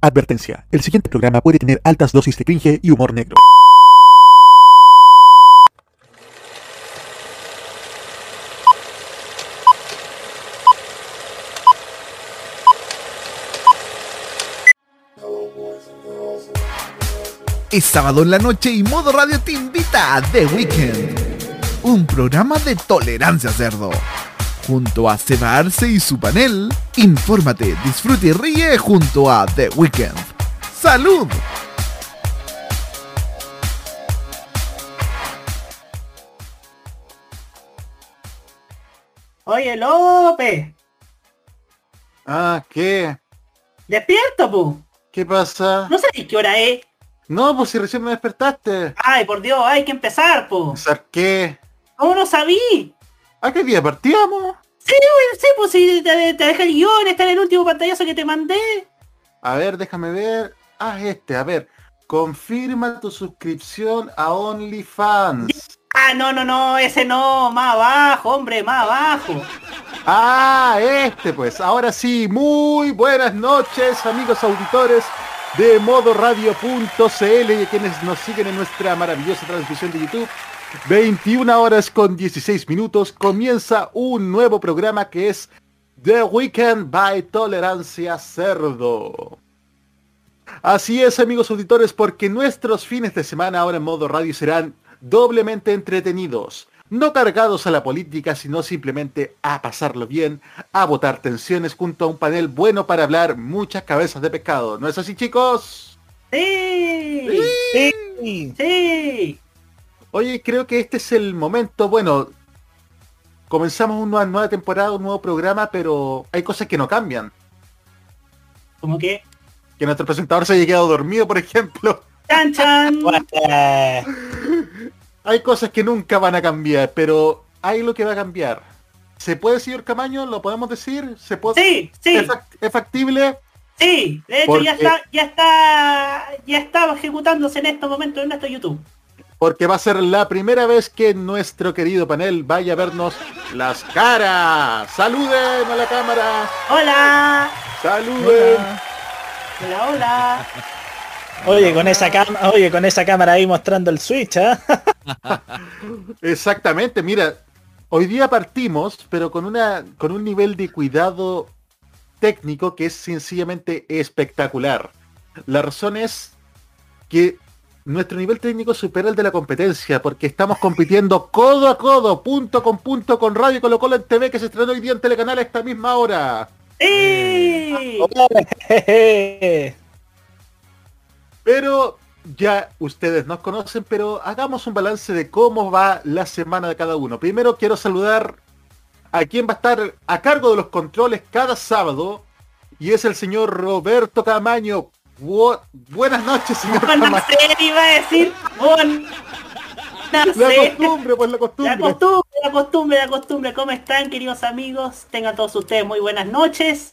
Advertencia, el siguiente programa puede tener altas dosis de cringe y humor negro. Es sábado en la noche y Modo Radio te invita a The Weekend, un programa de tolerancia cerdo. Junto a Seba Arce y su panel, infórmate, disfrute y ríe junto a The Weekend. ¡Salud! Oye, López, Ah, ¿qué? despierta, pu. ¿Qué pasa? No sabéis qué hora es. No, pues si recién me despertaste. Ay, por Dios, hay que empezar, pu. ¿Pensar qué? ¿Cómo no sabí? ¿A qué día partíamos? Sí, sí, pues si te, te dejé el guion, está en el último pantallazo que te mandé. A ver, déjame ver. Ah, este, a ver. Confirma tu suscripción a OnlyFans. Ah, no, no, no, ese no, más abajo, hombre, más abajo. Ah, este pues. Ahora sí, muy buenas noches, amigos auditores de modoradio.cl y quienes nos siguen en nuestra maravillosa transmisión de YouTube. 21 horas con 16 minutos comienza un nuevo programa que es The Weekend by Tolerancia Cerdo. Así es, amigos auditores, porque nuestros fines de semana ahora en modo radio serán doblemente entretenidos, no cargados a la política, sino simplemente a pasarlo bien, a botar tensiones junto a un panel bueno para hablar muchas cabezas de pescado. ¿No es así, chicos? Sí, Sí. sí. Oye, creo que este es el momento, bueno, comenzamos una nueva temporada, un nuevo programa, pero hay cosas que no cambian. Como que, Que nuestro presentador se haya quedado dormido, por ejemplo. chan, chan. Hay cosas que nunca van a cambiar, pero hay lo que va a cambiar. ¿Se puede, señor Camaño? ¿Lo podemos decir? ¿Se puede? Sí, sí, ¿Es, fac- es factible? sí. De hecho, Porque- ya está, ya está, ya está ejecutándose en estos momentos en nuestro YouTube. Porque va a ser la primera vez que nuestro querido panel vaya a vernos las caras. ¡Saluden a la cámara! Hola, ¡Saluden! hola, hola. Oye, con esa cama, oye, con esa cámara ahí mostrando el Switch, ¿ah? Exactamente, mira, hoy día partimos, pero con una con un nivel de cuidado técnico que es sencillamente espectacular. La razón es que nuestro nivel técnico supera el de la competencia, porque estamos compitiendo codo a codo, punto con punto con Radio Colo Colo en TV que se estrenó hoy día en Telecanal a esta misma hora. Sí. Pero ya ustedes nos conocen, pero hagamos un balance de cómo va la semana de cada uno. Primero quiero saludar a quien va a estar a cargo de los controles cada sábado y es el señor Roberto Camaño. Bu- buenas noches, señor Buenas noches, iba a decir. Buenas La costumbre, pues la La costumbre. costumbre, la costumbre, la costumbre. ¿Cómo están, queridos amigos? Tengan todos ustedes muy buenas noches.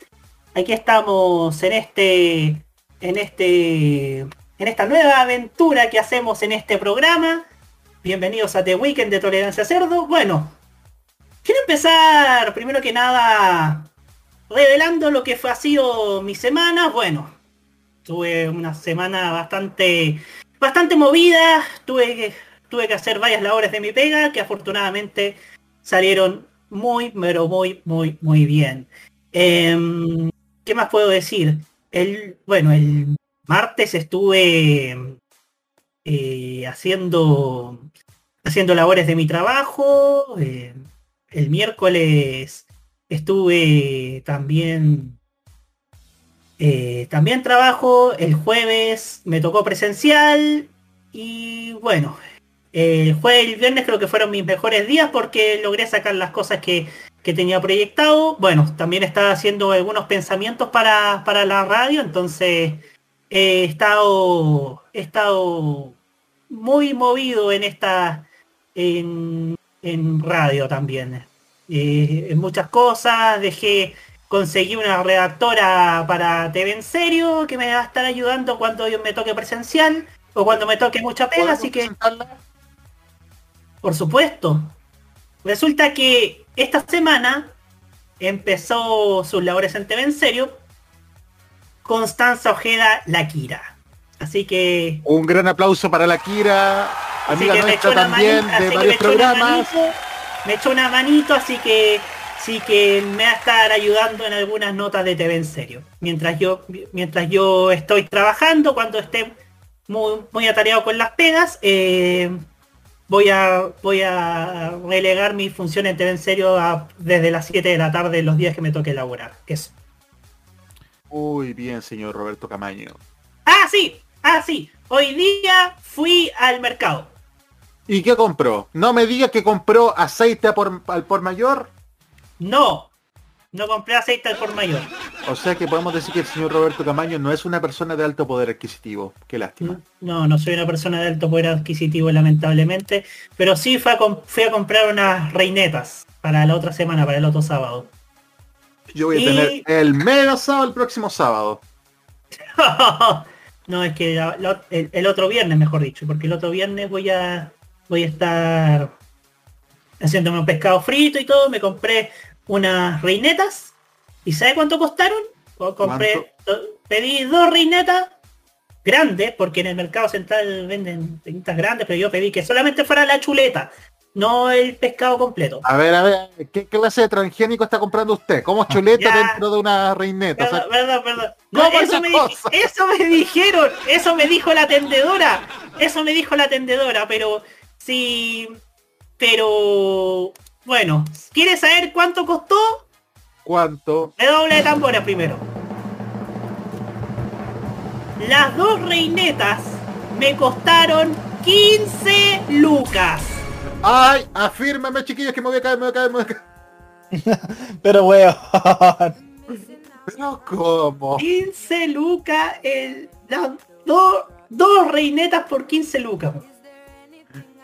Aquí estamos en este, en este, en esta nueva aventura que hacemos en este programa. Bienvenidos a The Weekend de Tolerancia Cerdo. Bueno, quiero empezar primero que nada revelando lo que fue, ha sido mi semana. Bueno, tuve una semana bastante, bastante movida. Tuve que tuve que hacer varias labores de mi pega que afortunadamente salieron muy, pero muy, muy, muy bien. Em, ¿Qué más puedo decir? El, bueno, el martes estuve eh, haciendo, haciendo labores de mi trabajo. eh, el miércoles estuve también eh, también trabajo. El jueves me tocó presencial. Y bueno, el jueves y el viernes creo que fueron mis mejores días porque logré sacar las cosas que, que tenía proyectado. Bueno, también estaba haciendo algunos pensamientos para, para la radio, entonces he estado, he estado muy movido en esta en, en radio también. Eh, en muchas cosas, dejé conseguí una redactora para TV en serio que me va a estar ayudando cuando yo me toque presencial o cuando me toque mucha pega, así que por supuesto. Resulta que esta semana empezó sus labores en TV en serio Constanza Ojeda La Kira. Así que Un gran aplauso para la Kira, Así amiga que me echó nuestra una también manito, así de que varios me echó una programas. manito, me echó una manito, así que sí que me va a estar ayudando en algunas notas de TV en serio. Mientras yo, mientras yo estoy trabajando, cuando esté muy, muy atareado con las pegas, eh, voy a voy a relegar mi función en TV en serio a- desde las 7 de la tarde los días que me toque elaborar. Eso. Muy bien, señor Roberto Camaño. Ah, sí, ah, sí. Hoy día fui al mercado. ¿Y qué compró? No me diga que compró aceite a por- al por mayor. No, no compré aceite al por mayor. O sea que podemos decir que el señor Roberto Camaño no es una persona de alto poder adquisitivo. Qué lástima. No, no soy una persona de alto poder adquisitivo lamentablemente, pero sí fui a, fui a comprar unas reinetas para la otra semana, para el otro sábado. Yo voy a Y- tener el mega sábado el próximo sábado. no, es que la- la- el, el otro viernes, mejor dicho, porque el otro viernes voy a voy a estar haciéndome un pescado frito y todo. Me compré unas reinetas. ¿Y sabe cuánto costaron? O compré, do- pedí dos reinetas grandes, porque en el mercado central venden reinetas grandes, pero yo pedí que solamente fuera la chuleta, no el pescado completo. A ver, a ver, ¿qué clase de transgénico está comprando usted? ¿Cómo chuleta Ya. dentro de una reineta? O sea, Perdón, perdón, perdón. No, ¿Cómo eso, me, eso me dijeron, eso me dijo la tendedora, eso me dijo la tendedora, pero sí, pero bueno, ¿quieres saber cuánto costó? ¿Cuánto? Redoble de tambores primero. Las dos reinetas me costaron 15 lucas. ¡Ay! Afírmame, chiquillos, que me voy a caer, me voy a caer, me voy a caer. Pero weón. Pero ¿cómo? 15 lucas, el, las dos, dos reinetas por 15 lucas.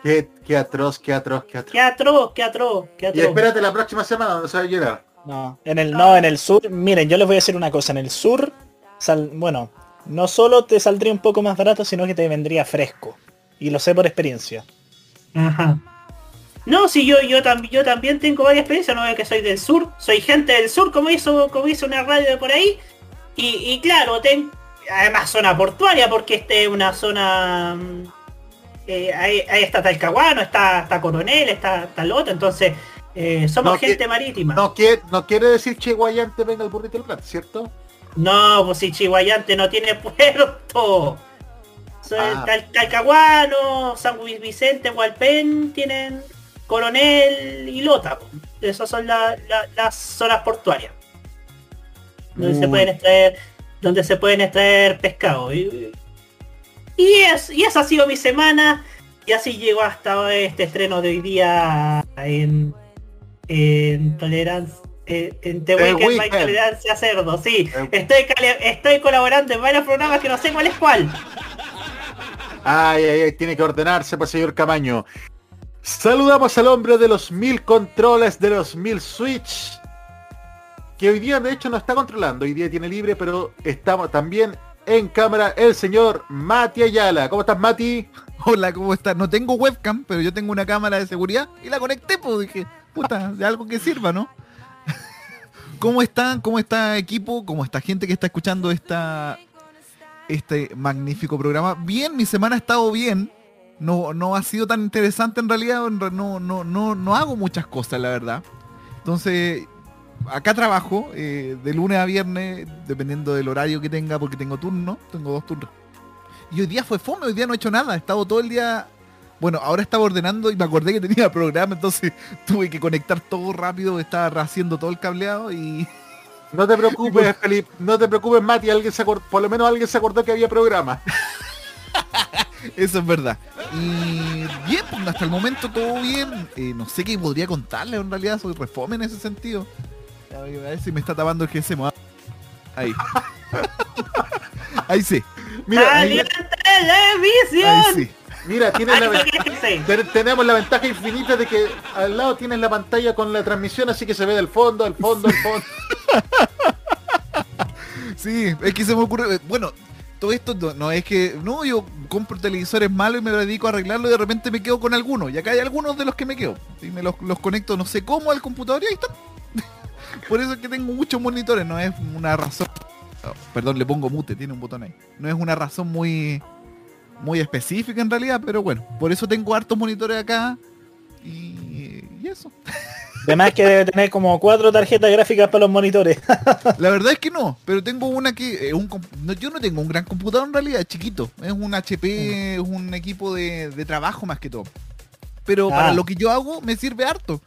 Qué, qué atroz, qué atroz, qué atroz. Qué atroz, qué atroz, qué Y atroz. espérate la próxima semana donde se va a llenar. No, en el no, en el sur, miren, yo les voy a decir una cosa, en el sur, sal- bueno, no solo te saldría un poco más barato, sino que te vendría fresco. Y lo sé por experiencia. Ajá. No, si yo yo también yo también tengo varias experiencias, no es que soy del sur, soy gente del sur, como hizo como hizo una radio de por ahí. Y, y claro, ten, además zona portuaria, porque este es una zona mm, eh, ahí, ahí está Talcahuano, está, está Coronel, está, está Lota, entonces eh, somos No, que- gente marítima. No quiere, no quiere decir che guayante venga el burrito del plato, ¿cierto? No, pues si Chihuayante no tiene puerto. Ah. Tal- Talcahuano, San Luis Vicente, Hualpén tienen Coronel y Lota. Esas son la- la- las zonas portuarias. Donde se pueden extraer, donde se pueden extraer pescado. Y, y, es, y esa ha sido mi semana. Y así llegó hasta este estreno de hoy día en, en Tolerancia. En, en The Weekend by. Tolerancia Cerdo, sí. Estoy, estoy colaborando en varios programas que no sé cuál es cuál. Ay, ay, ay, tiene que ordenarse, pues señor Camaño. Saludamos al hombre de los mil controles, de los mil switch. Que hoy día de hecho no está controlando, hoy día tiene libre, pero estamos también en cámara el señor Mati Ayala. ¿Cómo estás, Mati? Hola, ¿cómo estás? No tengo webcam, pero yo tengo una cámara de seguridad y la conecté, pues dije, puta, de algo que sirva, ¿no? ¿Cómo están? ¿Cómo está equipo? ¿Cómo está gente que está escuchando esta, este magnífico programa? Bien, mi semana ha estado bien. No, no ha sido tan interesante en realidad. No, no, no, no hago muchas cosas, la verdad. Entonces, acá trabajo eh, de lunes a viernes, dependiendo del horario que tenga, porque tengo turno, tengo dos turnos. Y hoy día fue fome, hoy día no he hecho nada, he estado todo el día... Bueno, ahora estaba ordenando y me acordé que tenía programa, entonces tuve que conectar todo rápido, estaba haciendo todo el cableado y... No te preocupes, Felipe, no te preocupes, Mati, alguien se acor- por lo menos alguien se acordó que había programa. Eso es verdad. Y bien, pues hasta el momento todo bien. Eh, no sé qué podría contarle, en realidad soy refome en ese sentido. A ver, si me está tapando el GSM. Ahí. Ahí sí. Mira, ¡Salió mira, en televisión! Ahí sí. mira, tienes la, Ay, ven- no, que sí. Ten- tenemos la ventaja infinita de que al lado tienes la pantalla con la transmisión, así que se ve del fondo, al fondo, al fondo. Sí, es que se me ocurre. Bueno, todo esto no, no es que. No, yo compro televisores malos y me dedico a arreglarlo y de repente me quedo con algunos. Y acá hay algunos de los que me quedo. Y me los, los conecto no sé cómo al computador y ahí están. Por eso es que tengo muchos monitores, no es una razón oh, perdón, le pongo mute, tiene un botón ahí. No es una razón muy muy específica en realidad, pero bueno, por eso tengo hartos monitores acá y, y eso. Además que debe tener como cuatro tarjetas gráficas para los monitores. La verdad es que no, pero tengo una que eh, un no, yo no tengo un gran computador en realidad, es chiquito, es un HP, es un equipo de, de trabajo más que todo. Pero Ah. para lo que yo hago me sirve harto.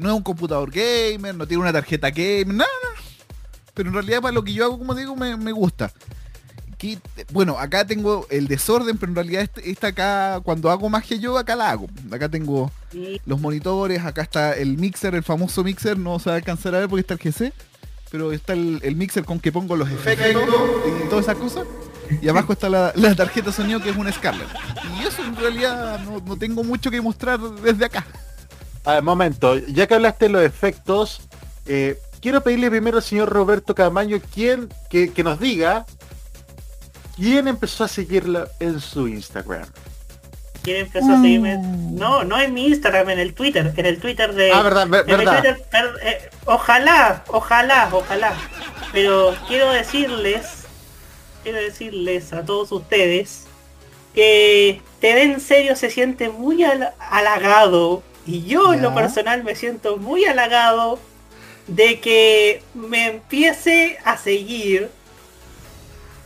No es un computador gamer, no tiene una tarjeta gamer, nada, nada. Pero en realidad para lo que yo hago, como digo, me, me gusta. Aquí, bueno, acá tengo el desorden, pero en realidad este- esta acá, cuando hago magia yo, acá la hago. Acá tengo los monitores, acá está el mixer, el famoso mixer, no se va a alcanzar a ver porque está el GC, pero está el, el mixer con que pongo los efectos y todas esas cosas. Y abajo está la, la tarjeta de sonido que es una Scarlett. Y eso en realidad no, no tengo mucho que mostrar desde acá. A ver, momento, ya que hablaste de los efectos, eh, quiero pedirle primero al señor Roberto Camaño quien, que, que nos diga quién empezó a seguirla en su Instagram. ¿Quién empezó a seguirme? No, no en mi Instagram, en el Twitter, en el Twitter de... Ah, verdad, ver- verdad. Twitter, per- eh, ojalá, ojalá, ojalá. Pero quiero decirles, quiero decirles a todos ustedes que TV en serio se siente muy hal- halagado y yo en lo personal me siento muy halagado de que me empiece a seguir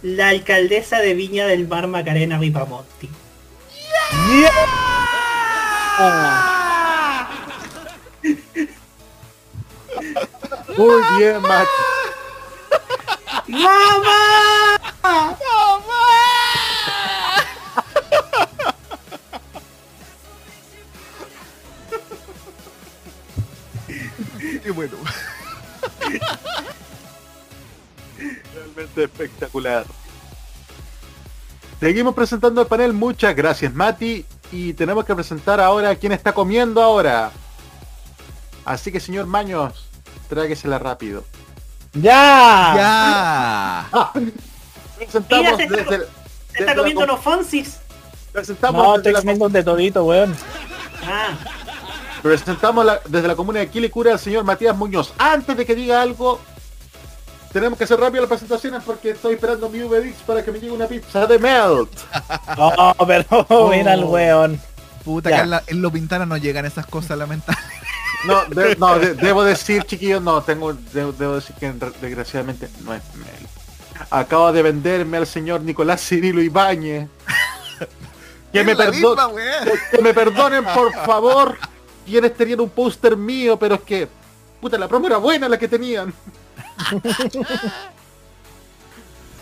la alcaldesa de Viña del Mar Macarena Ripamonti. Muy bien, Mati. ¡Mamá! Y bueno, Realmente espectacular. Seguimos presentando el panel. Muchas gracias, Mati. Y tenemos que presentar ahora a quién está comiendo ahora. Así que, señor Maños, tráguesela rápido. ¡Ya! ya. Ah, presentamos Mira, se está- desde, Se desde está comiendo com- unos Fonsis. presentamos No, desde estoy la- de todito, weón. Ah, presentamos la- desde la comuna de Quilicura al señor Matías Muñoz. Antes de que diga algo, tenemos que hacer rápido las presentaciones porque estoy esperando mi Uber Eats para que me llegue una pizza de melt. Oh, pero mira el weón. Puta, Ya. acá en, la, en Lo Pintana no llegan esas cosas lamentables. No, de- no, de- debo decir, chiquillos, no, tengo, de- debo decir que desgraciadamente no es mel. Acabo de venderme al señor Nicolás Cirilo Ibáñez. Que me, misma, que me perdonen, por favor, quienes tenían un póster mío, pero es que, puta, la promo era buena la que tenían.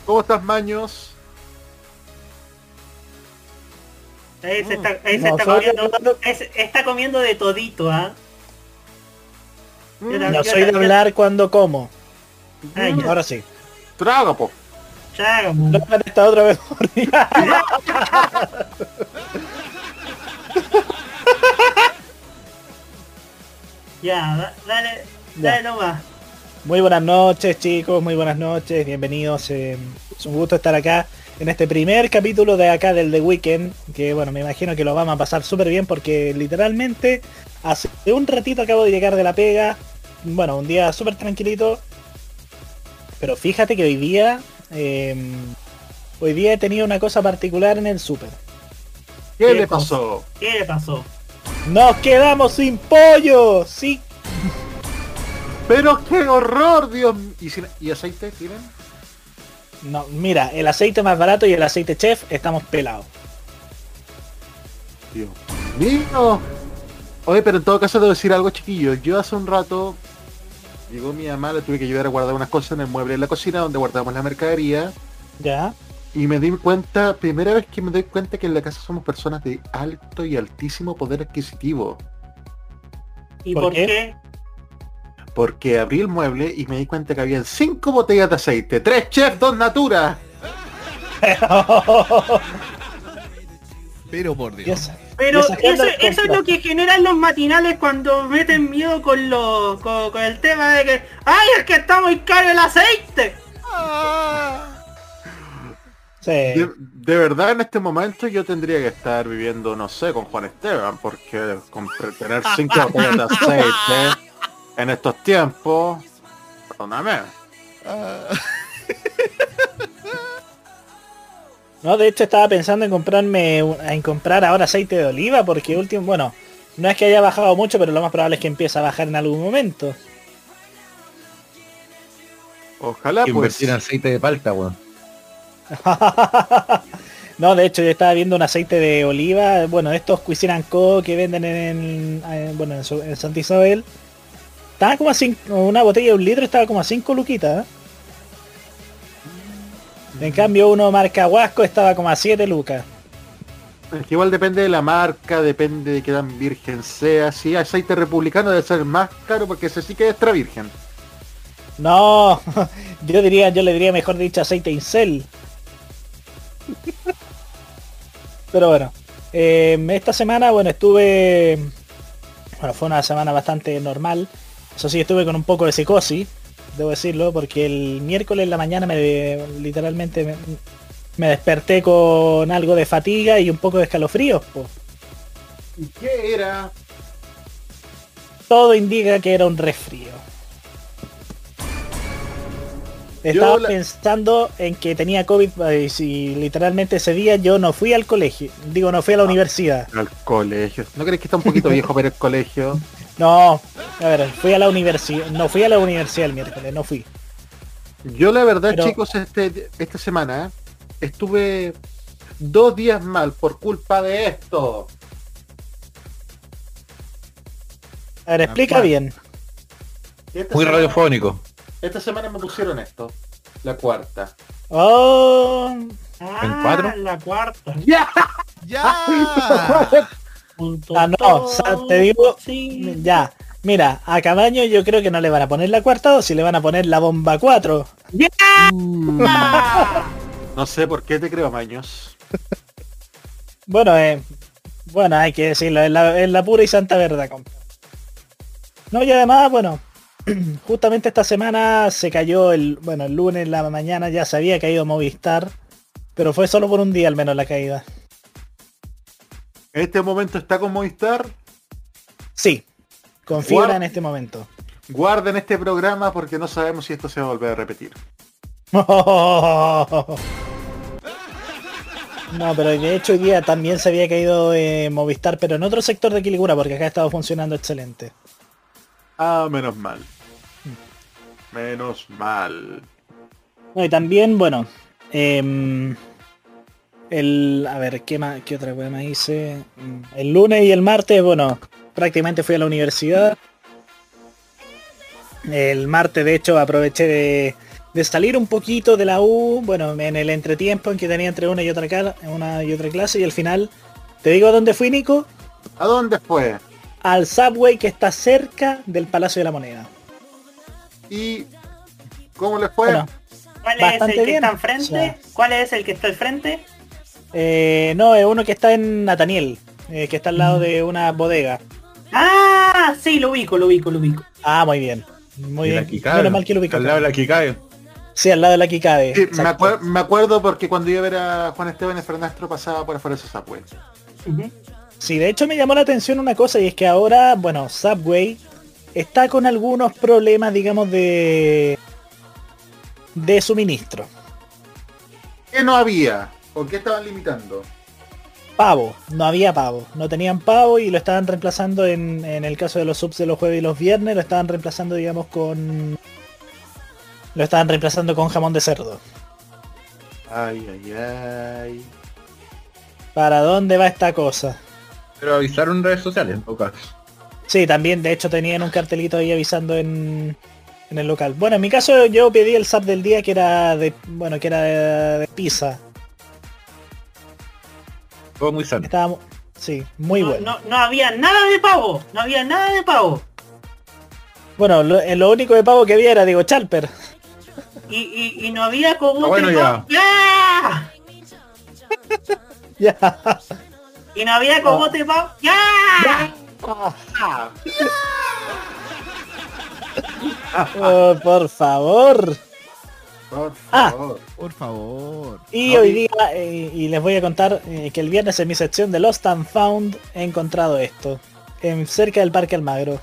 ¿Cómo estás, Maños? ahí se está, ahí se está comiendo, es- está comiendo de todito, ¿ah? Mm, también. No soy de hablar cuando como. Ah, ya. Ahora sí. Traga, po. Han estado otra vez ya, da- dale, Ya. dale nomás. Muy buenas noches chicos, muy buenas noches, bienvenidos. eh, es un gusto estar acá en este primer capítulo de acá del The Weekend, que bueno, me imagino que lo vamos a pasar súper bien porque literalmente hace un ratito acabo de llegar de la pega, bueno, un día súper tranquilito, pero fíjate que hoy día, eh, hoy día he tenido una cosa particular en el súper. ¿Qué ¿Qué le cosa? pasó? ¿Qué le pasó? ¡Nos quedamos sin pollo! Sí, Pero qué horror, Dios. ¿Y, sin- y aceite tienen? no, mira, el aceite más barato y el aceite chef estamos pelados. Dios mío. Oye, pero en todo caso debo decir algo, chiquillo. Yo hace un rato llegó mi mamá, le tuve que ayudar a guardar unas cosas en el mueble de la cocina donde guardamos la mercadería. ¿Ya? Y me di cuenta, primera vez que me doy cuenta que en la casa somos personas de alto y altísimo poder adquisitivo. ¿Y ¿Por por, qué? qué? Porque abrí el mueble y me di cuenta que habían cinco botellas de aceite, tres chef, dos natura. Pero por Dios. Pero eso, es lo que generan los matinales cuando meten miedo con, lo, con, con el tema de que ¡Ay, es que está muy caro el aceite! Sí. De, de verdad en este momento yo tendría que estar viviendo, no sé, con Juan Esteban, porque con tener cinco botellas de aceite en estos tiempos, perdóname. Ah, No, de hecho estaba pensando en comprarme en comprar ahora aceite de oliva porque último, bueno, no es que haya bajado mucho, pero lo más probable es que empiece a bajar en algún momento. Ojalá pues. Invertir en aceite de palta, weón. no, de hecho yo estaba viendo un aceite de oliva, bueno, estos Cuisine Co que venden en, en- bueno, en, Santa Isabel. Estaba como a cinco, una botella de un litro estaba como a 5 luquitas. ¿eh? En cambio uno marca Huasco estaba como a 7 lucas. Es que igual depende de la marca, depende de qué tan virgen sea. Si aceite republicano debe ser más caro porque ese sí que es extra virgen. No, yo diría, yo le diría mejor dicho aceite Incel. Pero bueno, eh, esta semana, bueno, estuve, bueno, fue una semana bastante normal. Eso sí, estuve con un poco de psicosis, debo decirlo, porque el miércoles en la mañana me literalmente me, me desperté con algo de fatiga y un poco de escalofríos. po. ¿Y qué era? Todo indica que era un resfrío. Estaba la- pensando en que tenía COVID eh, si literalmente ese día yo no fui al colegio. Digo, no fui a la universidad. Al colegio. ¿No crees que está un poquito viejo para el colegio? No, a ver, fui a la universidad. No fui a la universidad el miércoles, no fui. Yo la verdad, Pero- chicos, este, esta semana estuve dos días mal por culpa de esto. A ver, explica bien. Y Muy radiofónico. Esta semana me pusieron esto. La cuarta. Oh, Ah, cuatro? La cuarta. ¡Ya! ¡Ya! Punto Ah, no, o sea, te digo- sí. ya. Mira, a Cabaño yo creo que no le van a poner la cuarta dosis, le van a poner la bomba 4. No sé por qué te creo, Maños. Bueno, eh, bueno, hay que decirlo, es la, es la pura y santa verdad, compa. No, y además, bueno, justamente esta semana se cayó el, bueno, el lunes en la mañana ya se había caído Movistar, pero fue solo por un día al menos la caída. En este momento está con Movistar. Sí, con fibra en este momento. Guarden este programa porque no sabemos si esto se va a volver a repetir. No, pero de hecho hoy día también se había caído eh, Movistar, pero en otro sector de Quilicura, porque acá ha estado funcionando excelente. Ah, menos mal. Menos mal. No, y también, bueno, em, el, a ver, ¿qué, más, qué otra cosa más hice? Mm, El lunes y el martes, bueno, prácticamente fui a la universidad. El martes, de hecho, aproveché de, de salir un poquito de la U, bueno, en el entretiempo en que tenía entre una y otra, cala- una y otra clase, y al final, ¿te digo a dónde fui, Nico? ¿A dónde fue? Al Subway que está cerca del Palacio de la Moneda. ¿Y cómo le fue? Bueno, ¿Cuál es el que bien. está enfrente? O sea- ¿Cuál es el que está al frente? eh, no, es uno que está en Nataniel, eh, que está al lado de una bodega. Ah, sí, lo ubico, lo ubico, lo ubico. Ah, muy bien. Muy bien. Menos mal que lo ubico. Al lado de la Kikabe. Sí, al lado de la Kikabe. Sí, me, exacto. acuer- me acuerdo porque cuando iba a ver a Juan Esteban y Fernastro pasaba por afuera de esos Subway. Sí, de hecho me llamó la atención una cosa y es que ahora, bueno, Subway está con algunos problemas, digamos, de de suministro. ¿Qué no había? ¿O qué estaban limitando? Pavo, no había pavo, no tenían pavo y lo estaban reemplazando en, en el caso de los subs de los jueves y los viernes, lo estaban reemplazando, digamos, con... Lo estaban reemplazando con jamón de cerdo. Ay, ay, ay. ¿Para dónde va esta cosa? Pero avisaron en redes sociales, en caso. Sí, también de hecho tenían un cartelito ahí avisando en, en el local. Bueno, en mi caso yo pedí el sub del día que era de bueno que era de, de pizza. Todo muy sano. Estaba mu- sí, muy no, bueno. no, no había nada de pavo, no había nada de pavo. Bueno, lo, eh, lo único de pavo que había era digo Chalper. Y, y, y no había como Ah, bueno, ya. ¡Ya! Ya. Y no había cogote de pavo. ¡Ya! Oh, por favor. Por Ah. favor. Por favor. Y hoy día, eh, y les voy a contar eh, que el viernes en mi sección de Lost and Found he encontrado esto. En, cerca del Parque Almagro.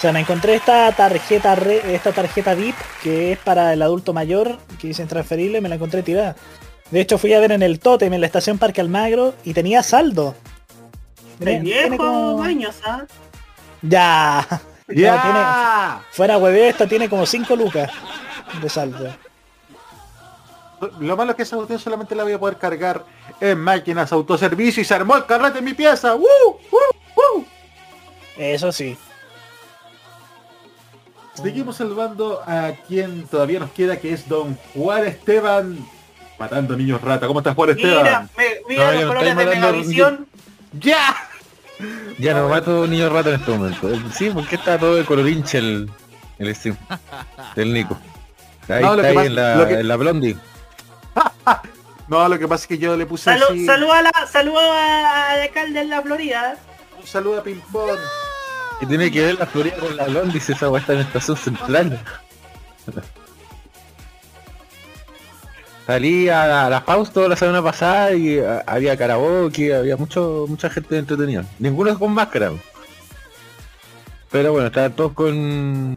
O sea, me encontré esta tarjeta re- esta tarjeta VIP que es para el adulto mayor, que dice transferible, me la encontré tirada. De hecho fui a ver en el Totem, en la estación Parque Almagro, y tenía saldo. Tiene- tiene viejo como- años, ¿ah? Ya. No, tiene- ¡Ya! fuera hueveo, esta tiene como 5 lucas de saldo. Lo malo es que esa cuestión solamente la voy a poder cargar en máquinas autoservicio y se armó el carrete en mi pieza. ¡Woo! ¡Woo! ¡Woo! Eso sí. Seguimos salvando a quien todavía nos queda, que es don Juan Esteban. Matando niños rata. ¿Cómo estás, Juan Mira, Esteban? me, mira No, los colores de Megavisión. ¡Ya! Ya no mato niño rato en este momento. Sí, porque está todo de color hincha el, el stream del Nico. Ahí No, está ahí pasa- en la, lo que- en la blondie. No, lo que pasa es que yo le puse Salu- así... Saluda a la, saluda al alcalde de la Florida. Un saludo a Ping Y tiene que ver la Florida con la blondie si esa weá está en estación central. Salí a la, a la la semana pasada y ah, había karaoke, había mucho, mucha gente entretenida. Ninguno con máscara. Pero bueno, estaban todos con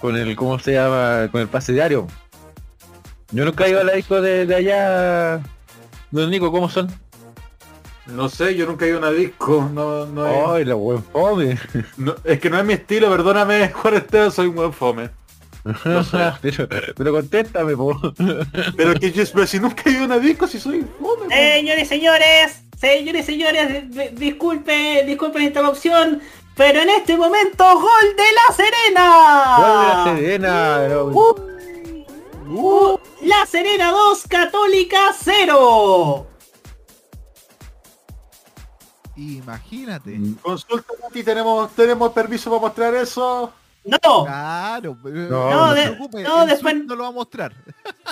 con el ¿cómo se llama? con el pase diario. Yo nunca he ido a la disco de, de allá. Don Nico, ¿cómo son? No sé, yo nunca he ido a una disco. No, no, es- Ay, la buen fome. no- es que no es mi estilo, perdóname, Juan Esteban, soy un buen fome. pero, pero contéstame, po. Pero que yo, pero si nunca he ido a una disco, si soy fome. po. Señores y señores, señores y señores, di- di- disculpe, disculpe la interrupción, pero en este momento, gol de la Serena. Gol de la Serena, pero- Uh, la Serena 2, Católica 0. Imagínate. Consulta Mati, tenemos, tenemos permiso para mostrar eso. No, Claro, pero No, no, no, se de- preocupe, no, el después- no lo va a mostrar.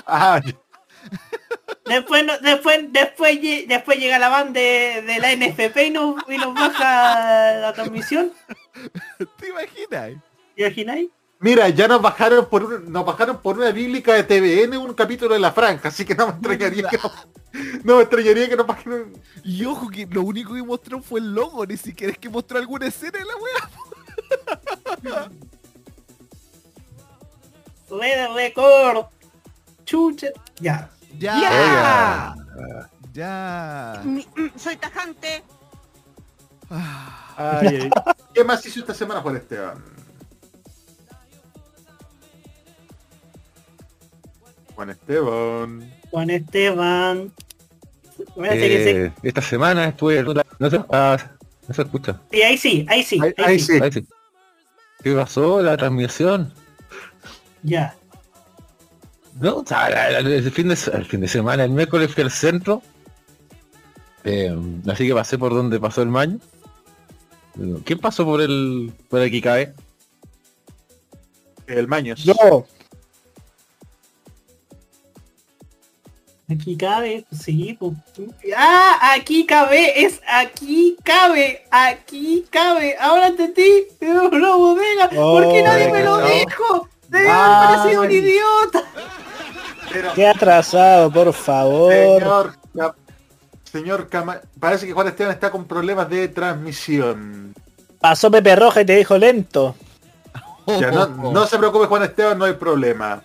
Ah, después, no- después, después, lle- después llega la banda de, de la NFP y nos, y nos baja la transmisión. ¿Te imaginas? ¿Te imagináis? Mira, ya nos bajaron por un- nos bajaron por una bíblica de TVN un capítulo de la franja, así que no me extrañaría que no me extrañaría que nos bajaron. Y ojo que lo único que mostró fue el logo, ni siquiera es que mostró alguna escena de la wea. Red Record. Chucha. Ya. Ya. Oiga. Ya. Mm, Soy tajante. Ah, Ay, ay. ¿Qué más hizo esta semana Juan Esteban? Juan Esteban. Juan Esteban. Parece que se- Eh, esta semana estuve... No se, ah, no se escucha. Sí, ahí sí, ahí sí. Ahí, ahí ahí sí. Ahí sí. ¿Qué pasó? La transmisión. Ya. No, o sea, la- la- el, fin de, el fin de semana, el miércoles fui al centro. Eh, así que pasé por donde pasó el maño. ¿Quién pasó por el por aquí cabe? El Maños. Yo. Aquí cabe, sí. pues. Ah, aquí cabe, es aquí cabe, aquí cabe. Ahora entendí. Es una bodega. ¿Por qué Oh, nadie me lo no. dijo? Debe haber parecido un idiota. Pero, Qué atrasado, por favor. señor, señor Cama- parece que Juan Esteban está con problemas de transmisión. Pasó Pepe Roja y te dijo lento. Ya, no, no se preocupe Juan Esteban, no hay problema.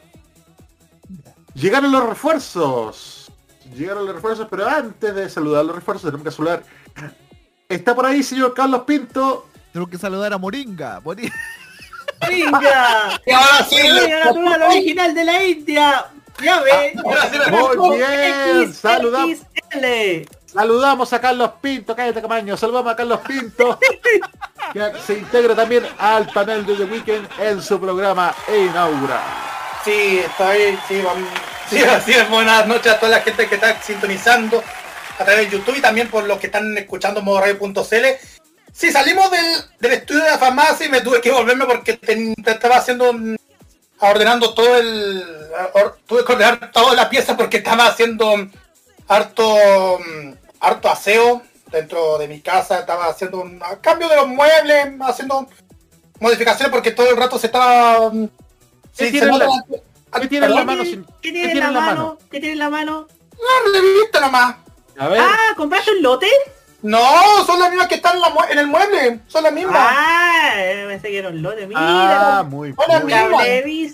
Llegaron los refuerzos. Llegaron los refuerzos, pero antes de saludar a los refuerzos tenemos que saludar. Está por ahí, señor Carlos Pinto. Tengo que saludar a Moringa. Moringa. ¡Venga! Y ahora sí, El medio natural original de la India. Ya ve. me Muy bien, saludamos. Saludamos a Carlos Pinto, cállate Camaño, saludamos a Carlos Pinto, que se integra también al panel de The Weekend en su programa Inaugura. Sí, está ahí, sí, vam- sí, así es. Buenas noches a toda la gente que está sintonizando a través de YouTube y también por los que están escuchando modoradio.cl. Sí, salimos del, estudio de la farmacia y me tuve que volverme porque te estaba haciendo un- ordenando todo el tuve que ordenar toda la pieza porque estaba haciendo harto mm, harto aseo dentro de mi casa, estaba haciendo un cambio de los muebles, haciendo modificaciones porque todo el rato se estaba mm, ¿Qué sí, tiene en la- nota- ¿Qué tiene en la mano? ¿Qué ¿Qué tiene en la mano? ¿Qué tiene en la mano? Revista nomás. A ver, Ah, ¿compraste un lote? No, son las mismas que están en, la mue- en el mueble. Son las mismas. Ah, pensé que era un lote. Ah, Mira, muy Hola, bien.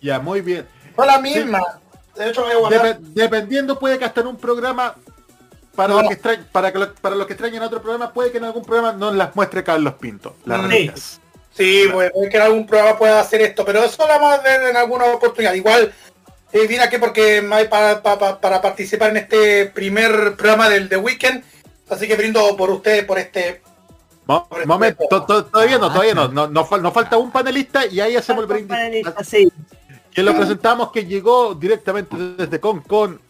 Ya, muy bien. Son las mismas. De hecho, me voy a guardar. Dep- dependiendo puede que hasta en un programa para No. los que extrañan, para que lo- para los que extrañan otro programa puede que en algún programa no las muestre Carlos Pinto las Sí. réplicas. Sí, pues puede que en algún programa pueda hacer esto, pero eso lo vamos a ver en alguna oportunidad. Igual eh, vine aquí porque me hay para, para, para participar en este primer programa del The Weekend. Así que brindo por ustedes por este. Mo- momento, to- to- todavía no, todavía no, no, no nos falta un panelista y ahí hacemos el brindis. Panelista, sí. Que lo presentamos que llegó directamente desde Con con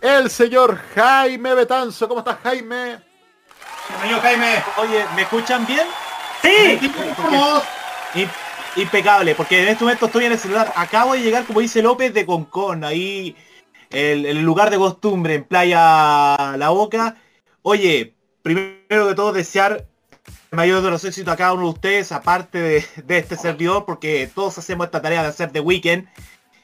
el señor Jaime Betanzo. ¿Cómo estás Jaime? Bienvenido Jaime. Oye, ¿me escuchan bien? Sí, Impecable, porque en este momento estoy en el celular. Acabo de llegar, como dice López, de Concón, ahí el, lugar de costumbre, en Playa La Boca. Oye, primero de todo desear el mayor de los éxitos a cada uno de ustedes, aparte de, este servidor, porque todos hacemos esta tarea de hacer de weekend.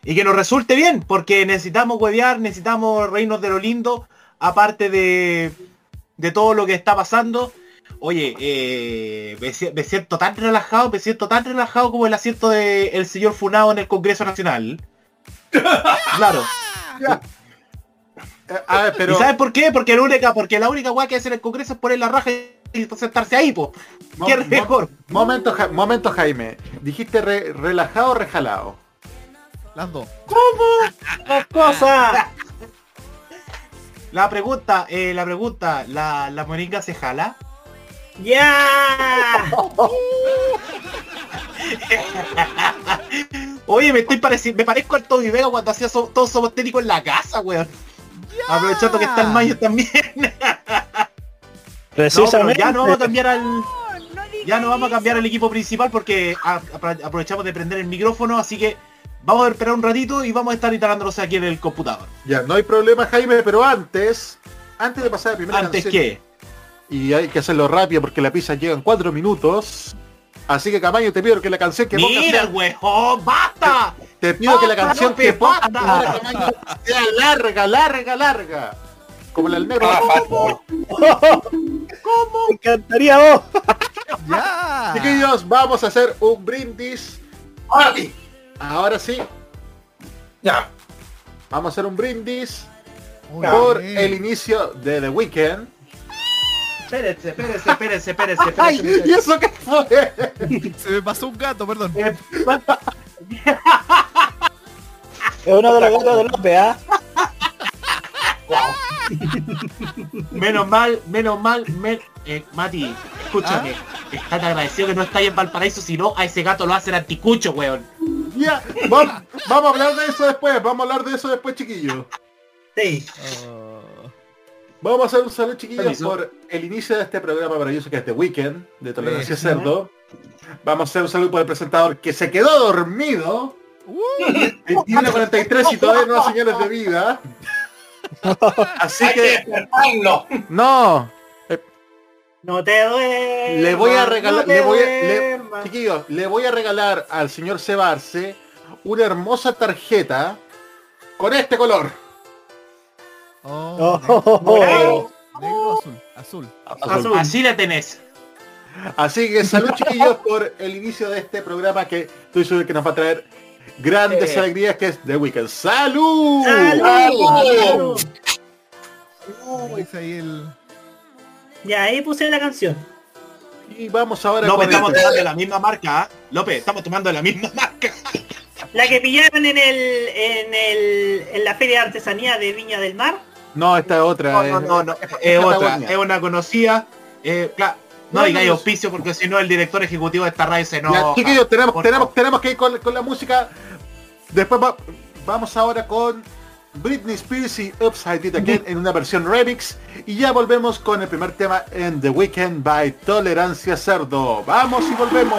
Y que nos resulte bien, porque necesitamos huevear, necesitamos reírnos de lo lindo, aparte de, de todo lo que está pasando. Oye, eh, me, si- me siento tan relajado, me siento tan relajado como el asiento del señor Funado en el Congreso Nacional. Claro. Eh, a ver, pero ¿Y sabes por qué? Porque la única, porque la única weá que hace en el Congreso es poner la raja y sentarse ahí, po. ¿Qué mo- mejor? momento, Ja- momento Jaime. ¿Dijiste re- relajado o rejalado? Las dos. dos cosas. La pregunta, eh, la pregunta, ¿la, la moringa se jala? ¡Ya! Oye, me estoy pareciendo, me parezco al Toby Vega cuando hacía so- todos somos técnicos en la casa, weón. Aprovechando que está el mayo también. No, Precisamente. ya no vamos a cambiar al. Ya no vamos a cambiar el equipo principal porque aprovechamos de prender el micrófono, así que vamos a esperar un ratito y vamos a estar instalándolos aquí en el computador. Ya, no hay problema Jaime, pero antes, antes de pasar a la primera Antes canción, que. Y hay que hacerlo rápido porque la pizza llega en cuatro minutos. Así que Camaño te pido que la canción que pongas ¡Mira weón! ¡Basta! te pido que la canción que pongas basta. ahora, Camaño, sea larga, larga, larga. Como la del negro. Ah, falta. Me encantaría vos. ¡Ya! Chiquillos, vamos a hacer un brindis. Ahora sí. Ahora sí, Ya. vamos a hacer un brindis por el inicio de The Weeknd. Espérense, espérense, espérense, espérense, ¡Ay! espérense. ¿Y eso qué fue? Se me pasó un gato, perdón. Eh, Es uno de los gatos de López, ¿ah? Menos mal, menos mal, men- eh, Mati, escúchame, estás agradecido que no estáis en Valparaíso, si no, a ese gato lo hacen anticucho, weón. Ya, vamos, vamos a hablar de eso después, vamos a hablar de eso después, chiquillos. Sí. Oh. Vamos a hacer un saludo, chiquillos, Permiso. por el inicio de este programa maravilloso que es The Weekend, de Tolerancia Sí. Cerdo. Vamos a hacer un saludo por el presentador que se quedó dormido. 21.43 y todavía no da señales de vida. Así Hay que que, despertarlo. no, No te duermas. le voy a regalar, no te le voy a, le- duermas. chiquillos, le voy a regalar al señor Cebarse una hermosa tarjeta con este color. Oh, Oh, negro, azul, azul. Azul. Así la tenés. Así que salud chiquillos por el inicio de este programa que estoy seguro que nos va a traer grandes Eh. alegrías que es The Weekend. ¡Salud! ¡Salud! Dice ahí el... Ya, ahí puse la canción. Y vamos ahora López, con estamos tomando de la misma marca, ¿ah? López, estamos tomando de la misma marca. La que pillaron en el, en el, en la feria de artesanía de Viña del Mar. No, esta es otra. No, eh. no, no, no, es es otra, es una conocida. Eh, cla- no No, digáis no, auspicio porque si no el director ejecutivo de esta radio se Ya, enoja. chiquillos, tenemos, Por tenemos, tenemos que ir con, con la música. Después va- vamos ahora con Britney Spears y Upside It Again en una versión remix. Y ya volvemos con el primer tema en The Weekend by Tolerancia Cerdo. Vamos y volvemos.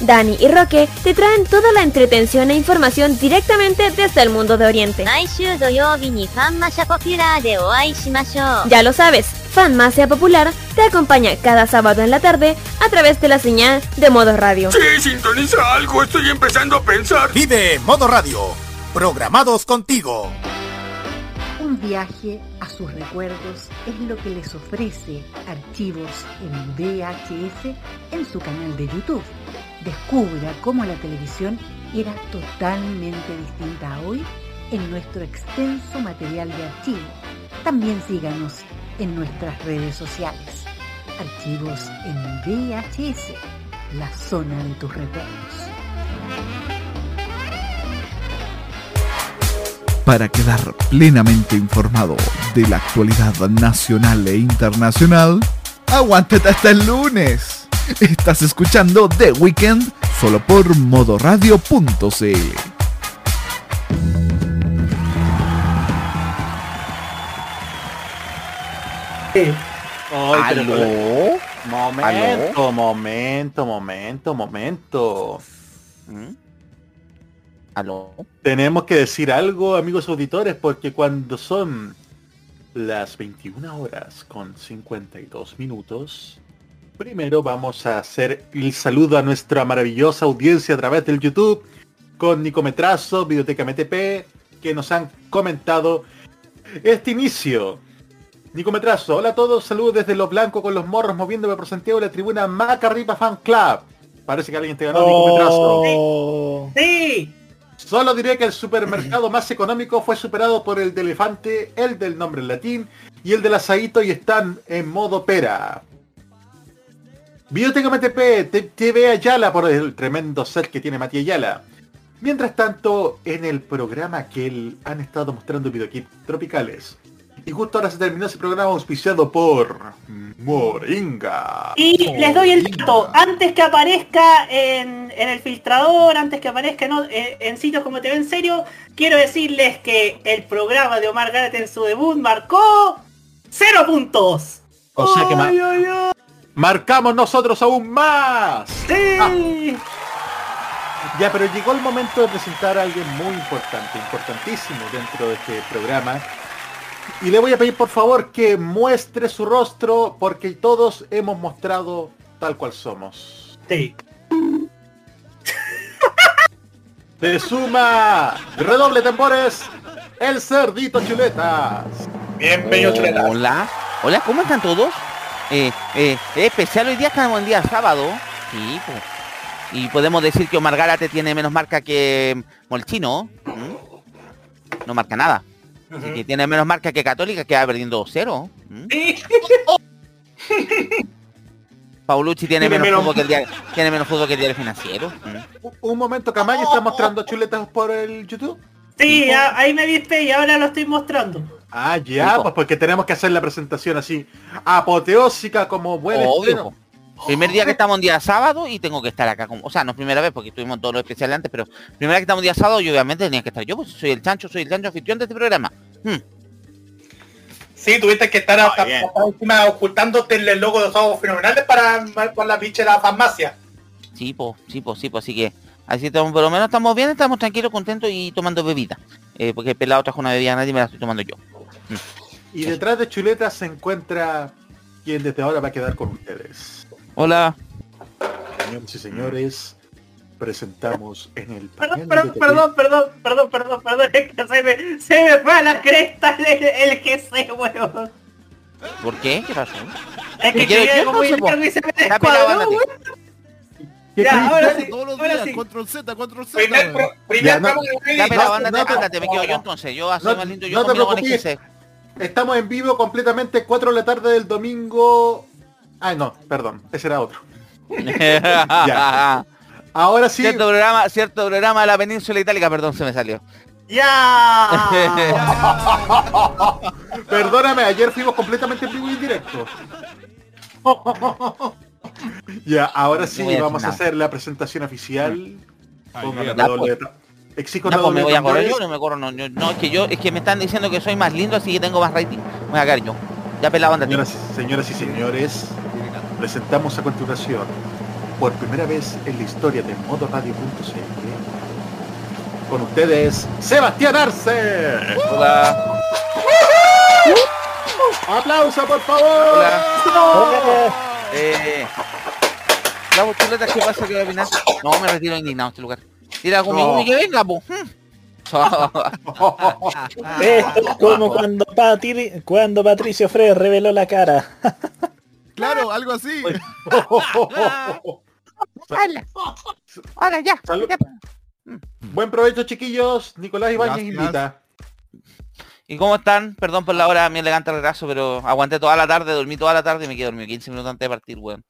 Dani y Roque te traen toda la entretención e información directamente desde el mundo de Oriente. Ya lo sabes, Fanmacia Popular te acompaña cada sábado en la tarde a través de la señal de Modo Radio. Sí, sintoniza algo, estoy empezando a pensar. Vive Modo Radio, programados contigo. Un viaje a sus recuerdos es lo que les ofrece archivos en VHS en su canal de YouTube. Descubra cómo la televisión era totalmente distinta a hoy en nuestro extenso material de archivo. También síganos en nuestras redes sociales. Archivos en VHS, la zona de tus recuerdos. Para quedar plenamente informado de la actualidad nacional e internacional, aguántate hasta el lunes. Estás escuchando The Weekend solo por modoradio.cl. Pero- ¿Aló? Momento, momento, momento, momento. ¿Aló? Tenemos que decir algo, amigos auditores, porque cuando son las 21 horas con 52 minutos, primero vamos a hacer el saludo a nuestra maravillosa audiencia a través del YouTube con Nicometrazo, Videoteca MTP, que nos han comentado este inicio. Nicometrazo, hola a todos, saludos desde Lo Blanco con los morros moviéndome por Santiago de la tribuna Macarripa Fan Club. Parece que alguien te ganó Nicometrazo. Oh. ¡Sí! Solo diré que el supermercado más económico fue superado por el de elefante, el del nombre en latín y el del asadito y están en modo pera. Biblioteca MTP, TV Ayala por el tremendo set que tiene Matías Ayala. Mientras tanto, en el programa que él han estado mostrando videoclips tropicales. Y justo ahora se terminó ese programa auspiciado por Moringa. Y les doy el dato, antes que aparezca en, en el filtrador, antes que aparezca en, en sitios como TV en serio, quiero decirles que el programa de Omar Garrett en su debut marcó cero puntos. O sea que ma- Ay, ay, ay. Marcamos nosotros aún más. Sí. Ya, pero llegó el momento de presentar a alguien muy importante, importantísimo dentro de este programa. Y le voy a pedir por favor que muestre su rostro porque todos hemos mostrado tal cual somos. Sí. Se suma, redoble tambores, el cerdito chuletas. Bienvenido, Chuleta. Hola. Hola, ¿cómo están todos? Eh, eh, es especial hoy día, estamos en día sábado. Sí. Y podemos decir que Omar Gárate tiene menos marca que Molchino. No marca nada. Así que tiene menos marca que Católica, que va perdiendo 2-0. ¿m? Paulucci tiene, Tiene menos, menos- fútbol que el día, tiene menos fútbol que el diario financiero. Un- Un momento, Camayo está mostrando chuletas por el YouTube. Sí, a- ahí me viste y ahora lo estoy mostrando. Ah, ya, pues porque tenemos que hacer la presentación así, apoteósica como buen Obvio. Primer día que estamos en día sábado y tengo que estar acá como, o sea, no es primera vez porque estuvimos todos los especiales antes, pero primera vez que estamos en día sábado y obviamente tenía que estar yo, pues soy el chancho, soy el chancho anfitrión de este programa. Hmm. Sí, tuviste que estar hasta, hasta encima ocultándote el logo de los ojos fenomenales para, para la de la farmacia. Sí, pues, sí, pues, sí, pues, así que así estamos, por lo menos estamos bien, estamos tranquilos, contentos y tomando bebida. Eh, porque el pelado trajo una bebida a nadie me la estoy tomando yo. Y detrás de chuletas se encuentra quien desde ahora va a quedar con ustedes. Hola. Señores y señores, presentamos en el Perdón, panel perdón, de perdón, perdón, perdón, perdón, perdón, es que se me, se me fue a la cresta el, el GC, weón. ¿Por qué? ¿Qué pasó? Es que ¿Qué quieres quería que como y se me descuadró, weón. ¿Qué Ya, ahora sí, Todos los ahora días, sí. control Z, control Z. Primer, pro- primer Ya, no- Ya, no, ándate, no te- ándate, me quedo yo entonces. Yo No- más lindo, yo no te combino con. GC. Estamos en vivo completamente 4 de la tarde del domingo. Ah, no, perdón, ese era otro. Ya. Ahora sí, Cierto programa, cierto programa de la península itálica, perdón, se me salió. Ya. perdóname, ayer fuimos completamente en vivo y en directo. ya, ahora sí No vamos a hacer la presentación oficial. Ay, bien. la doble pues. de ta- Exijo pues me doble voy a correr yo, no me corro, no, yo- no, es que yo, es que me están diciendo que soy más lindo, así que tengo más rating. Voy a caer yo. Ya pelado, ándate. Señoras, señoras y señores, presentamos a continuación, por primera vez en la historia de modoradio.cl, con ustedes, Sebastián Arce. Hola. ¡Aplauso, por favor! Hola. Eh, Bravo, chuletas, ¿qué pasa? ¿Qué va a opinar? No, me retiro indignado este lugar. Tira conmigo No. y que venga, po. Esto es como cuando, Patri- cuando Patricio Freire reveló la cara. Claro, algo así. Ahora ya. Salud. Buen provecho, chiquillos. Nicolás Ibáñez invita. ¿Y cómo están? Perdón por la hora, mi elegante retraso, pero aguanté toda la tarde, dormí toda la tarde y me quedé dormido 15 minutos antes de partir, weón.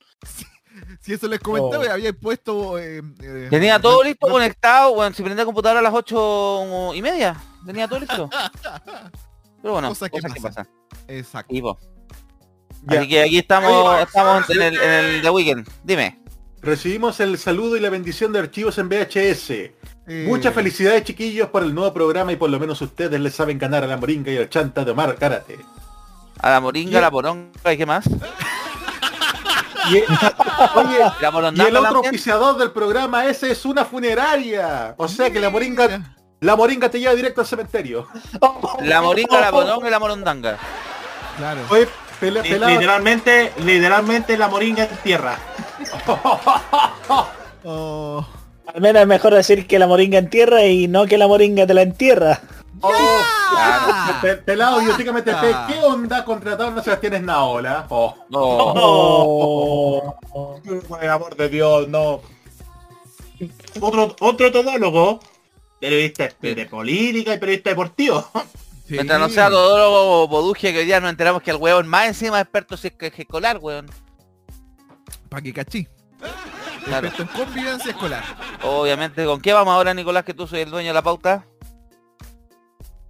Si eso les comenté, Oh. había puesto... eh, eh, Tenía todo listo, conectado, weón. Si prendí la computadora a las 8 y media, tenía todo listo. Pero bueno, cosas que que pasan. pasan. Exacto. Y. Ya. Así que aquí estamos, estamos en el, en el The Weekend. Dime. Recibimos el saludo y la bendición de archivos en VHS. Eh, Muchas felicidades, chiquillos, por el nuevo programa y por lo menos ustedes les saben ganar a la moringa y al chanta de Omar Karate. A la moringa, Y- la poronga y qué más. Y, oye, La y morondanga el otro auspiciador del programa ese es una funeraria. O sea que la moringa, la moringa te lleva directo al cementerio. La moringa, la poronga y la morondanga. Claro. Oye, pele- Li- pelado, Literalmente, literalmente la moringa en tierra. Oh, Al menos es mejor decir que la moringa entierra y no que la moringa te la entierra. oh, Ah. pe- pelado biológicamente Ah. ¿qué onda contrataron a Sebastián Esnaola? Oh. No. Oh. Por el amor de Dios, no. Otro, otro todólogo, periodista de política y periodista deportivo. sí. Mientras no sea todo Bodugia que hoy día nos enteramos que el huevón más encima experto es que es escolar, weón. Pa' que cachí. Claro. En convivencia escolar. Obviamente, ¿con qué vamos ahora, Nicolás, que tú soy el dueño de la pauta?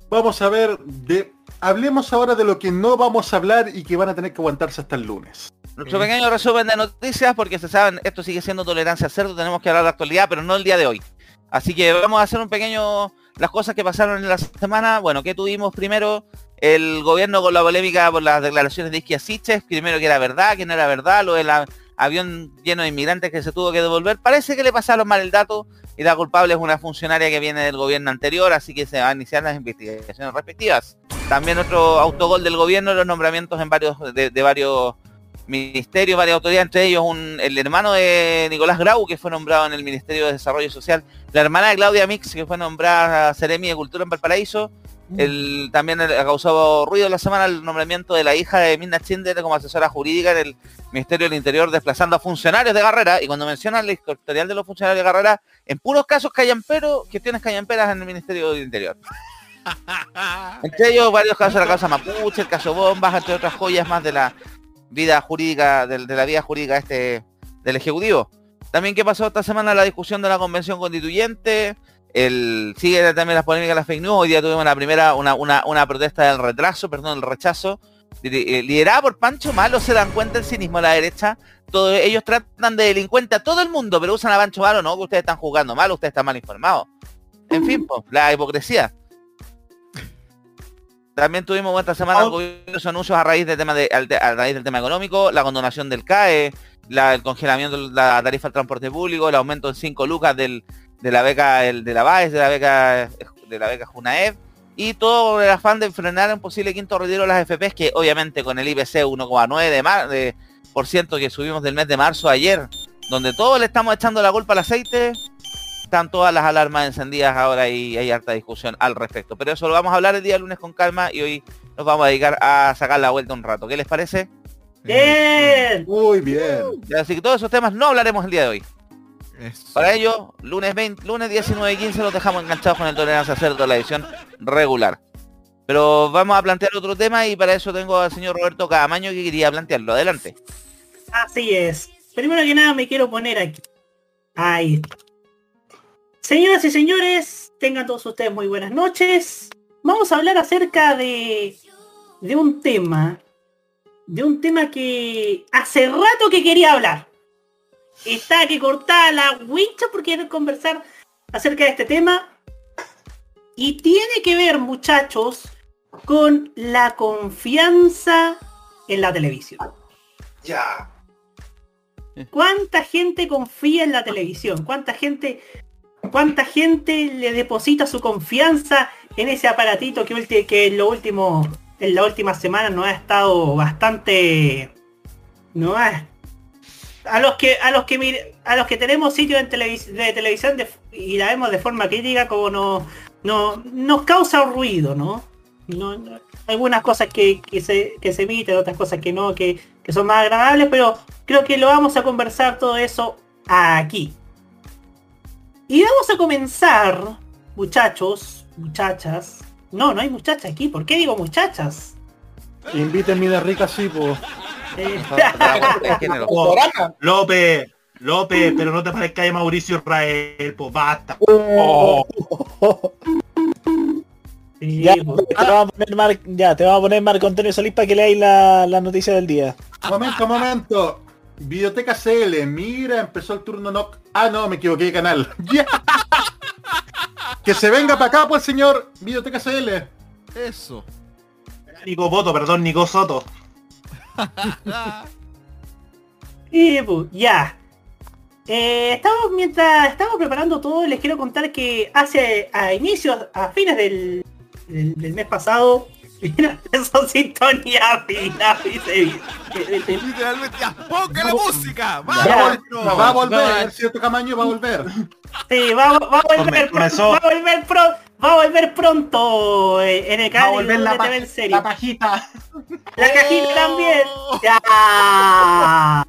Vamos a ver, de, hablemos ahora de lo que no vamos a hablar y que van a tener que aguantarse hasta el lunes. Nuestro pequeño resumen de noticias, porque se saben, esto sigue siendo tolerancia cerdo, tenemos que hablar de actualidad, pero no el día de hoy. Así que vamos a hacer un pequeño, las cosas que pasaron en la semana, bueno, que tuvimos primero, el gobierno con la polémica por las declaraciones de Isquia Siches, primero que era verdad, que no era verdad, lo del a- avión lleno de inmigrantes que se tuvo que devolver, parece que le pasaron mal el dato y la culpable es una funcionaria que viene del gobierno anterior, así que se van a iniciar las investigaciones respectivas. También otro autogol del gobierno, los nombramientos en varios, de, varios ministerios, varias autoridades, entre ellos un, el hermano de Nicolás Grau, que fue nombrado en el Ministerio de Desarrollo Social, la hermana de Claudia Mix, que fue nombrada Seremi de Cultura en Valparaíso, el, también ha causado ruido la semana el nombramiento de la hija de Mirna Chinder como asesora jurídica en el Ministerio del Interior, desplazando a funcionarios de Carrera, y cuando mencionan el historial de los funcionarios de Carrera, en puros casos callamperos, gestiones callamperas en el Ministerio del Interior. Entre ellos varios casos de la causa Mapuche, el caso Bombas, entre otras joyas más de la vida jurídica, de, de la vida jurídica este del Ejecutivo. También qué pasó esta semana la discusión de la convención constituyente, el sigue también las polémicas de las fake news, hoy día tuvimos la primera, una, una, una protesta del retraso, perdón, el rechazo, eh, liderada por Pancho Malo, se dan cuenta el cinismo de la derecha, todo, ellos tratan de delincuente a todo el mundo, pero usan a Pancho Malo, no, que ustedes están jugando mal, ustedes están mal informados. En fin, pues, la hipocresía. También tuvimos esta semana sus anuncios a raíz del tema de, a raíz del tema económico, la condonación del CAE, la- el congelamiento de la tarifa del transporte público, el aumento en 5 lucas del, de la beca el, de la BAES, de la beca de la beca Junaev, y todo el afán de frenar un posible quinto retiro de las FPs, que obviamente con el IPC 1,9 de, mar, de por ciento que subimos del mes de marzo ayer, donde todos le estamos echando la culpa al aceite, están todas las alarmas encendidas ahora y hay harta discusión al respecto. Pero eso lo vamos a hablar el día lunes con calma y hoy nos vamos a dedicar a sacar la vuelta un rato. ¿Qué les parece? Bien. Muy bien. Así que todos esos temas no hablaremos el día de hoy. Eso. Para ello, lunes 20, lunes 19 y 15 los dejamos enganchados con el Tolerancia Cerdo, la edición regular. Pero vamos a plantear otro tema y para eso tengo al señor Roberto Camaño que quería plantearlo. Adelante. Así es. Primero que nada me quiero poner aquí. Ahí. Señoras y señores, tengan todos ustedes muy buenas noches. Vamos a hablar acerca de, de un tema. De un tema que hace rato que quería hablar. Está que cortar la wincha porque quiero conversar acerca de este tema. Y tiene que ver, muchachos, con la confianza en la televisión. Ya. ¿Cuánta gente confía en la televisión? ¿Cuánta gente, cuánta gente le deposita su confianza en ese aparatito que, ulti- que en lo último, en la última semana no ha estado bastante, no ha, a los que, a los que a los que tenemos sitios en televis- de televisión y la vemos de forma crítica como nos, no nos causa ruido, ¿no? no, no- algunas cosas que, que se, que se emiten, otras cosas que no, que, que son más agradables, pero creo que lo vamos a conversar todo eso aquí. Y vamos a comenzar, muchachos, muchachas. No, no hay muchachas aquí. ¿Por qué digo muchachas? Invítenme de rica sí, pues. López, López, pero no te parezca de Mauricio Israel, pues basta. Ya, te vamos a poner Mar- ya, te vamos a poner Marco Antonio Solís para que leáis la, la noticia del día. Momento, momento. Videoteca CL, mira, empezó el turno no. Ah, no, me equivoqué de canal. Que se venga para acá, pues señor. Videoteca CL. Eso. Nico Boto, perdón, Nico Soto. Y pues, ya. Eh, estamos mientras estamos preparando todo, les quiero contar que hace a inicios, a fines del, del, del mes pasado, empezó sintonía se- Literalmente, ya, ponga la música. Va, Ya. a vol- va a volver, cierto Camaño va a volver. Sí, va, va a volver, Comenzó. va a volver pro- va a volver pronto eh, en el Va a canal de volver la, pa- en serio. la pajita. La cajita también. Ya.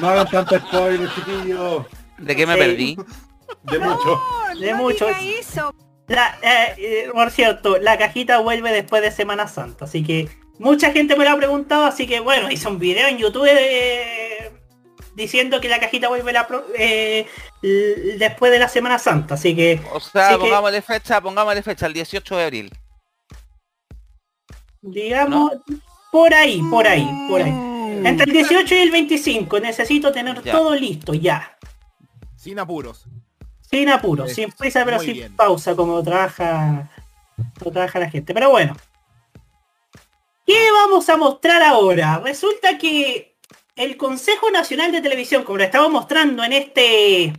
No hagan tanto spoiler, chiquillos. ¿De qué me Sí. perdí? De mucho. De muchos. La, eh, eh, por cierto, la cajita vuelve después de Semana Santa, así que mucha gente me lo ha preguntado, así que bueno, hice un video en YouTube eh, diciendo que la cajita vuelve la pro- eh, después de la Semana Santa, así que O sea, Así que- pongámosle fecha, pongámosle fecha, el 18 de abril. digamos por ahí, por ahí, por ahí. Entre el 18 y el 25 necesito tener Ya. todo listo ya. Sin apuros. Sin apuro, Eso, sin prisa, pero muy sin bien. pausa como trabaja, como trabaja la gente. Pero bueno. ¿Qué vamos a mostrar ahora? Resulta que el Consejo Nacional de Televisión, como lo estamos mostrando en este.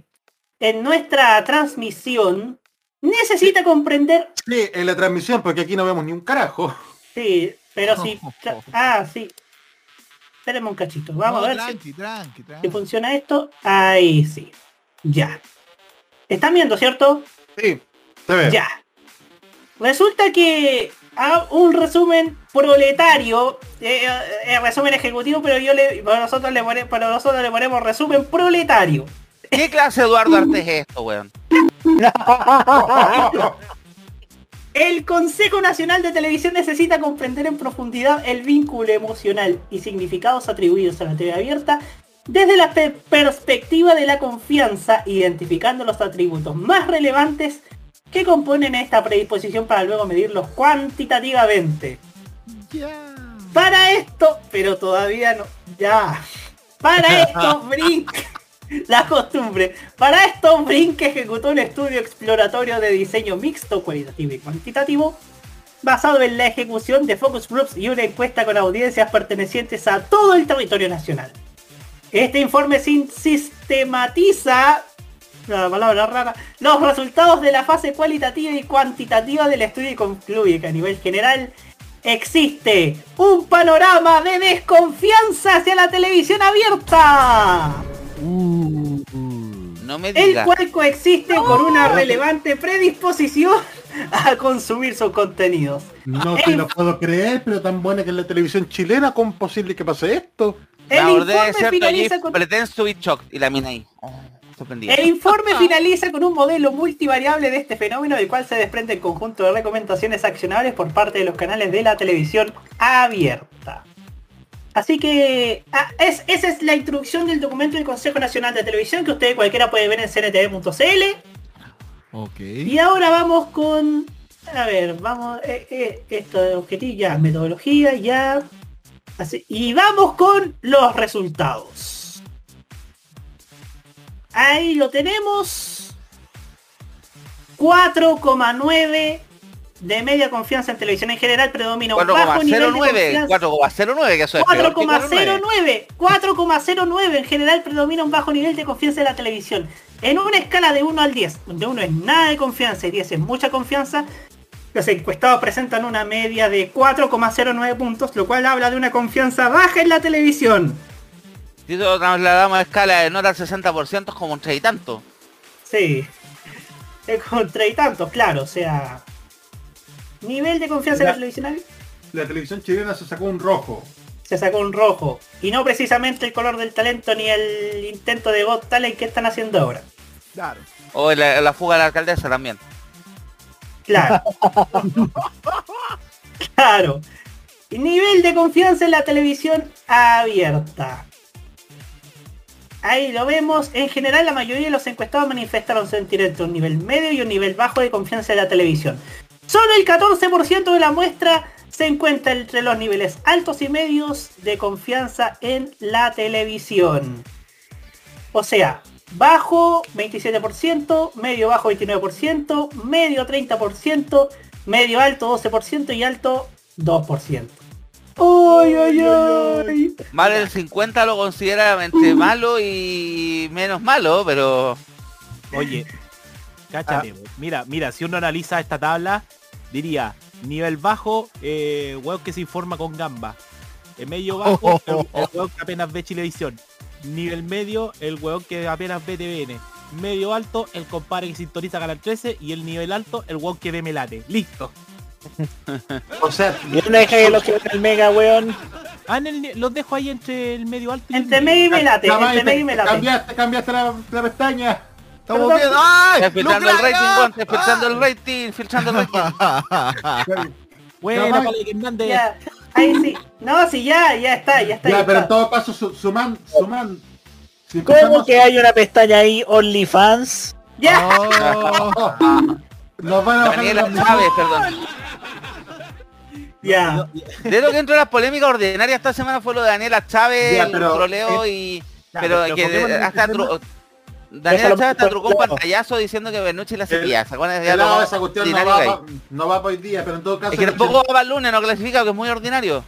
en nuestra transmisión, necesita comprender. Sí, en la transmisión, porque aquí no vemos ni un carajo. Sí, pero sí. tra- Ah, sí. Espérenme un cachito. Vamos No, a ver si- tranqui, tranqui, si funciona esto. Ahí sí. Ya. ¿Están viendo, cierto? Sí, se ve. Ya. Resulta que a un resumen proletario, eh, eh, resumen ejecutivo, pero yo le, nosotros le pone- para nosotros le ponemos resumen proletario. ¿Qué clase de Eduardo Arte es esto, weón? El Consejo Nacional de Televisión necesita comprender en profundidad el vínculo emocional y significados atribuidos a la TV abierta desde la pe- perspectiva de la confianza, identificando los atributos más relevantes que componen esta predisposición para luego medirlos cuantitativamente. Para esto, pero todavía no, ya. Para esto, Brink, la costumbre. Para esto, Brink ejecutó un estudio exploratorio de diseño mixto, cualitativo y cuantitativo, basado en la ejecución de focus groups y una encuesta con audiencias pertenecientes a todo el territorio nacional. Este informe sin- sistematiza la palabra rara, los resultados de la fase cualitativa y cuantitativa del estudio y concluye que a nivel general existe un panorama de desconfianza hacia la televisión abierta, No me el cual coexiste con una relevante predisposición a consumir sus contenidos. No te lo puedo creer, pero tan buena que es la televisión chilena, ¿cómo es posible que pase esto? El acordé de cierto con- pretend be shocked, y la mina ahí. Oh, sorprendida. El informe finaliza con un modelo multivariable de este fenómeno del cual se desprende el conjunto de recomendaciones accionables por parte de los canales de la televisión abierta. Así que ah, es, esa es la introducción del documento del Consejo Nacional de Televisión que usted cualquiera puede ver en cntv.cl. Ok. Y ahora vamos con... A ver, vamos... eh, eh, esto de objetivo, ya, metodología, ya... Así, y vamos con los resultados. Ahí lo tenemos. 4,9 de media confianza en televisión en general, predomina un bajo nivel de 4,09, confianza. 4,09, que eso es peor que 4,9. 4,09 4,09 en general predomina un bajo nivel de confianza en la televisión. En una escala de 1 al 10, donde 1 es nada de confianza y 10 es mucha confianza, los encuestados presentan una media de 4,09 puntos, lo cual habla de una confianza baja en la televisión. Si eso lo trasladamos a escala de nota al 60% es como un tres y tanto. Sí. Es con tres y tantos, claro, o sea. Nivel de confianza en la televisión La televisión chilena se sacó un rojo. se sacó un rojo. Y no precisamente el color del talento ni el intento de Got Talent que están haciendo ahora. Claro. O la, la fuga de la alcaldesa también. Claro. claro. Nivel de confianza en la televisión abierta. Ahí lo vemos. En general, la mayoría de los encuestados manifestaron sentir entre un nivel medio y un nivel bajo de confianza en la televisión. Solo el 14% de la muestra se encuentra entre los niveles altos y medios de confianza en la televisión. O sea, bajo 27%, medio bajo 29%, medio 30%, medio alto 12% y alto 2%. ¡Ay, ay, ay! Más del 50 lo considera entre malo y menos malo, pero... Oye, cáchate, mira, mira, si uno analiza esta tabla, diría, nivel bajo, eh, weón que se informa con gamba. En medio bajo, el, el weón que apenas ve Chilevisión. Nivel medio, el weón que apenas ve TVN. Medio alto, el compadre que sintoniza Canal 13. Y el nivel alto, el weón que ve Melate. Listo. O sea, Yo no dejé que los que el mega, weón. Ah, en el los dejo ahí entre el medio alto y el Entre medio y melate, Camay, entre medio y melate. cambiaste, cambiaste la, la pestaña. Estamos bien. ¡Ay! Filtrando el ¡Lucra, rating, weón, está filtrando el rating, filtrando el rating. Buena, Camay. Pale Hernández. Ya, ahí sí. No, sí, ya, ya está, ya está. Ya, ya pero en está. todo caso, su- suman, suman. Si ¿Cómo que hay una pestaña ahí, OnlyFans? Ya. Oh, nos van a bajar Daniela la Chávez, perdón. Ya. De lo que entró en las polémicas ordinarias esta semana fue lo de Daniela Chávez, el pero, troleo y... ya, pero pero que hasta... tru- Daniela Chávez hasta trucó un pantallazo diciendo que Bernucci la seguía. ¿Se acuerdan? De esa cuestión no va, pa- no va para hoy día, pero en todo caso... Es que tampoco va para el lunes, no clasifica, que es muy ordinario.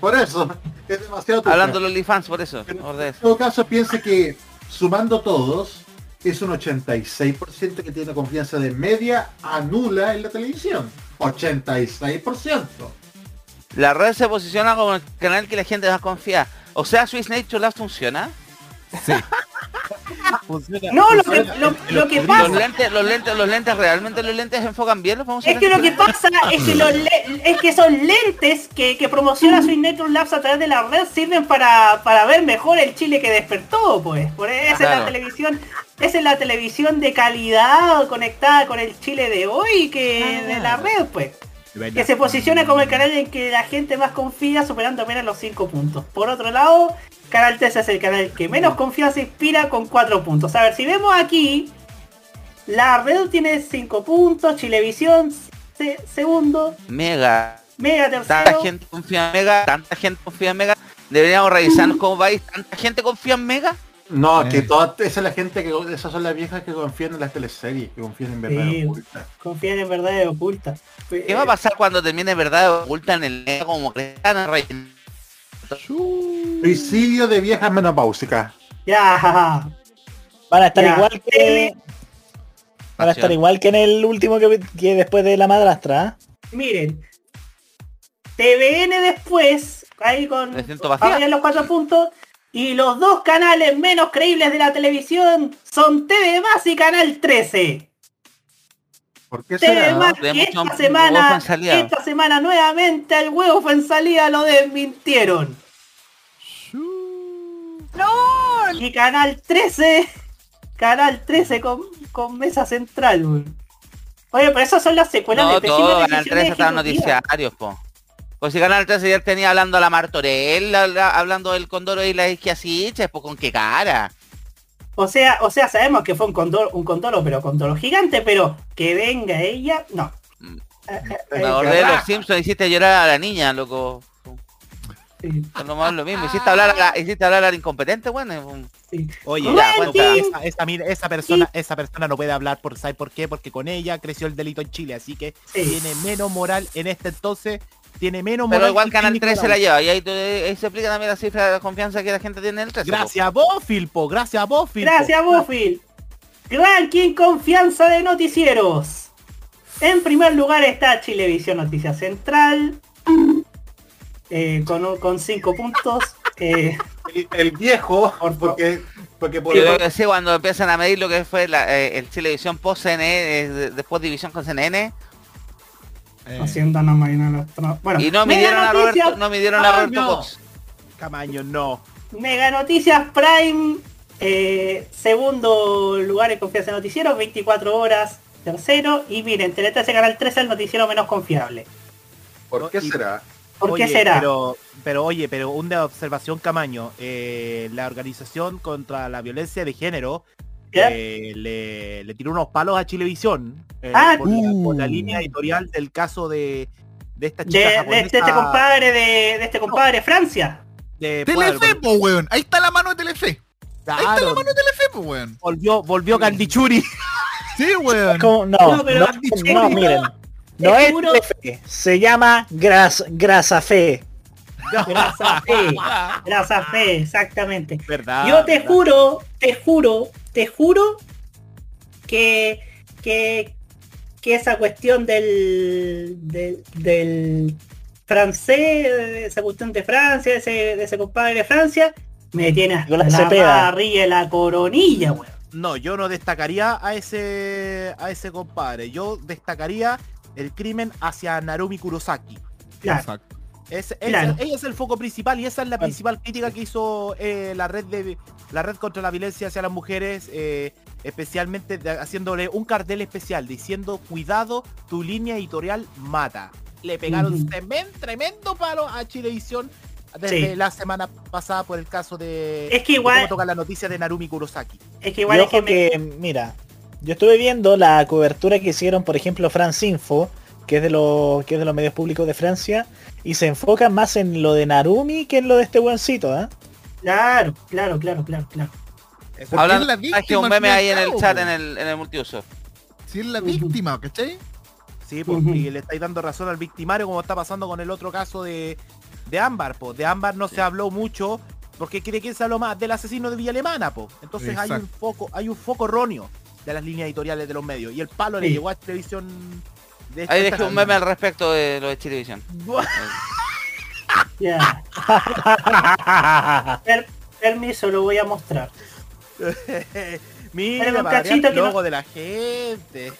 Por eso, es demasiado tuca. Hablando de los OnlyFans, por eso. En todo caso, piense que sumando todos, es un 86% que tiene confianza de media a nula en la televisión. 86%. La red se posiciona como el canal que la gente más confía. O sea, Swiss Nature Lab funciona. Funciona- No, lo que, lo, lo los pasa lentes, los lentes, los lentes, realmente los lentes enfocan bien, los vamos a es que lo que pasa es que, los le- es que son lentes que, que promociona Swing Network Labs a través de la red sirven para, para ver mejor el Chile que despertó, pues. Por esa es la televisión, esa es la televisión de calidad conectada con el Chile de hoy que de la red, pues. Verdad. Que se posiciona como el canal en que la gente más confía, superando apenas los 5 puntos. Por otro lado, Canal 13 es el canal que menos confianza inspira con 4 puntos. A ver, si vemos aquí, la red tiene 5 puntos, Chilevisión se- segundo, Mega. Mega Tanta tercero. gente confía en Mega, tanta gente confía en Mega. Deberíamos revisarnos como país. ¿Tanta gente confía en Mega? No, Eh. que toda esa es la gente que esas son las viejas que confían en las teleseries, que confían en verdad Sí. oculta. Confían en verdad oculta. ¿Qué va a pasar cuando termine verdad oculta en el como que están en relleno? Suicidio de viejas menopáusicas. Ya. Van a estar Ya. igual que. Van a estar igual que en el último que, que después de la madrastra. ¿ah? Miren. TVN después, ahí con los cuatro puntos. Y los dos canales menos creíbles de la televisión son TV Más y Canal 13. ¿Por qué TV será? Más De que mucho esta semana, esta semana nuevamente el huevo fue en salida lo desmintieron. ¡No! Y Canal 13, Canal 13 con, con mesa central. weón. Oye, pero esas son las secuelas No, de todo Canal decisiones 13 estaban noticiarios, po. Pues si Canal 13 ya tenía hablando a la Martorell, habla- hablando del Condoro y la Isquiasiches, pues con qué cara. O sea, o sea, sabemos que fue un condoro, un condoro, pero condoro gigante, pero que venga ella, no. Mm. Eh, eh, Me eh, acordé de los Simpsons, hiciste llorar a la niña, loco. sí, Es lo más lo mismo. Hiciste hablar a la, hiciste hablar al incompetente, bueno. sí. Oye, ya, cuenta, esa, esa, mira, esa persona, esa persona no puede hablar por ¿sabe por qué? Porque con ella creció el delito en Chile, así que Sí. tiene menos moral en este entonces, tiene menos moral. Pero igual que Canal Nicolás. 13 la lleva. Y ahí, se explica también la cifra de confianza que la gente tiene en el 13. po. Gracias a vos, Filpo, gracias a vos, Filpo. Gracias, Buffy. Ranking confianza de noticieros. En primer lugar está Chilevisión Noticias Central. eh, con, con cinco puntos. eh, El, el viejo, porque Porque Yo por, creo que sí, cuando empiezan a medir lo que fue la, eh, el Chilevisión post CNN, eh, de- después división con CNN, Haciéndonos imaginar los tra- Bueno, y no midieron a Roberto, no midieron a Roberto no. Cox. Camaño, no. Mega Noticias Prime, eh, segundo lugar en confianza de noticiero, 24 horas, tercero. Y miren, 13 Canal 13 el noticiero menos confiable. ¿Por qué será? ¿Por qué será? Pero, pero oye, pero una observación, Camaño. eh, la organización contra la violencia de género. Eh, le, le tiró unos palos a Chilevisión eh, Ah, por, la, por la uh. línea editorial del caso de, de esta chica De, de japonesa. este, este compadre de, de este compadre Francia. de- Telefe, po, weón. Ahí está la mano de Telefe. Ahí está la claro, mano de Telefe, po, weón. volvió, volvió Candichuri. Sí, weón. ¿Cómo? No, No, no, pero- no, miren. No es juro- Telefe, se llama Gras, Grasafe. Grasa fe. Grasa fe, exactamente. ¿Verdad? Yo te verdad. juro, te juro, te juro que, que, que esa cuestión del, del, del francés, esa cuestión de Francia, ese, de ese compadre de Francia, me tiene hasta la Cepeda. barriga y la coronilla, weón. No, yo no destacaría a ese a ese compadre. Yo destacaría el crimen hacia Narumi Kurosaki. Claro. Exacto. Es, es- Claro. ella es el foco principal y esa es la Bueno. principal crítica que hizo eh, la red de la red contra la violencia hacia las mujeres, eh, especialmente de- haciéndole un cartel especial diciendo cuidado, tu línea editorial mata. Le pegaron Ujú. tremen- tremendo palo a Chilevisión desde Sí. la semana pasada por el caso de, Es que de igual- cómo toca la noticia de Narumi Kurosaki. Es que igual es que, me- que, mira, yo estuve viendo la cobertura que hicieron, por ejemplo, France Info, que es de los que es de los medios públicos de Francia, y se enfocan más en lo de Narumi que en lo de este buencito, ¿eh? Claro, claro, claro, claro, claro. Porque Hablan, es la hay que víctima, un al meme ahí en el chat, po. en el, en el multiuso. Si es la víctima, ¿cachai? Sí, pues, Ujú. y le estáis dando razón al victimario como está pasando con el otro caso de, de Ámbar, pues. De Ámbar no se habló mucho porque quiere que se habló más del asesino de Villa Alemana, pues. Entonces hay un foco, hay un foco erróneo de las líneas editoriales de los medios. Y el palo le llegó a televisión de Ahí dejé un meme al respecto de lo de Chilevisión. Per- permiso, lo voy a mostrar. Mira, cachito el que no- logo de la gente.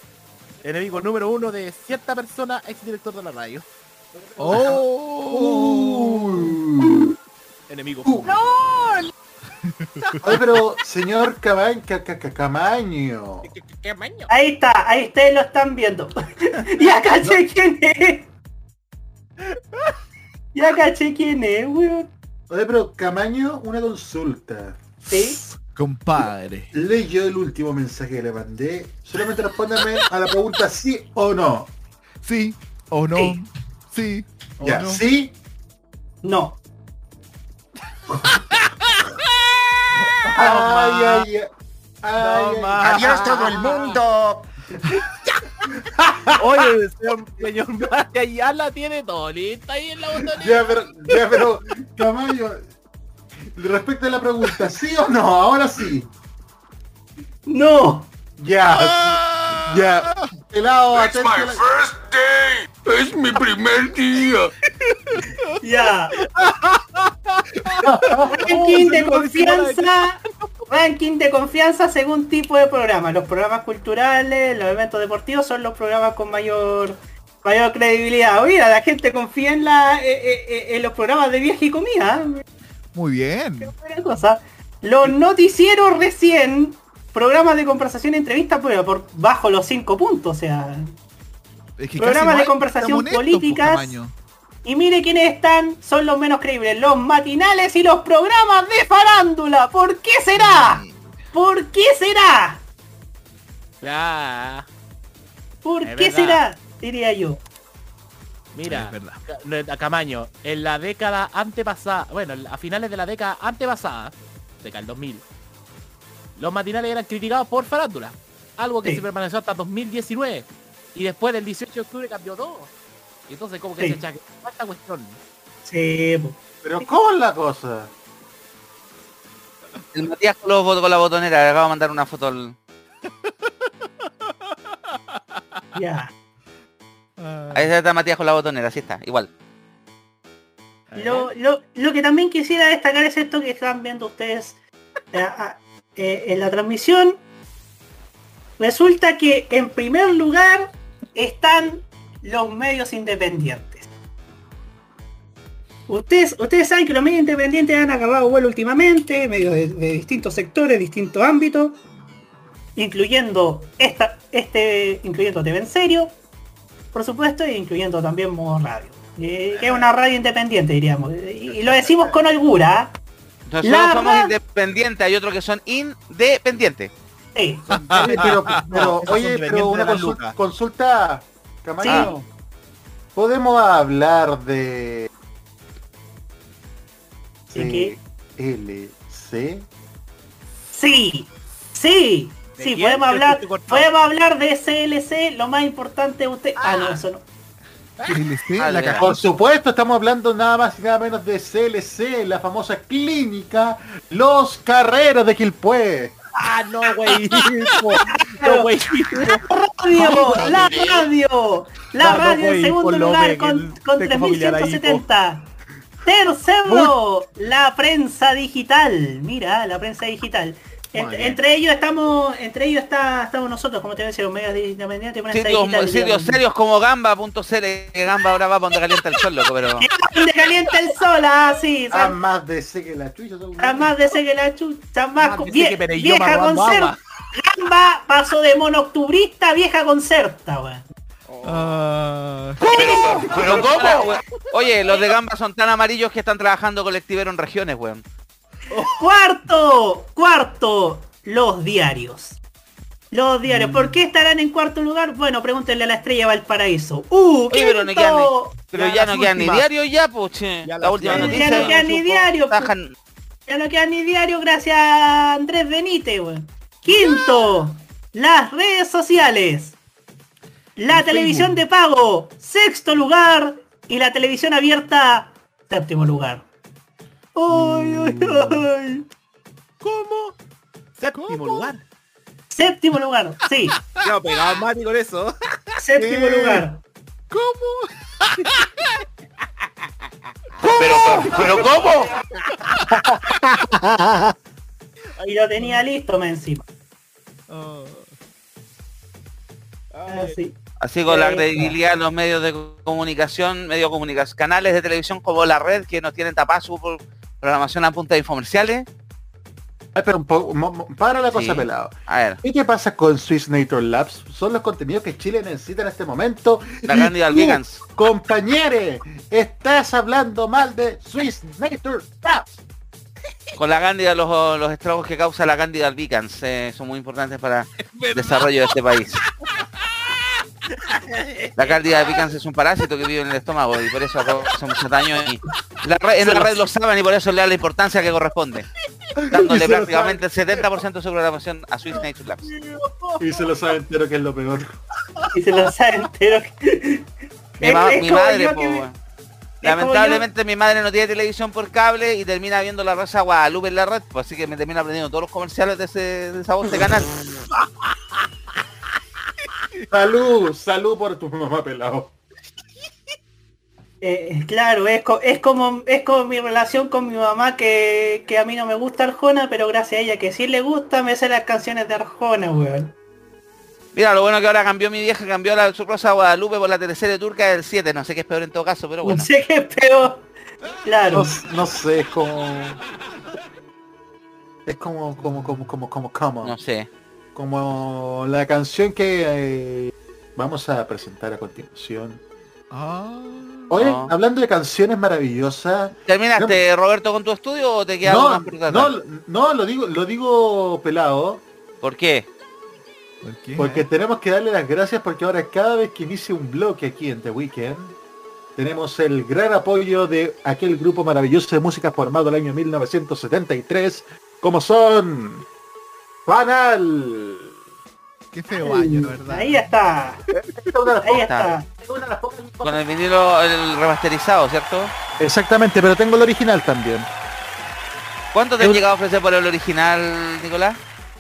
Enemigo número uno de cierta persona, ex director de la radio. Oh. Enemigo. Oye, pero señor Cama- Ca- Ca- Ca- Camaño. Ahí está, ahí ustedes lo están viendo. ya caché quién es. Ya caché quién es, weón. Oye, pero Camaño, una consulta. Sí. Compadre. Leyó el último mensaje que le mandé. Solamente respóndame a la pregunta sí o no. Sí o no. Sí. Sí. o Ya, no. sí. No. Ay, ay, ay. Ay, ay. Adiós todo el mundo. Oye, señor, señor María, ya la tiene todo lista ahí en la botonera. Ya, pero, ya, pero, Camaño, respecto a la pregunta, ¿sí o no? Ahora sí. No. Ya, sí, ya. Pelado, It's atento. my a la- first day. Es mi primer día. Ya. Ranking de confianza. Ranking de confianza según tipo de programa. Los programas culturales, los eventos deportivos son los programas con mayor mayor credibilidad. Mira, la gente confía en la eh, eh, eh, en los programas de viaje y comida. Muy bien. Cosa. Los noticieros recién, programas de conversación y entrevistas, pero por bajo los cinco puntos, o sea. Es que Programas de conversación honestos, políticas. Y mire quiénes están, son los menos creíbles, los matinales y los programas de farándula. ¿Por qué será? ¿Por qué será? Ya. ¿Por Es qué verdad. será? Diría yo. Mira. Ca- Camaño, en la década antepasada, bueno, a finales de la década antepasada, década del 2000, los matinales eran criticados por farándula. Algo que Sí. se permaneció hasta 2019. Y después del 18 de octubre cambió todo. Y entonces como que Sí. se echa esta cuestión. Sí. Pero ¿cómo es la cosa? El Matías con, los bot- con la botonera, le acabo de mandar una foto al... ya. Ahí está Matías con la botonera, así está, igual. Lo, lo, lo que también quisiera destacar es esto que están viendo ustedes. eh, a- eh, en la transmisión, resulta que en primer lugar están los medios independientes. Ustedes, ustedes saben que los medios independientes han agarrado vuelo últimamente, medios de, de distintos sectores, distintos ámbitos, incluyendo esta, este, incluyendo TV en serio, por supuesto, e incluyendo también modo radio. eh, que es una radio independiente, diríamos. Y, y lo decimos con holgura. ¿ah? Nosotros La somos independientes, hay otros que son independientes. Sí. Pero, oye, pero dependientes una de la consulta, consulta. Podemos hablar de. LC. Sí, sí, ¿De sí, podemos hablar, podemos hablar de SLC, lo más importante usted. Ah, no, eso no. LC, Ah, la de- cagó. Por supuesto, estamos hablando nada más y nada menos de CLC, la famosa clínica Los Carreros de Quilpué. Ah, no, güey. No, güey. Radio, la radio, la radio en segundo lugar con, con tengo familiar ahí, 3170. Tercero, la prensa digital. Mira, la prensa digital. Entre ellos estamos, entre ellos está, estamos nosotros, como te decía, medios de- independientes, Sitios, digital. sitios digamos. serios como gamba.cl, que gamba ahora va para donde calienta el sol, loco, pero... Donde calienta el sol, ah, sí. Más de C que la chucha. son- Está más de ese que la chucha, más Más con- vie- vieja concerta. Gamba pasó de monoctubrista a vieja concerta, weón. Pero ¿cómo? Oye, los de gamba son tan amarillos que están trabajando colectivero en regiones, weón. Cuarto, cuarto, los diarios. Los diarios, Mm. ¿por qué estarán en cuarto lugar? Bueno, pregúntenle a la estrella Valparaíso. ¡Uh! Oye, pero no quedan ni, pero Ya no quedan ni diario ya, pues, che. Ya La última ya- ya noticia. no quedan ni diario, pues. Tajan- Ya no queda ni diario gracias a Andrés Benítez, weón. Quinto, las redes sociales. La televisión de pago, sexto lugar. Y la televisión abierta, séptimo lugar. Ay, ay, ay. ¿Cómo? Séptimo lugar. Séptimo lugar, sí, Ya pegaba Mati con eso. séptimo lugar. Pero, pero ¿cómo? Y lo tenía listo, me encima. oh. Así. Así con la credibilidad de los medios de comunicación, medios de comunicación, canales de televisión como la red que nos tienen tapada su pro- programación a punta de infomerciales. Ay, pero un poco, mo- mo- para la cosa Sí. pelado. A ver, ¿Y qué pasa con Swiss Nature Labs? Son los contenidos que Chile necesita en este momento. la Candida Vegans. Compañere, estás hablando mal de Swiss Nature Labs. Con la cándida, los, los estragos que causa la cándida albicans eh, son muy importantes para el desarrollo de este país. La cándida albicans es un parásito que vive en el estómago y por eso causa mucho daño y la red- en la red lo saben y por eso le da la importancia que corresponde. Dándole prácticamente el 70% de su programación a Swiss Nature Labs. Y se lo sabe entero que es lo peor. Y se lo sabe entero. Mi, Es- ma- es mi madre, po, que- Lamentablemente mi madre no tiene televisión por cable y termina viendo la raza Guadalupe en la red, pues así que me termina aprendiendo todos los comerciales de ese de esa voz de canal. Salud, salud por tu mamá pelado. Eh, claro, es, co- es como es como mi relación con mi mamá que, que a mí no me gusta Arjona, pero gracias a ella que sí le gusta, me sé las canciones de Arjona, weón. Mira, lo bueno que ahora cambió mi vieja, cambió la su rosa Guadalupe por la teleserie turca del 7, no sé qué es peor en todo caso, pero bueno. No sé qué es peor. Claro. No, no sé, es como... Es como, como, como, como, como, como. No sé. Como la canción que eh, vamos a presentar a continuación. Ah. Oye, No. hablando de canciones maravillosas. ¿Terminaste, Roberto, con tu estudio o te queda algo No, más por tratar? no, no, lo digo, lo digo pelado. ¿Por qué? ¿Por qué? Porque tenemos que darle las gracias porque ahora cada vez que inicie un bloque aquí en The Weekend, tenemos el gran apoyo de aquel grupo maravilloso de música formado el año 1973, como son Panal. Qué feo año, la verdad. Ahí está. Esta es una de las Ahí está. Con el vinilo el remasterizado, ¿cierto? Exactamente, pero tengo el original también. ¿Cuánto te han El- llegado a ofrecer por el original, Nicolás?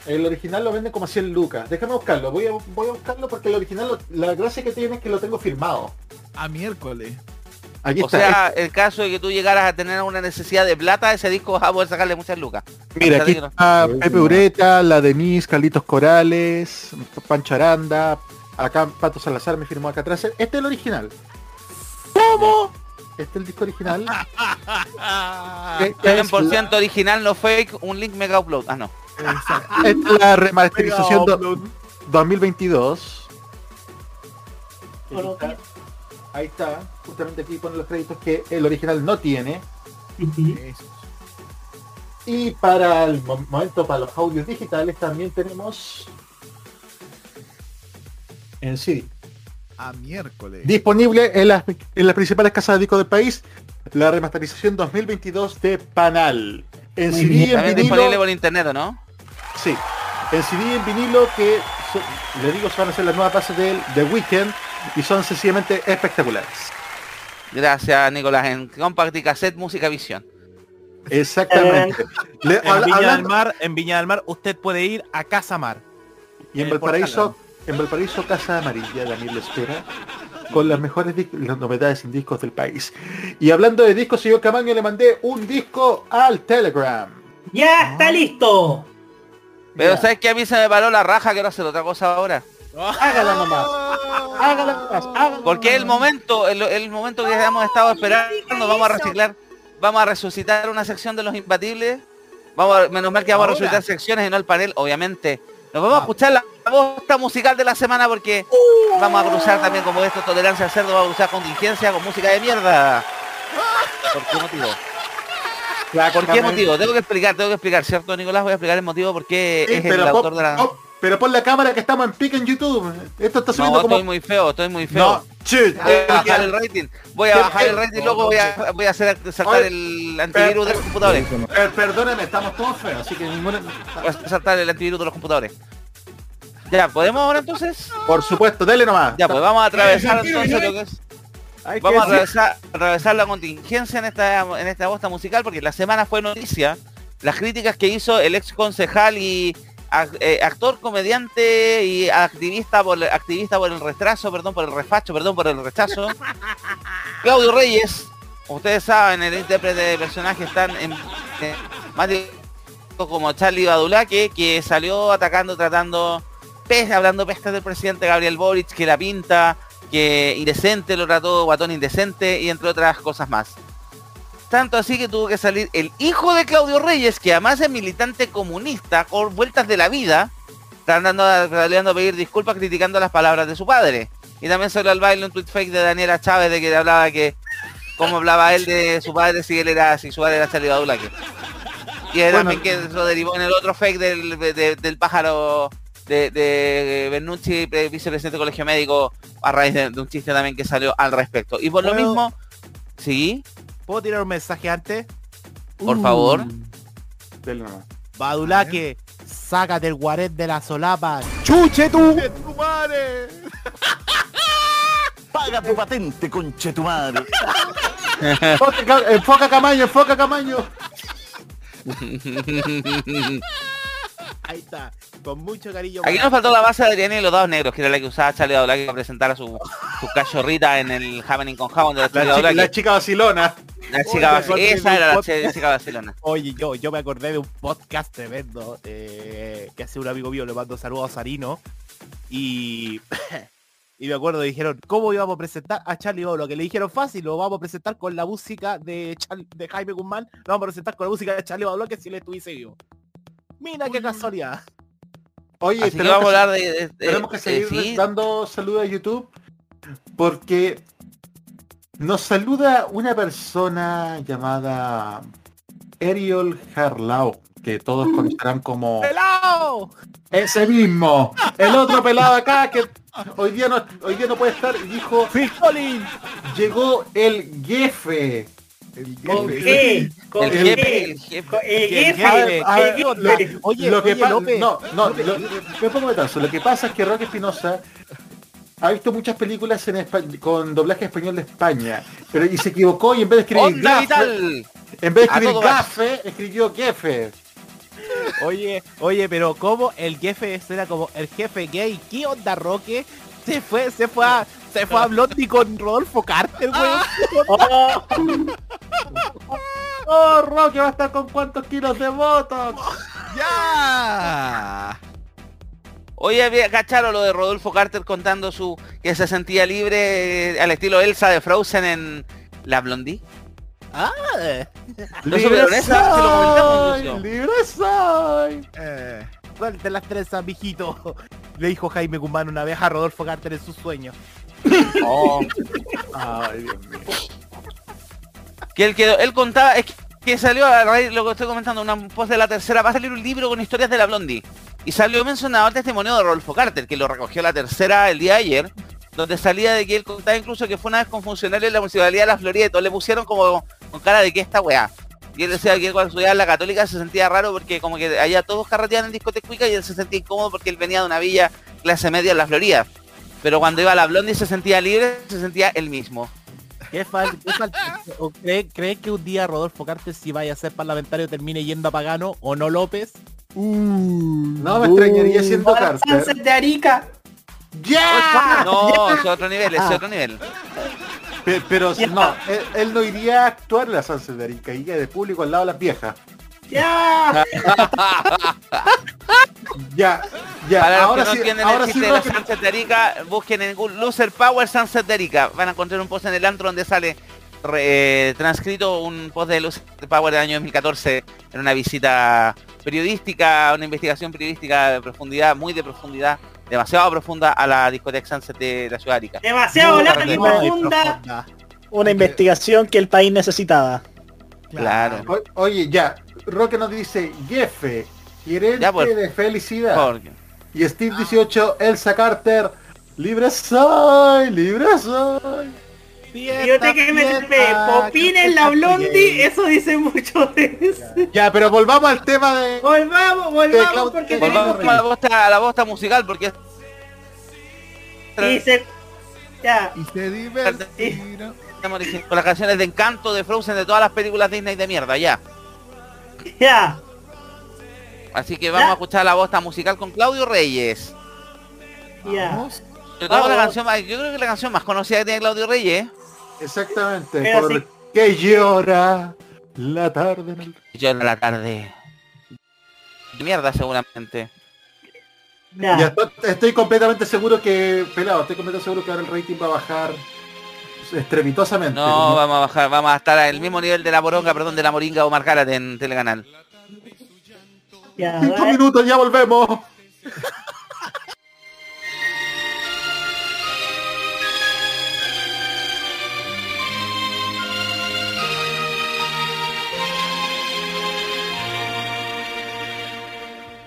El original lo venden como a 100 lucas. Déjame buscarlo, voy a, voy a buscarlo porque el original, lo- la gracia que tiene es que lo tengo firmado. A miércoles. Aquí o está. sea, el caso de que tú llegaras a tener una necesidad de plata, ese disco vas a poder sacarle muchas lucas. Mira, aquí no- está Pepe Ureta, la Denise, Carlitos Corales, Pancho Aranda, acá Pato Salazar me firmó acá atrás. Este es el original. ¿Cómo? Este es el disco original. Esta es 100% original, no fake, un link mega upload. Ah, no. Esta es la remasterización do- 2022. Aquí está. Ahí está, justamente aquí ponen los créditos que el original no tiene. Y para el mo- momento, para los audios digitales, también tenemos en CD. A miércoles. Disponible en las, en las principales casas de discos del país, la remasterización 2022 de Panal. En Muy CD bien. y en También vinilo. disponible por internet, ¿o ¿no? Sí, en CD y en vinilo que son- le digo van a ser las nuevas bases del The Weeknd y son sencillamente espectaculares. Gracias, Nicolás. En Compact y Cassette Música Visión. Exactamente. Le- En Viña del Mar, en Viña del Mar, usted puede ir a Casa Mar. y en el Valparaíso, en Valparaíso Casa Amarilla, Daniel espera con las mejores las novedades en discos del país. Y hablando de discos, señor Camaño, le mandé un disco al Telegram. ¡Ya está listo! Pero ¿sabes que A mí se me paró la raja, quiero hacer otra cosa ahora. Hágala nomás. Hágala nomás. Hágala Porque es el momento, el, el momento que hemos estado esperando, vamos a reciclar, vamos a resucitar una sección de los imbatibles. Vamos a- menos mal que vamos a resucitar secciones y no el panel, obviamente. Nos vamos a escuchar la posta musical de la semana porque vamos a cruzar también como esto, tolerancia al cerdo, vamos a usar contingencia con música de mierda. ¿Por qué motivo? ¿Por qué motivo? Tengo que explicar, tengo que explicar, ¿cierto, Nicolás? Voy a explicar el motivo porque Sí, es el autor de la... pero pon la cámara que estamos en pica en YouTube. Esto está No, subiendo como... estoy muy feo, estoy muy feo. No, chut. Voy a bajar el rating. Voy a ¿Qué- bajar el rating, luego voy a, voy a hacer saltar el antivirus de los computadores. Perdóname, estamos todos feos, así que ninguna... Voy a saltar el antivirus de los computadores. Ya, ¿podemos ahora entonces? Por supuesto, dele nomás. Ya, pues vamos a atravesar entonces lo que es. Hay Vamos a atravesar, atravesar la contingencia en esta en esta bosta musical porque la semana fue noticia las críticas que hizo el ex concejal y actor, comediante y activista por activista por el retraso, perdón, por el refacho, perdón, por el rechazo. Claudio Reyes, ustedes saben, el intérprete de personajes tan en, eh, más de- como Charlie Badulaque, que salió atacando, tratando, pes, hablando pestes del presidente Gabriel Boric, que la pinta, que indecente lo trató, guatón indecente, y entre otras cosas más. Tanto así que tuvo que salir el hijo de Claudio Reyes, que además es militante comunista, con vueltas de la vida, tratando, a pedir disculpas criticando las palabras de su padre. Y también salió al baile un tweet fake de Daniela Chávez de que hablaba que, cómo hablaba él de su padre si él era, si su padre era Charlie Badulaque. Y Bueno. también que eso derivó en el otro fake del, de- del pájaro de, de Bernucci, pre- vicepresidente del colegio médico, a raíz de, de un chiste también que salió al respecto. Y por lo mismo, sí, ¿Puedo tirar un mensaje antes? por favor. Dele nomás. Badulaque, sácate el guaret de la solapa. ¡Chuche tú! Paga tu patente, conche tu madre. Enfoca, Ca- enfoca Camaño, enfoca Camaño. Ahí está, con mucho cariño. Aquí nos faltó la base de Adriana y los dados negros, que era la que usaba Charlie Badulaque para presentar a su, su cachorrita en el Happening con Jabón de la Charlie chica, la chica vacilona. La chica Oye, vaci- me esa era la chica vacilona. Oye, yo, yo me acordé de un podcast tremendo eh, que hace un amigo mío, le mando saludos a Sarino. Y, y me acuerdo, dijeron, ¿cómo íbamos a presentar a Charlie Bolo? Que le dijeron fácil, lo vamos a presentar con la música de, Char- de Jaime Guzmán, lo vamos a presentar con la música de Charlie Bolo que si él estuviese vivo. Mira qué casualidad. Oye, Así tenemos vamos a que- hablar de... de- de- Tenemos que eh, seguir sí, dando saludos a YouTube porque nos saluda una persona llamada Ariel Harlau, que todos conocerán como ¡Pelao! ese mismo, el otro pelado acá que hoy día no, hoy día no puede estar y dijo llegó el jefe. ¿Con qué? ¿Con El jefe, el jefe. El ¿Qué jefe? A ver. Oye, lo que oye, López. no, no, lo- me pongo de. Lo que pasa es que Roque Espinosa ha visto muchas películas en con doblaje español de España, pero y se equivocó y en vez de escribir ¡Onda gafe, en vez de escribir gafe, escribió jefe. Oye, oye, pero como el jefe era como el jefe gay? ¿Qué onda, Roque? Se fue, se fue a, Se fue a Blondie con Rodolfo Carter, weón. Oh, ¡Oh, Roque va a estar con cuántos kilos de Botox! ¡Ya! Oye, había- ¿cacharon lo de Rodolfo Carter contando su que se sentía libre eh, al estilo Elsa de Frozen en La Blondie? Ah, ¿No supieron eso? Se lo comentamos, soy! ¡Libre soy! eh, suelte las trenzas, mijito. Le dijo Jaime Guzmán una vez a Rodolfo Carter en sus sueños. Oh. Ay, Dios mío. Que él quedó, él contaba, es que, que salió a raíz, lo que estoy comentando, una post de la tercera, va a salir un libro con historias de la Blondie. Y salió mencionado el testimonio de Rodolfo Carter, que lo recogió la tercera el día de ayer, donde salía de que él contaba incluso que fue una vez con funcionarios de la Municipalidad de la Florida y todos le pusieron como con cara de que esta weá. Y él decía que cuando estudiaba en la católica se sentía raro porque como que allá todos carreteaban en discoteca y él se sentía incómodo porque él venía de una villa clase media en la Florida. Pero cuando iba a la Blondie se sentía libre, se sentía él mismo. ¿Qué falta? ¿Qué falta? ¿O cree, cree que un día Rodolfo Carter, si vaya a ser parlamentario, termine yendo a Pagano o no López? No me extrañaría siendo Carter. Sunset de Arica. ¡Ya! No, es otro nivel, es otro nivel. Pe- Pero no, él, él no iría a actuar en la Sunset de Arica, iría de público al lado de las viejas. ¡Ya! Ya, ya, Para los ahora que no sí, entienden ahora el sí chiste de la Roque- Sunset de Arica, busquen en Google Loser Power Sunset de Arica. Van a encontrar un post en el antro donde sale re- eh, transcrito un post de Loser Power del año 2014 en una visita periodística, una investigación periodística de profundidad, muy de profundidad, demasiado profunda a la discoteca Sunset de la ciudad de Arica. Demasiado larga y profunda. una investigación que el país necesitaba. Claro. O- oye, ya, Roque nos dice, Jefe, gerente Ya, pues. de felicidad. Porque- Y Steve 18, Elsa Carter, libre soy, libre soy. Yo te que me Popín en la Blondie, eso dice mucho de eso. Ya, pero volvamos al tema de... Volvamos, volvamos, porque Volvamos tenemos a la bosta, a la bosta musical porque Y se... Ya. Y se divertirá. estamos diciendo con las canciones de encanto de Frozen de todas las películas Disney de mierda, ya. Ya. Así que vamos a escuchar la bosta musical con Claudio Reyes. Ya. Yo, creo que la canción más, yo creo que la canción más conocida que tiene Claudio Reyes. Exactamente, Pero por sí. que llora la tarde en el... Yo en la tarde. De mierda seguramente. Ya, estoy, estoy completamente seguro que, pelado, estoy completamente seguro que ahora el rating va a bajar estrepitosamente. No, vamos a bajar, vamos a estar al mismo nivel de la moronga, perdón, de la moringa o Marcárate en Telecanal. Ya, Cinco minutos, ya volvemos.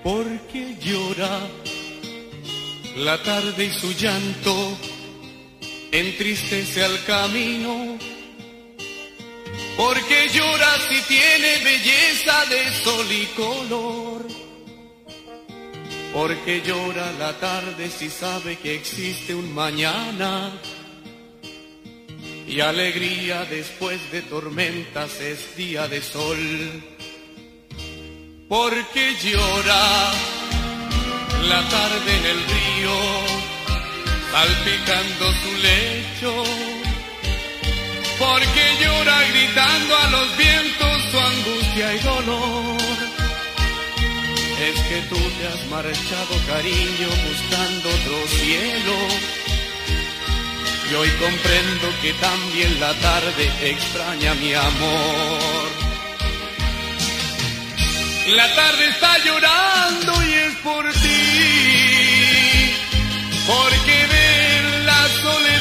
porque llora la tarde y su llanto entristece al camino. Porque llora si tiene belleza de sol y color. Porque llora la tarde si sabe que existe un mañana. Y alegría después de tormentas es día de sol porque llora la tarde en el río, salpicando su lecho, porque llora gritando a los vientos su angustia y dolor. Es que tú te has marchado, cariño, buscando otro cielo. Y hoy comprendo que también la tarde extraña mi amor. La tarde está llorando y es por ti, porque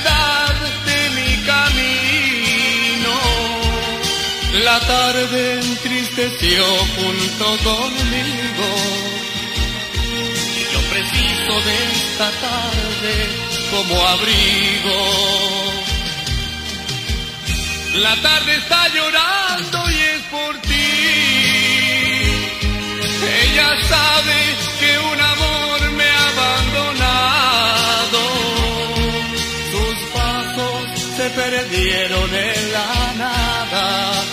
de mi camino. La tarde entristeció junto conmigo. Y yo preciso de esta tarde como abrigo. La tarde está llorando y es por ti. Ella sabe que un perdieron en la nada.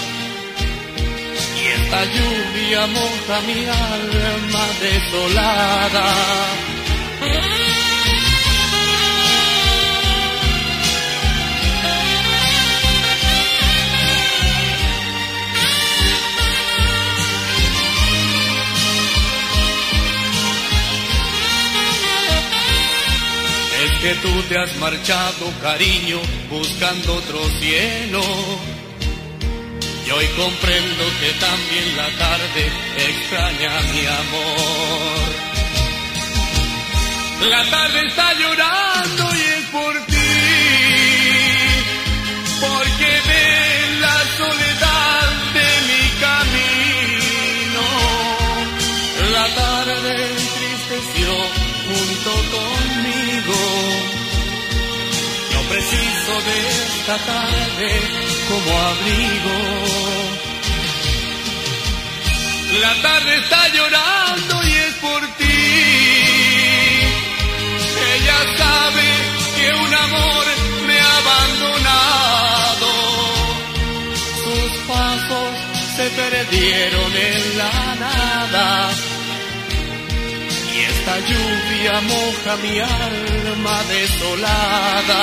Y esta lluvia moja mi alma desolada. Que tú te has marchado, cariño, buscando otro cielo. Y hoy comprendo que también la tarde extraña mi amor. La tarde está llorando y esta tarde como abrigo. La tarde está llorando y es por ti. Ella sabe que un amor me ha abandonado. Sus pasos se perdieron en la nada. Y esta lluvia moja mi alma desolada.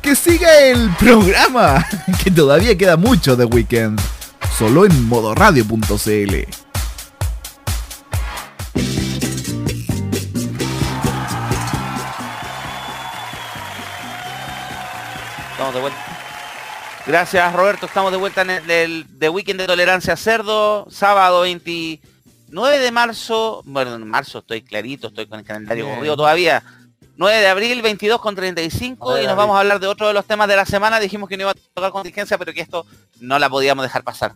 ¡Que siga el programa! Que todavía queda mucho de Weekend. Solo en modoradio.cl. Estamos de vuelta. Gracias Roberto, estamos de vuelta en el, el- The Weekend de Tolerancia Cerdo, sábado 29 de marzo, bueno, en marzo estoy clarito, estoy con el calendario corrido todavía. 9 de abril, 22 con 35 Nueve y nos vamos a hablar de otro de los temas de la semana. Dijimos que no iba a tocar contingencia, pero que esto no la podíamos dejar pasar.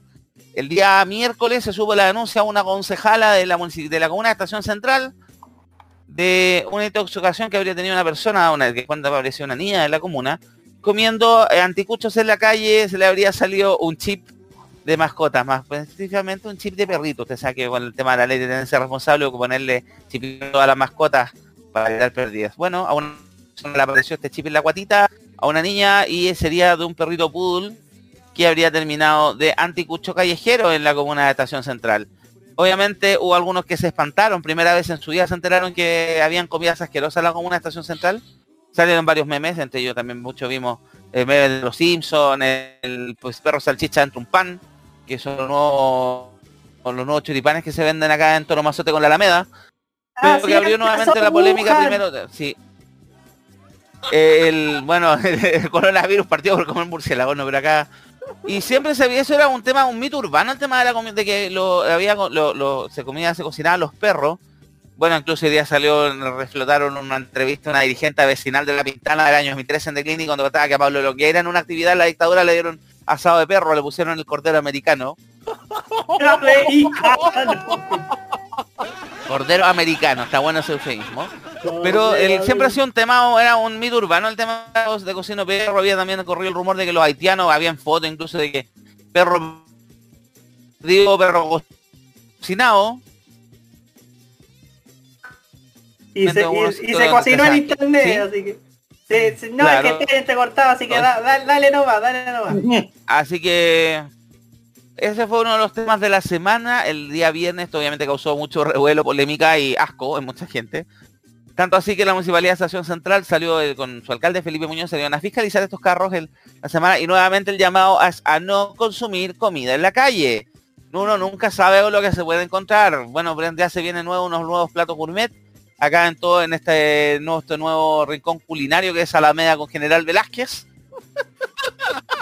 El día miércoles se supo la denuncia a una concejala de la, munici- de la comuna de Estación Central de una intoxicación que habría tenido una persona, una que cuando apareció una niña de la comuna, comiendo eh, anticuchos en la calle, se le habría salido un chip de mascotas, más específicamente un chip de perrito. Usted sabe que con el tema de la ley de tenencia responsable o ponerle chip a las mascotas para evitar pérdidas. Bueno, a una persona le apareció este chip en la guatita, a una niña y sería de un perrito poodle que habría terminado de anticucho callejero en la comuna de Estación Central. Obviamente hubo algunos que se espantaron, primera vez en su vida se enteraron que habían comidas asquerosas en la comuna de Estación Central. Salieron varios memes, entre ellos también muchos vimos el meme de los Simpsons, el pues, perro salchicha entre un pan, que son los nuevos, los nuevos choripanes que se venden acá en Toromazote con la Alameda. Ah, Pero sí, que abrió nuevamente la polémica Wuhan. primero. Sí. El, bueno, el coronavirus partió por comer murciélago, no, pero acá. Y siempre se veía, eso era un tema, un mito urbano, el tema de la comi- de que lo había lo, lo- se comía, se cocinaban los perros. Bueno, incluso hoy día salió, reflotaron una entrevista a una dirigente vecinal de la Pintana del año 2013 en The Clinic cuando contaba que a Pablo Longueira en una actividad en la dictadura le dieron asado de perro, le pusieron el cordero americano. Cordero americano, está bueno ese eufemismo. Pero el, siempre ha sido un tema, era un mito urbano el tema de cocino perro. Había también corrido el rumor de que los haitianos habían fotos incluso de que perro, digo perro cocinado. Y se, y- y se cocinó en internet, así que. sí, sí, no, Claro. es que te, te cortaba, así que da- da- dale nomás, dale nomás. Así que ese fue uno de los temas de la semana. El día viernes esto obviamente causó mucho revuelo, polémica y asco en mucha gente. Tanto así que la Municipalidad de Estación Central salió con su alcalde Felipe Muñoz, salieron a fiscalizar estos carros la semana y nuevamente el llamado es a no consumir comida en la calle. Uno nunca sabe lo que se puede encontrar. Bueno, ya se vienen nuevos, unos nuevos platos gourmet acá en todo en este nuevo rincón culinario que es Alameda con General Velázquez.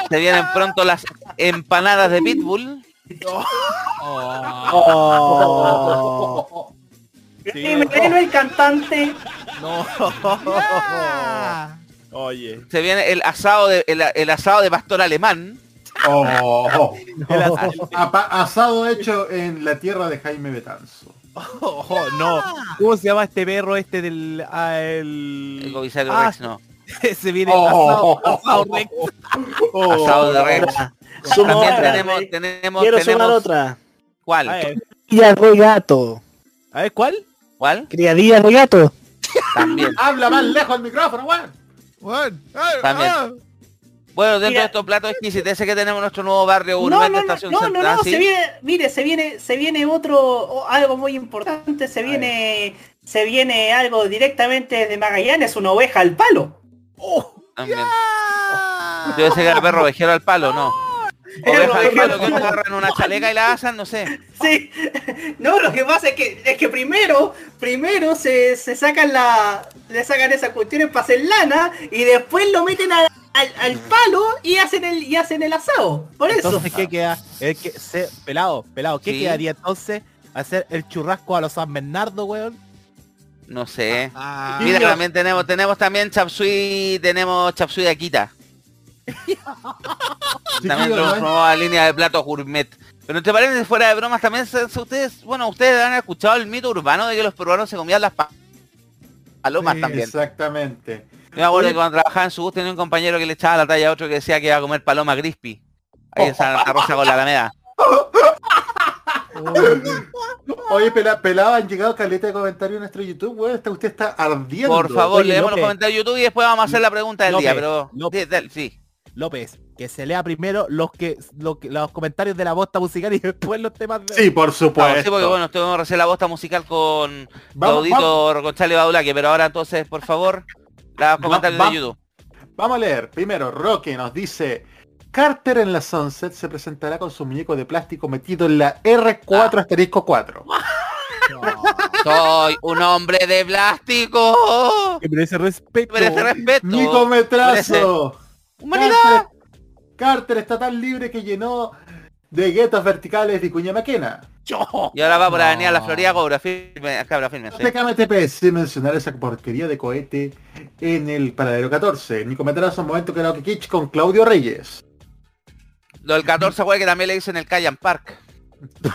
Se vienen pronto las empanadas de Pitbull. Oh. Y Moreno, el cantante. No. Oye. Se viene el asado de el, el asado de pastor alemán. Oh, El Apa- asado hecho en la tierra de Jaime Betanzo. Oh, no. ¿Cómo se llama este perro este del... ah, el... El comisario Ah, Rex, no. Se viene Oh. asado, asado Rex. Asado de Rex. También tenemos, tenemos, Quiero tenemos- sumar otra. ¿Cuál? A ver, Criadilla de gato. a ver, ¿cuál? ¿Cuál? Criadilla de gato. También. Habla más lejos el micrófono, weón. Ah, También. ah. Bueno, dentro Mira. de estos platos exquisites que tenemos nuestro nuevo barrio No, no, de no, Estación no, no, Central. no, ¿sí? se viene, mire, se viene, se viene otro, algo muy importante, se viene, se viene algo directamente de Magallanes, una oveja al palo. También. Yo pensé que era perro ovejero al palo, no. Oveja al palo al que agarran una chaleca y la asan, no sé. Sí, no, lo que pasa es que, es que primero, primero se, se sacan la, le sacan esas cuestiones para hacer lana y después lo meten al, al, al palo y hacen el, y hacen el asado. Por eso. Entonces, ¿qué queda? El que, se, pelado, pelado, ¿qué Sí. quedaría entonces? Hacer el churrasco a los San Bernardo, weón. No sé. Ah, Mira, también tenemos, tenemos también chapsui, tenemos chapsui de Akita. También tenemos nueva línea de platos gourmet. Pero te parece fuera de bromas también se- se- ustedes, bueno, ustedes han escuchado el mito urbano de que los peruanos se comían las pa- palomas Sí, también. Exactamente. Yo me acuerdo Oye. que cuando trabajaba en su bus tenía un compañero que le echaba la talla a otro que decía que iba a comer paloma crispy. Ahí en Santa Rosa con la Alameda. Oye, pela, pelado, han llegado caleta de comentarios en nuestro YouTube, weón. Usted está ardiendo. Por favor, Oye, leemos los comentarios de YouTube y después vamos a hacer la pregunta del día, López, pero López. sí, dale, sí. López, que se lea primero los que, lo que- los comentarios de la bosta musical y después los temas de... Sí, por supuesto. Claro, sí, porque bueno, estuvimos recién la bosta musical con Claudito con Charlie Badulaque, pero ahora entonces, por favor, los comentarios va- de YouTube. Vamos a leer. Primero, Roque nos dice... Carter en la Sunset se presentará con su muñeco de plástico metido en la R4 asterisco 4. Soy un hombre de plástico. Que merece respeto. Merece respeto. Nico Metrazo. Humanidad. Carter, Carter está tan libre que llenó de guetos verticales de Cuña Maquena. Y ahora va por la avenida La Florida Cobra, firme, cabra, firme. TKMTP sin mencionar esa porquería de cohete en el paradero 14. Nico Metrazo, momento karaoke kitsch con Claudio Reyes. Lo del 14 fue que también le dicen el Callan Park.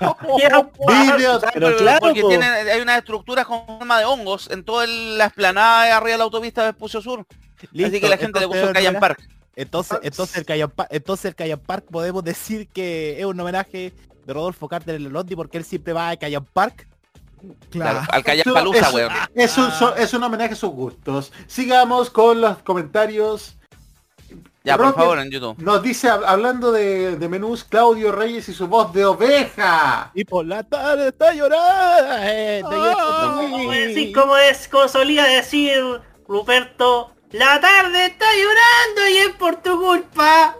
Pero Porque- claro, porque po. tiene, hay unas estructuras con forma de hongos en toda el- la esplanada de arriba de la autopista de Pucio Sur. Así Listo, que la gente le puso el ¿no Park. Entonces, entonces el Callan Park, entonces el Park podemos decir que es un homenaje de Rodolfo Carter en el Londi porque él siempre va a Callan Park. Claro, al Callan Esto Palusa, weón. es un, so- es un homenaje a sus gustos. Sigamos con los comentarios. Ya, por favor, en YouTube. Nos dice, hab- hablando de, de menús, Claudio Reyes y su voz de oveja. Y por la tarde está llorando. eh, te- Como es, como solía decir Ruperto, la tarde está llorando y es por tu culpa.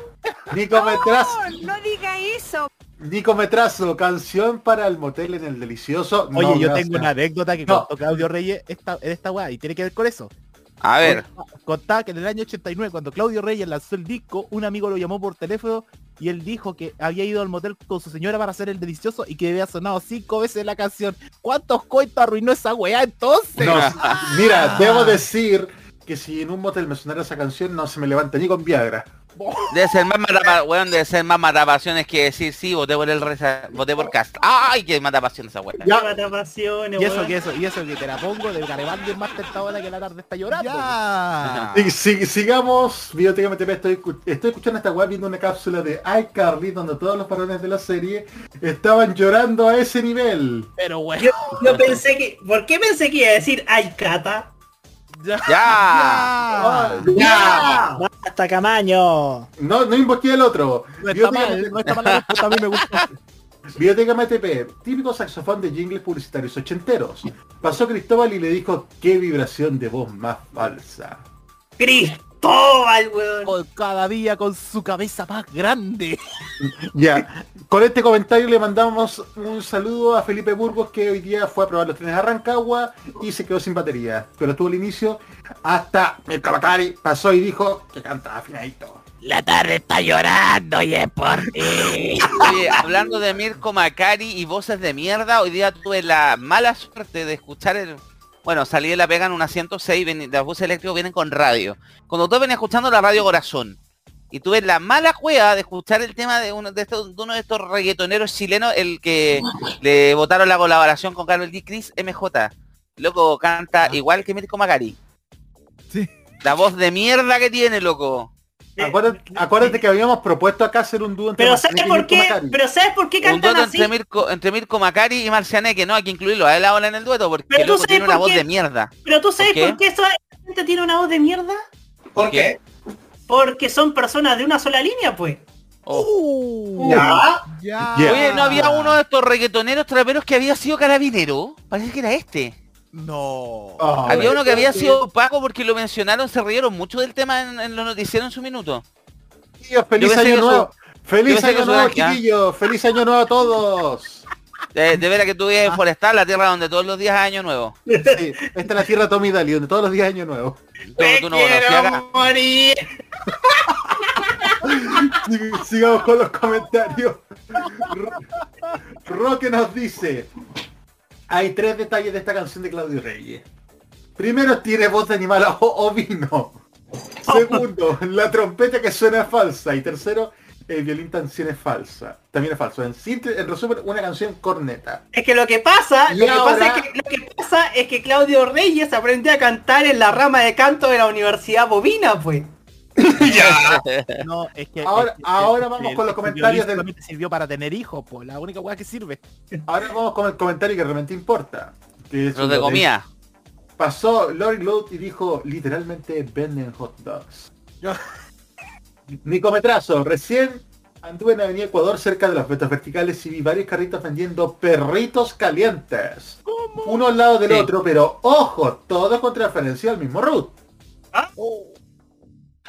Nico Metrazo, No diga eso. Nico Metrazo, canción para el motel en el delicioso. Oye, No, yo gracias. tengo una anécdota que No. contó Claudio Reyes esta, en esta weá y tiene que ver con eso. A ver. Contaba, contaba que en el año 89, cuando Claudio Reyes lanzó el disco, un amigo lo llamó por teléfono y él dijo que había ido al motel con su señora para hacer el delicioso y que había sonado cinco veces la canción. ¿Cuántos coitos arruinó esa weá entonces? No, mira, debo decir que si en un motel me sonara esa canción no se me levanta ni con Viagra. Debe ser más matapa, weón, debe ser más matapasiones que decir sí, voté por el reza, voté por cast. ¡Ay, qué matapasiones esa weón! Ya. Matapasiones, Y eso weón. que eso, y eso que te la pongo de Garibaldi es más tentadora que la tarde está llorando. Sí, sí, sigamos, MTP, estoy, estoy escuchando esta web viendo una cápsula de iCarly donde todos los varones de la serie estaban llorando a ese nivel. Pero bueno. Yo, yo pensé que... ¿Por qué pensé que iba a decir ay cata? ¡Ya! Ah, ¡Ya! ¡Basta, Camaño! No, no invoqué al otro. No está Biblioteca mal, MTP no está mal, a mí me gusta. Biblioteca MTP, típico saxofón de jingles publicitarios ochenteros. Pasó Cristóbal y le dijo, qué vibración de voz más falsa. Cristóbal, weón. Con cada día con su cabeza más grande. Ya, con este comentario le mandamos un saludo a Felipe Burgos que hoy día fue a probar los trenes a Rancagua y se quedó sin batería. Pero tuvo el inicio hasta el Cabacari pasó y dijo que cantaba afinadito. La tarde está llorando y es por ti. Oye, hablando de Mirko Macari y voces de mierda, hoy día tuve la mala suerte de escuchar el... Bueno, salí de la pega en una 106, ven- los buses eléctricos vienen con radio. Cuando todo venía escuchando la radio Corazón. Y tuve la mala cueva de escuchar el tema de uno de, estos, de uno de estos reggaetoneros chilenos, el que le votaron la colaboración con Carlos D. Chris MJ. Loco, canta igual que Mirko Macari. Sí. La voz de mierda que tiene, loco. Acuérdate, acuérdate que habíamos propuesto acá hacer un dúo entre Pero Marcianeque ¿sabes y por qué? Macari. Pero ¿sabes por qué Un cantan dueto así? entre Mirko, entre Mirko Macari y Marcianeque, no hay que incluirlo, a él ahora en el dueto porque Pero loco sabes tiene una por voz qué. de mierda. Pero tú sabes ¿Por qué? por qué esa gente tiene una voz de mierda? ¿Por qué? Porque son personas de una sola línea, pues. ¿Ya? Ya. Oye, ¿no había uno de estos reggaetoneros traperos que había sido carabinero? Parece que era este. No. Ah, había uno que había sido Paco porque lo mencionaron, se rieron mucho del tema en, en los noticieros en su minuto. Feliz año nuevo. su- Feliz año nuevo, chiquillos. Feliz año nuevo a todos. De, de veras que tú vives en Forestal, la tierra donde todos los días es año nuevo. Sí, esta es la tierra Tommy Daly, donde todos los días es año nuevo. Tú, tú no acá. morir. Sig- Sigamos con los comentarios. Ro- Roque nos dice, hay tres detalles de esta canción de Claudio Reyes. Primero, tiene voz de animal o- ovino. Segundo, la trompeta que suena es falsa. Y tercero, el violín también es falsa. También es falso. En, resumen, una canción corneta. Es que lo que pasa, lo que, ahora- pasa es que, lo que pasa es que Claudio Reyes aprendió a cantar en la rama de canto de la Universidad Bovina, pues. No, es que Ahora- es que- ahora es vamos que con los comentarios del- sirvió para tener hijos, pues la única weá que sirve. Ahora vamos con el comentario que realmente importa. Que es Los de comida. Pasó Lori Load y dijo literalmente venden hot dogs. Nicometrazo, recién anduve en Avenida Ecuador cerca de las vetas verticales y vi varios carritos vendiendo perritos calientes. Uno al lado del Sí. otro, pero ojo, todo con referencia al mismo root.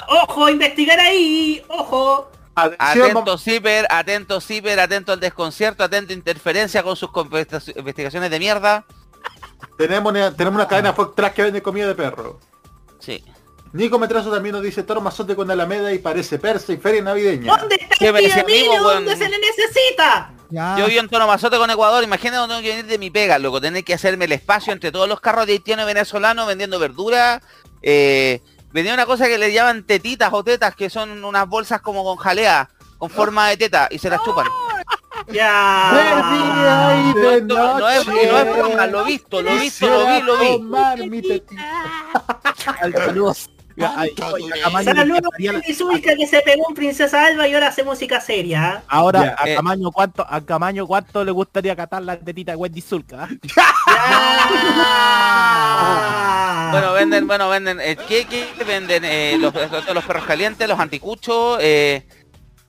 Ojo, investigar ahí, ojo. Atención, Atento Zipper, atento Zipper, atento al desconcierto, atento a interferencia con sus investigaciones de mierda. tenemos una, tenemos una cadena Fox Track que vende comida de perro. Sí. Nico Metrazo también nos dice toro mazote con Alameda y parece persa y feria navideña. ¿Dónde está ¿Qué me este decía amigo? ¿Dónde weón? se le necesita? Ya. Yo vivo en Tono Mazote con Ecuador, imagínate cuando tengo que venir de mi pega, loco, tener que hacerme el espacio entre todos los carros de haitiano y venezolano vendiendo verdura. Eh, vendía una cosa que le llaman tetitas o tetas, que son unas bolsas como con jalea, con forma de teta, y se las chupan. Ya. No, de no, no es, no es broma, lo he visto, lo he visto, lo vi, lo vi. Tomar mi tetita. Al- Saludos. Saludos a que se pegó un Princesa Alba y ahora hace música seria. Ahora Ya, a eh. Camaño cuánto a Camaño cuánto le gustaría catar la tetita de Wendy Zulka. Ah. Bueno, venden, bueno, venden, eh, ¿qué, qué venden? Eh, los, los- los perros calientes, los anticuchos, eh,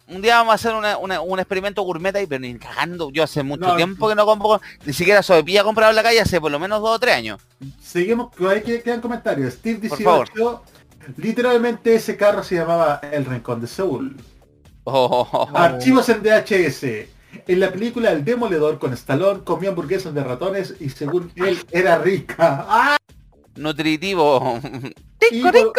un día vamos a hacer una- una- un experimento gourmet ahí, pero ni cagando, yo hace mucho No, tiempo que no compro, ni siquiera soepilla he comprado en la calle hace por lo menos dos o tres años. Seguimos, que ahí que- quedan comentarios. Steve Por favor. 18, literalmente ese carro se llamaba El Rincón de Seúl. Oh, Archivos en VHS. En la película El Demoledor con Stallone comió hamburguesas de ratones y según él era rica. ¡Ah! nutritivo. Y por-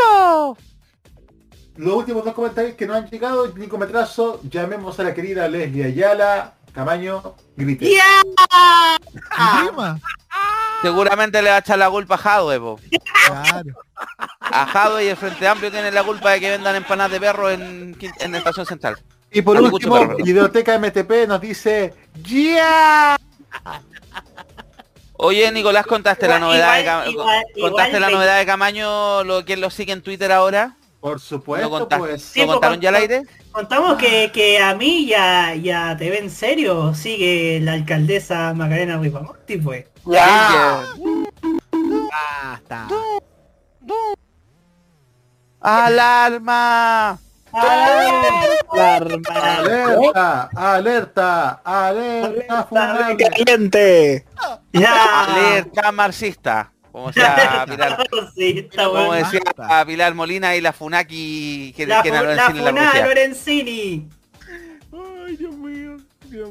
Los últimos dos comentarios que no han llegado, Nico Metrazo, llamemos a la querida Leslie Ayala, Camaño, grite. Seguramente le va a echar la culpa a Jadwe, po. Claro. A Jadwe y el Frente Amplio tienen la culpa de que vendan empanadas de perro en, en la estación central. Y por último, perro. Videoteca MTP nos dice ¡Ya! Oye, Nicolás, contaste la novedad de igual- contaste igual la de- novedad de Camaño, lo que lo sigue en Twitter ahora. Por ¿Lo, supuesto, pues. Sí, ¿Lo pues, contaron ya al aire? Contamos que, que a mí y a, y a TV en serio sigue la alcaldesa Macarena Ripamonti, pues. Ya. Basta. ¡Alarma! Alerta, alerta, alerta. ¡Caliente! Ya. Alerta marxista. Como decía Pilar, Sí, está como bueno. decía Pilar Molina y la Funaki que, La, que la cine en la funada Rusia. Lorenzini.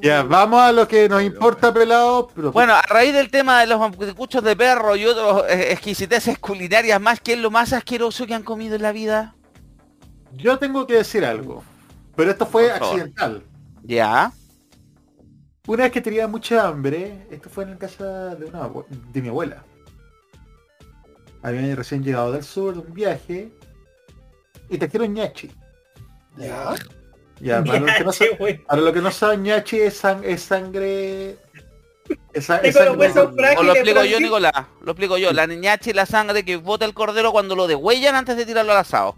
Ya, vamos a lo que nos importa, pelado. Pero Bueno, a raíz del tema de los cuchos de perro y otros eh, exquisiteces culinarias más, ¿qué es lo más asqueroso que han comido en la vida? yo tengo que decir algo. Pero esto fue accidental. Ya. Una vez que tenía mucha hambre, esto fue en la casa de, una, de mi abuela. Habían recién llegado del sur de un viaje y trajeron ñachi. Ya. Ya, para los que no, Ñachi, para que saben, ñachi es, sang- es sangre... Es, es sangre- O lo explico yo. Nicolás. Lo explico yo. La niñachi y la sangre que bota el cordero cuando lo degüellan antes de tirarlo al asado.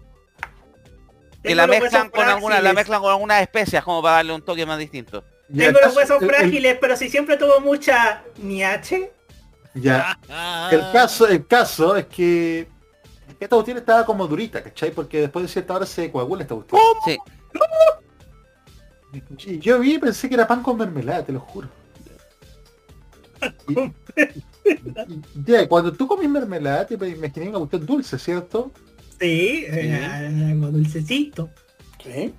Que la mezclan con alguna, la mezclan con algunas especias como para darle un toque más distinto. Tengo los huesos el- el- frágiles, pero si siempre tuvo mucha niache. Ya. El caso, el caso es que esta cuestión estaba como durita, ¿cachai? Porque después de cierta hora se coagula esta cuestión. Sí. Yo vi y pensé que era pan con mermelada, te lo juro. Y- y- ya, cuando tú comís mermelada te imaginé una cuestión dulce, ¿cierto? Sí, eh, algo dulcecito. Sí.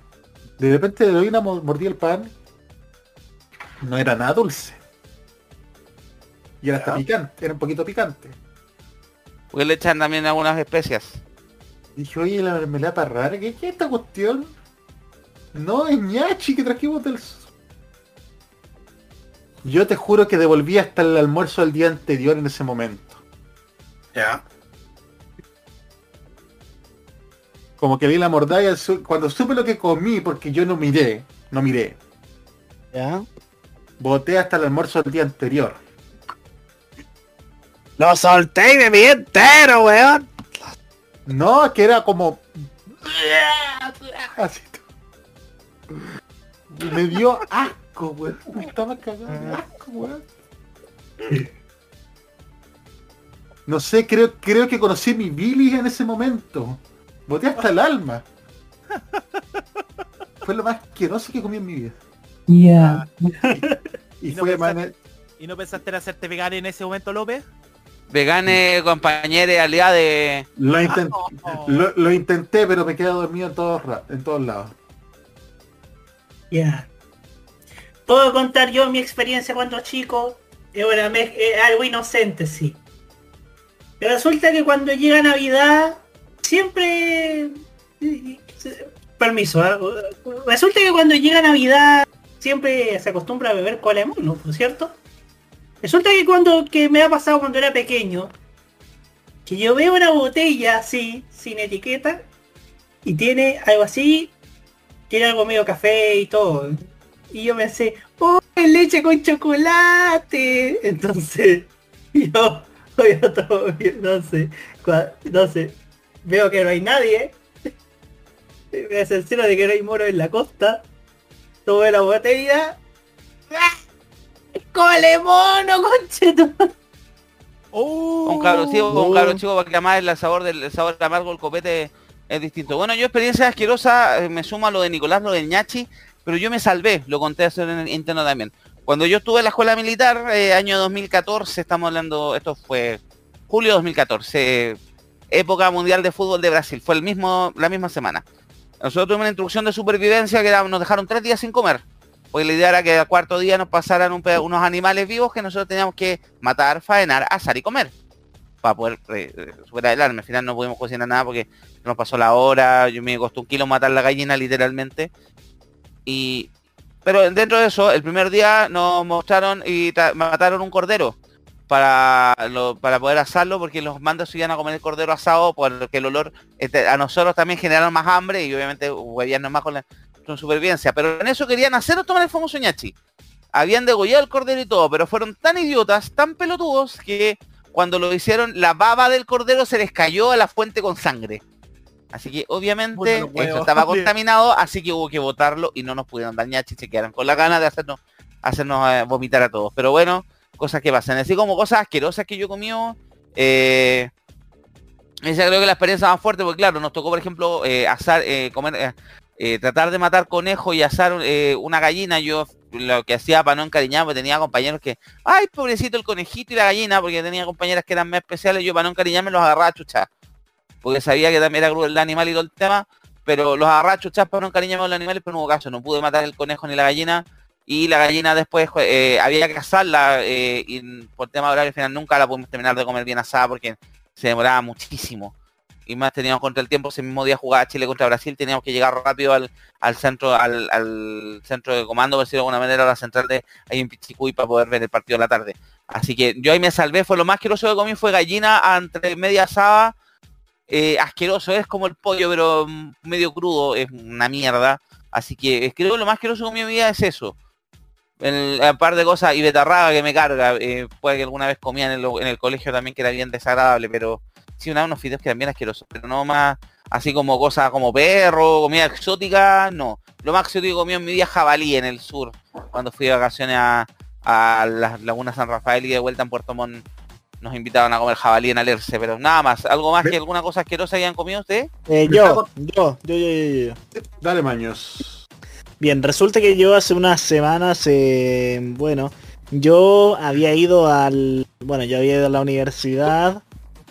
De repente le doy una mo- mordida al pan. No era nada dulce. Y era hasta picante, era un poquito picante. Porque le echan también algunas especias. Dije, oye, la mermelada para rara, ¿qué, ¿qué es esta cuestión? No, es ñachi que trajimos del... sur". Yo te juro que devolví hasta el almuerzo del día anterior en ese momento. Ya. Como que vi la mordalla, cuando supe lo que comí, porque yo no miré, no miré, ¿Ya? boté hasta el almuerzo del día anterior. Lo solté y me vi entero, weón. No, que era como... Así. Y me dio asco, weón. Me estaba cagando de asco, weón. No sé, creo, creo que conocí mi bilis en ese momento. Boté hasta el alma. Fue lo más asqueroso que comí en mi vida. Ya. Y, ¿Y no fue pensaste- ¿Y no pensaste en hacerte vegano en ese momento, López? Vegane, compañeros, aliados de... lo, intent- lo, lo intenté, pero me quedé dormido en todos, en todos lados. Ya. Puedo contar yo mi experiencia cuando chico. Eh, algo inocente, sí. Pero resulta que cuando llega Navidad, siempre... Permiso, ¿ah? resulta que cuando llega Navidad siempre se acostumbra a beber cola de mono, ¿no es cierto? Resulta que cuando que me ha pasado cuando era pequeño, que yo veo una botella así, sin etiqueta, y tiene algo así, tiene algo medio café y todo. Y yo pensé, ¡oh, leche con chocolate! Entonces, yo, yo todo, no sé, veo que no hay nadie. Me cercioro de que no hay moro en la costa. Tomé la botella. ¡Ah! ¡Cole mono, concheto! Un cabro chico, un cabro chico porque además el sabor del el sabor amargo del copete es distinto. Bueno, yo experiencia asquerosa, eh, me sumo a lo de Nicolás, lo del ñachi, pero yo me salvé, lo conté hacer en el interno también. Cuando yo estuve en la escuela militar, eh, año 2014, estamos hablando, esto fue julio 2014, eh, época mundial de fútbol de Brasil, fue el mismo, la misma semana. Nosotros tuvimos una instrucción de supervivencia que era, nos dejaron tres días sin comer. Porque la idea era que al cuarto día nos pasaran unos animales vivos que nosotros teníamos que matar, faenar, asar y comer. Para poder eh, superar arma. Al final no pudimos cocinar nada porque nos pasó la hora. Yo me costó un kilo matar la gallina literalmente. Y pero dentro de eso, el primer día nos mostraron y mataron un cordero para, para poder asarlo porque los mandos se iban a comer el cordero asado porque el olor este, a nosotros también generaron más hambre y obviamente huevían más con la con supervivencia. Pero en eso querían hacer tomar el famoso ñachi. Habían degollado el cordero y todo, pero fueron tan idiotas, tan pelotudos, que cuando lo hicieron, la baba del cordero se les cayó a la fuente con sangre. Así que obviamente eso estaba contaminado, así que hubo que botarlo y no nos pudieron dar ñachi, se quedaron con la gana de hacernos, hacernos eh, vomitar a todos. Pero bueno, cosas que pasan. Así como cosas asquerosas que yo comí. Eh, esa creo que la experiencia más fuerte, porque claro, nos tocó, por ejemplo, eh, asar, eh, comer, eh, tratar de matar conejo y asar eh, una gallina. Yo lo que hacía para no encariñar, porque tenía compañeros que, ay, pobrecito el conejito y la gallina, porque tenía compañeras que eran más especiales, yo para no encariñarme los agarraba a chuchar. Porque sabía que también era cruel el animal y todo el tema, pero los agarraba a chuchar para no encariñarme con los animales, pero no hubo caso, no pude matar el conejo ni la gallina. Y la gallina después eh, había que asarla y por tema de horario al final nunca la pudimos terminar de comer bien asada porque se demoraba muchísimo. Y más teníamos contra el tiempo, ese mismo día jugaba Chile contra Brasil, teníamos que llegar rápido al, al centro, al, al centro de comando, por decirlo de alguna manera, a la central de ahí en Pichicuy para poder ver el partido de la tarde. Así que yo ahí me salvé, fue lo más asqueroso que comí, fue gallina entre media asada, eh, asqueroso, es como el pollo, pero medio crudo, es una mierda. Así que creo que lo más asqueroso que comí en mi vida es eso. El, par de cosas y betarraga que me carga. eh, puede que alguna vez comía en el colegio también que era bien desagradable, pero sí una, unos fideos que eran bien asquerosos, pero no más así como cosas como perro, comida exótica, no. Lo más exótico que comí en mi vida jabalí en el sur, cuando fui de vacaciones a, a las lagunas San Rafael y de vuelta en Puerto Montt nos invitaban a comer jabalí en Alerce, pero nada más, algo más que alguna cosa asquerosa hayan comido ustedes. Eh, yo, yo, yo, yo, yo, yo. Dale, Maños. Bien, resulta que yo hace unas semanas, eh, bueno, yo había ido al, bueno, yo había ido a la universidad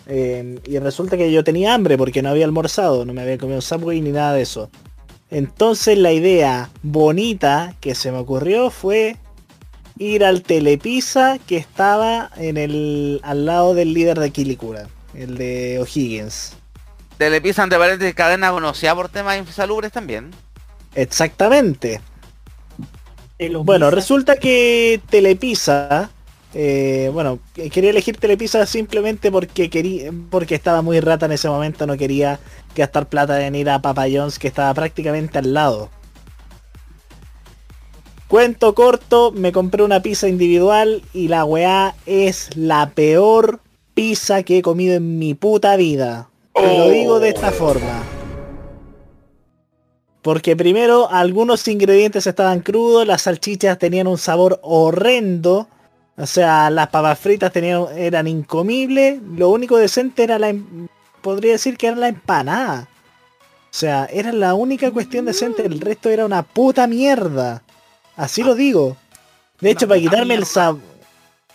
eh, y resulta que yo tenía hambre porque no había almorzado, no me había comido Subway ni nada de eso. Entonces la idea bonita que se me ocurrió fue ir al Telepizza que estaba en el al lado del líder de Quilicura, el de O'Higgins. Telepizza entre paréntesis cadena conocida por temas insalubres también. Exactamente. Bueno, resulta que Telepizza, eh, bueno, que- quería elegir Telepizza simplemente porque quería, porque estaba muy rata en ese momento, no quería gastar plata en ir a Papa John's que estaba prácticamente al lado. Cuento corto, me compré una pizza individual y la weá es la peor pizza que he comido en mi puta vida. Te lo digo de esta forma. Porque primero algunos ingredientes estaban crudos, las salchichas tenían un sabor horrendo. O sea, las papas fritas tenían, eran incomibles. Lo único decente era la... em- Podría decir que era la empanada. O sea, era la única cuestión decente. El resto era una puta mierda. Así lo digo. De hecho, para quitarme el sabor...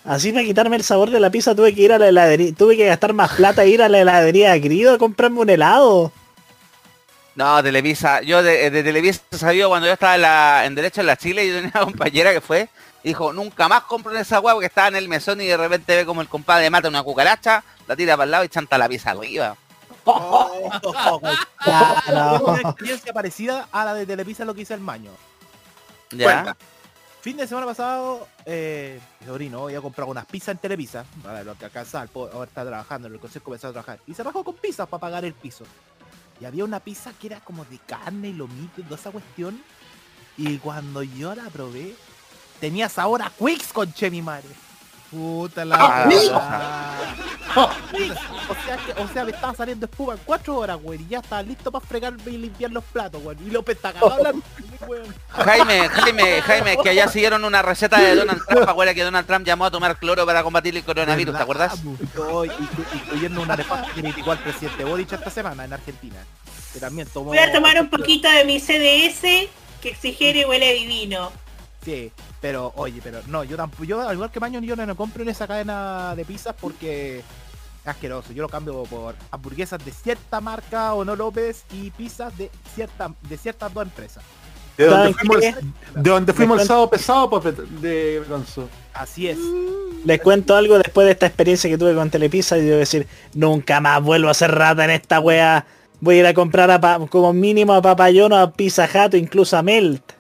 Así para quitarme el sabor de la pizza tuve que ir a la heladería. Tuve que gastar más plata e ir a la heladería de Grido a comprarme un helado. No, Televisa, yo de, de Televisa sabía cuando yo estaba en, la, en Derecho en la Chile, yo tenía una compañera que fue, dijo, nunca más compro en esa hueá porque estaba en el mesón y de repente ve como el compadre mata una cucaracha, la tira para el lado y chanta la pizza arriba. Tengo una experiencia parecida a la de Televisa lo que hice el Maño. Ya. Cuenta. Fin de semana pasado, eh, mi sobrino había comprado unas pizzas en Televisa, para lo que alcanzaba, ahora está trabajando, en el consejo comenzó a trabajar, y se bajó con pizzas para pagar el piso. Y había una pizza que era como de carne y lomito y toda esa cuestión. Y cuando yo la probé, tenía sabor a Quicks con mi madre. Puta la Ah, Ah. o, sea que, o sea, me estaba saliendo espuma en cuatro horas, güey, y ya estaba listo para fregarme y limpiar los platos, güey. Y López está cagado hablando. Jaime, Jaime, Jaime, que allá siguieron una receta de Donald Trump, acuerda que Donald Trump llamó a tomar cloro para combatir el coronavirus, ¿te acuerdas? Yo, inclu- incluyendo una nefasta que criticó al presidente Boric esta semana en Argentina. Que también tomó... Voy a tomar un poquito de mi CDS que exigere huele divino. Sí, pero oye, pero no, yo tampoco, yo al igual que Maño, yo no, no compro en esa cadena de pizzas porque es asqueroso. Yo lo cambio por hamburguesas de cierta marca o no López y pizzas de cierta de ciertas dos empresas. De donde ¿Saben fuimos, de donde fuimos el sábado pesado pues, de Gonzo. Así es. Les cuento algo después de esta experiencia que tuve con Telepizza y debo decir, nunca más vuelvo a ser rata en esta wea. Voy a ir a comprar a como mínimo a Papayón o a Pizza Hut o incluso a Melt.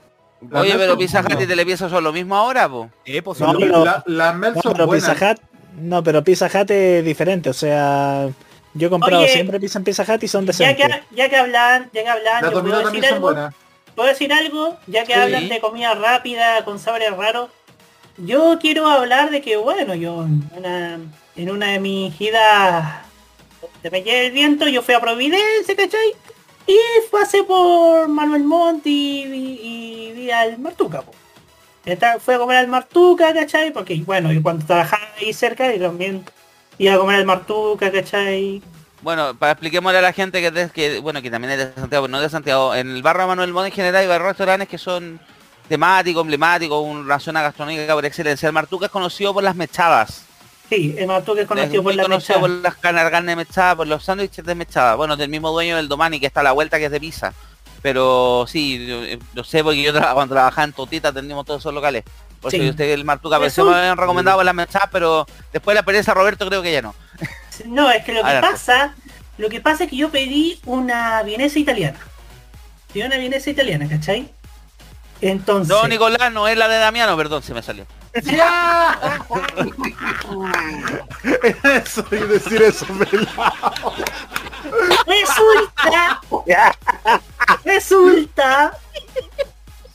Oye, pero Pizza Hut y Televisa son lo mismo ahora, po. Eh, pues, No, pero- La, la Mel No, son pero buenas. Pizza Hut, No, pero Pizza Hut es diferente, o sea, yo he comprado Oye, siempre pizza en Pizza Hut y son Ya decentes. que, ya que hablan, ya que hablan, Las yo puedo decir algo. buenas. ¿Puedo decir algo? Ya que Sí. hablan de comida rápida, con sabores raros. Yo quiero hablar de que, bueno, yo en una, en una de mis idas de me el viento, yo fui a Providencia, ¿cachai? Y pasé por Manuel Montt y, y vi al Martuca, po. Fui a comer al Martuca, ¿cachai? Porque, bueno, y cuando trabajaba ahí cerca, y también iba a comer al Martuca, ¿cachai? Bueno, para expliquémosle a la gente que, que bueno, que también es de Santiago, no de Santiago. En el barrio Manuel Montt en general hay varios restaurantes que son temáticos, emblemáticos, una zona gastronómica por excelencia. El Martuca es conocido por las mechadas. Sí, el Martuca es conocido es por la conocido por las carnes carne mechada, por los sándwiches de mechada. Bueno, del mismo dueño del Domani que está a la vuelta que es de pizza. Pero sí, yo, eh, lo sé porque yo tra- cuando trabajaba en Totita atendimos todos esos locales. Por eso Sí. yo usted el Martuca, Resulta- me habían recomendado por las mechadas, pero después de la de Roberto creo que ya no. No, es que lo que Adelante. pasa, lo que pasa es que yo pedí una vienesa italiana. Pedí una vienesa italiana, ¿cachai? Entonces. No, Nicolás, no es la de Damiano, perdón, se me salió. Eso, y decir eso, pelado. Resulta. resulta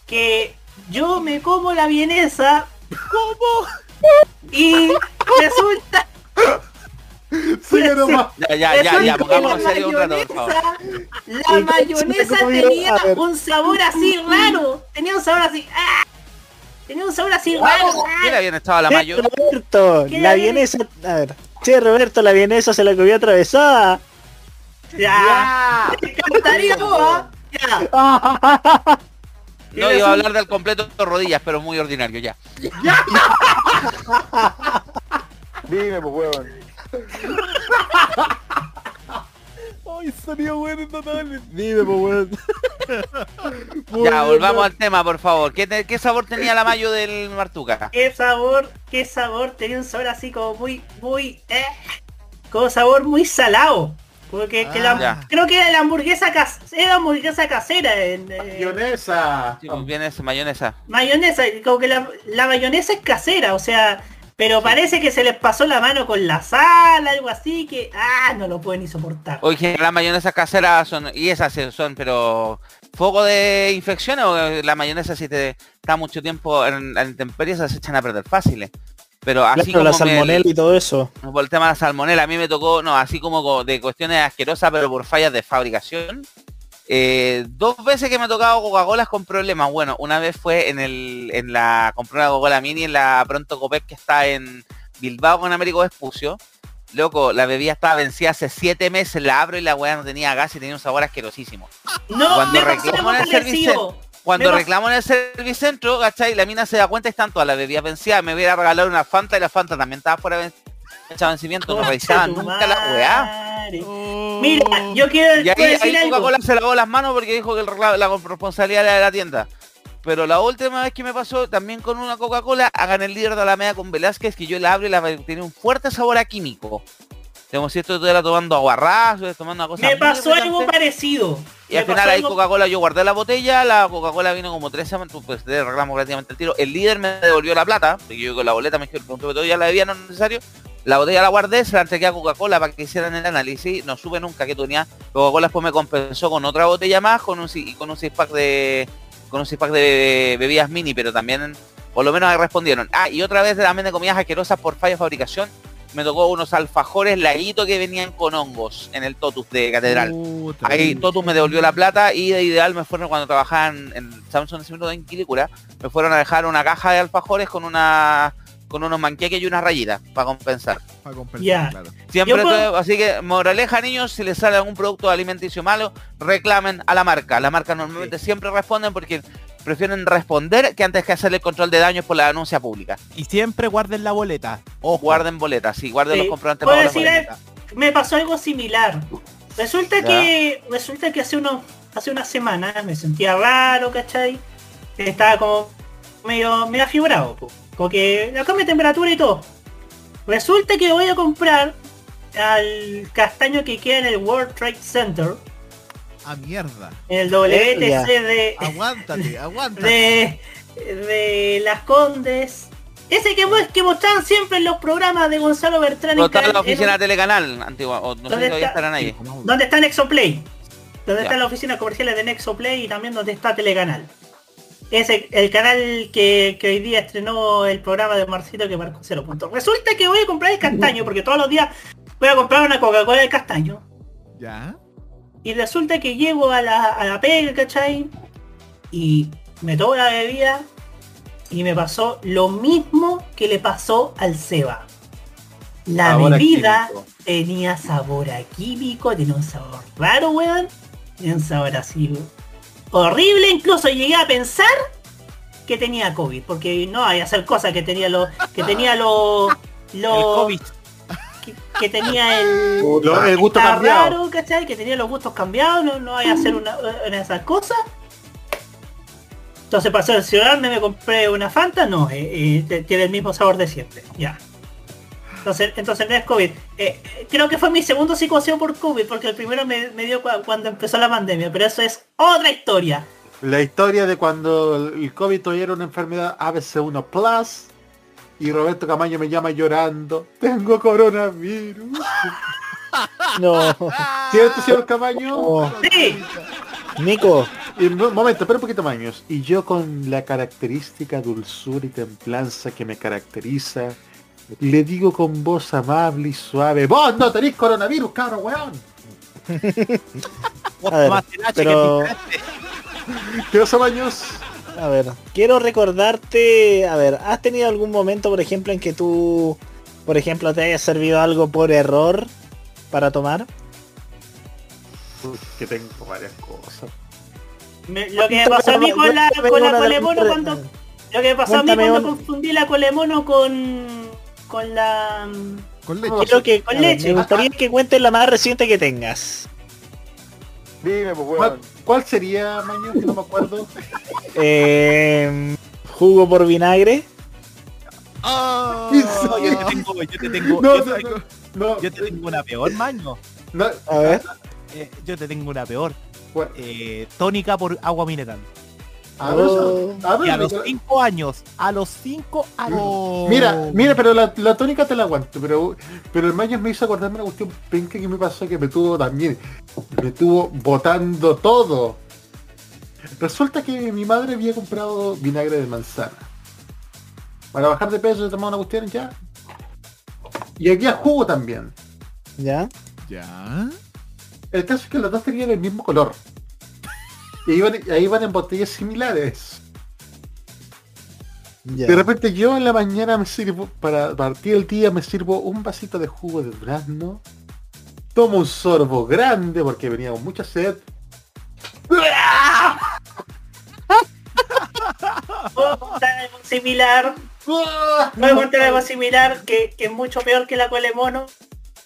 que yo me como la vienesa. ¿Cómo? Y resulta. Sigue nomás. Ya, ya, ya, ya, pongámonos la serio un rato, por favor. mayonesa- La mayonesa tenía un sabor así raro. Tenía un sabor así. ¡ah! Tenía un sabor así raro. Mira, bien estaba la Che, mayo. Roberto, ¿Qué la le- vienesa, a ver, che Roberto, la vienesa se la comió atravesada. Ya. Me encantaría vos, ¿ah? Ya. No iba a hablar del completo de rodillas, pero muy ordinario ya. Dime, pues, weón. Ay, sonido bueno total. Dime, pues, weón. Ya, volvamos al tema, por favor. ¿Qué, te- qué sabor tenía la mayo del Martuca? Qué sabor, qué sabor. Tenía un sabor así como muy, muy, eh, como sabor muy salado. Porque que la- ya. creo que era la hamburguesa cas era hamburguesa casera en eh, Mayonesa. Sí, pues viene esa mayonesa. mayonesa, como que la, la mayonesa es casera, o sea, pero parece que se les pasó la mano con la sal, algo así que ah, no lo pueden ni soportar. Oye, las mayonesas caseras son, y esas son, pero foco de infecciones o la mayonesa si te está mucho tiempo en la intemperie se echan a perder fáciles. Pero así Claro, como la me- salmonela y todo eso. por el tema de la salmonela, a mí me tocó, no, así como co- de cuestiones asquerosas, pero por fallas de fabricación. Eh, dos veces que me ha tocado Coca-Cola con problemas. Bueno, una vez fue en el, en la, compré una Coca-Cola Mini en la Pronto Copec que está en Bilbao con Américo Vespucio. Loco, la bebida estaba vencida hace siete meses, la abro y la weá no tenía gas y tenía un sabor asquerosísimo. No, cuando reclamo en el servicio, cuando reclamo en el servicentro, ¿cachai? La mina se da cuenta y están todas las bebidas vencidas, me hubiera regalado una Fanta y la Fanta también estaba fuera de fecha de vencimiento, no revisaban nunca la weá. Mira, yo quiero Y ahí, decir ahí algo. Coca-Cola se lavó las manos porque dijo que el la responsabilidad era de la tienda. Pero la última vez que me pasó también con una Coca-Cola, hagan el líder de la media con Velázquez, que yo la abro y la tiene un fuerte sabor a químico. Como si esto estuviera tomando estuviera tomando una cosa Me pasó algo parecido. Y al final ahí algo- Coca-Cola yo guardé la botella, la Coca-Cola vino como tres semanas, pues de reclamo prácticamente el tiro. El líder me devolvió la plata, porque yo con la boleta me dijeron que todo ya la bebía no es necesario. La botella la guardé, se la entregué a Coca-Cola para que hicieran el análisis, no supe nunca que tenía. Coca-Cola después me compensó con otra botella más, con un con un six pack de con un six pack de bebidas mini, pero también por lo menos ahí respondieron. Ah, y otra vez también de comidas asquerosas por falla de fabricación. Me tocó unos alfajores laguitos que venían con hongos en el Totus de Catedral. Puta, Ahí Totus me devolvió la plata y de ideal me fueron cuando trabajaban en Samsung ese minuto en Quilicura, me fueron a dejar una caja de alfajores con una con unos manqueques y unas rayitas para compensar. Para compensar, Ya. claro. Siempre puedo- todo- así que moraleja niños, si les sale algún producto alimenticio malo, reclamen a la marca. La marca normalmente siempre responden porque prefieren responder que antes que hacerle el control de daños por la denuncia pública. Y siempre guarden la boleta. Ojo. Guarden boletas, sí, guarden Sí, los comprobantes puedo para la decir, boleta. me pasó algo similar. Resulta Ya. que resulta que hace unos hace unas semanas me sentía raro, ¿cachai? Estaba como medio medio afigurado, po. Como que la cambio de temperatura y todo. Resulta que voy a comprar al castaño que queda en el World Trade Center, A mierda. en el WTC de, Aguántate, aguántate. de, de Las Condes, Ese que, que mostraban siempre en los programas de Gonzalo Bertrán ¿Dónde está la oficina un- Telecanal antigua? O no sé ¿Dónde si todavía está? estarán ahí. donde está Nexoplay. Donde Ya. están las oficinas comerciales de Nexoplay y también donde está Telecanal. Ese el canal que, que hoy día estrenó el programa de Marcito que marcó cero puntos. Resulta que voy a comprar el castaño, porque todos los días voy a comprar una Coca-Cola de castaño. ¿Ya? Y resulta que llego a la, a la pega, ¿cachai? Y me tomo la bebida y me pasó lo mismo que le pasó al Seba. La Sabor bebida tenía sabor a químico, tenía un sabor raro, weón. Tenía un sabor así, weón. Horrible. Incluso llegué a pensar que tenía COVID, porque no hay hacer cosas que tenía lo, que tenía lo, lo, que, que tenía el, Lo- el gusto cambiado. raro, ¿cachai? Que tenía los gustos cambiados, no, no hay hacer una, una de esas cosas. Entonces para cerciorarme me compré una Fanta, no, eh, eh, tiene el mismo sabor de siempre, ya. Entonces, entonces no es COVID. Eh, eh, creo que fue mi segundo psicoseo por COVID, porque el primero me, me dio cua- cuando empezó la pandemia, pero eso es otra historia. La historia de cuando el COVID todavía era una enfermedad ABC1 Plus y Roberto Camaño me llama llorando. Tengo coronavirus. No. ¿Cierto, señor Camaño? Sí. Nico. Y un momento, espera un poquito Maños. Y yo con la característica dulzura y templanza que me caracteriza, le digo con voz amable y suave, vos no tenés coronavirus, cabro weón. A ver, pero, ¿Qué pasa, Maños? a ver, quiero recordarte, a ver, ¿has tenido algún momento, por ejemplo, en que tú, por ejemplo, te haya servido algo por error para tomar? Que tengo varias cosas. Me- lo que me pasó a mí con la, con la colemono cuando... Lo que me pasó a mí cuando un- confundí la colemono con... con la... Con Quiero que, Con leche. Me gustaría que cuentes la más reciente que tengas. Dime, pues, ¿Cuál, cuál sería, Maños? Que no me acuerdo. Eh, jugo por vinagre. Oh, ¿En yo te tengo, yo te tengo, No, yo, te- no, no. yo te tengo una peor, maño. No, A ver. Eh, yo te tengo una peor. Eh, tónica por agua mineral. A ver, Oh. a ver, Y a los pero- 5 años, a los 5 años. Mira, mira, pero la, la tónica te la aguanto, pero pero el Maños me hizo acordarme una cuestión penca que me pasó que me tuvo también, me tuvo botando todo. Resulta que mi madre había comprado vinagre de manzana. Para bajar de peso, tomaba una cuestión ya. Y aquí a jugo también. ¿Ya? ¿Ya? El caso es que los dos tenían el mismo color. Y iban, ahí iban en botellas similares. De repente yo en la mañana me sirvo, para partir el día me sirvo un vasito de jugo de durazno. Tomo un sorbo grande porque venía con mucha sed. Puedo contar algo similar. Puedo contar algo similar que, que es mucho peor que la colemono.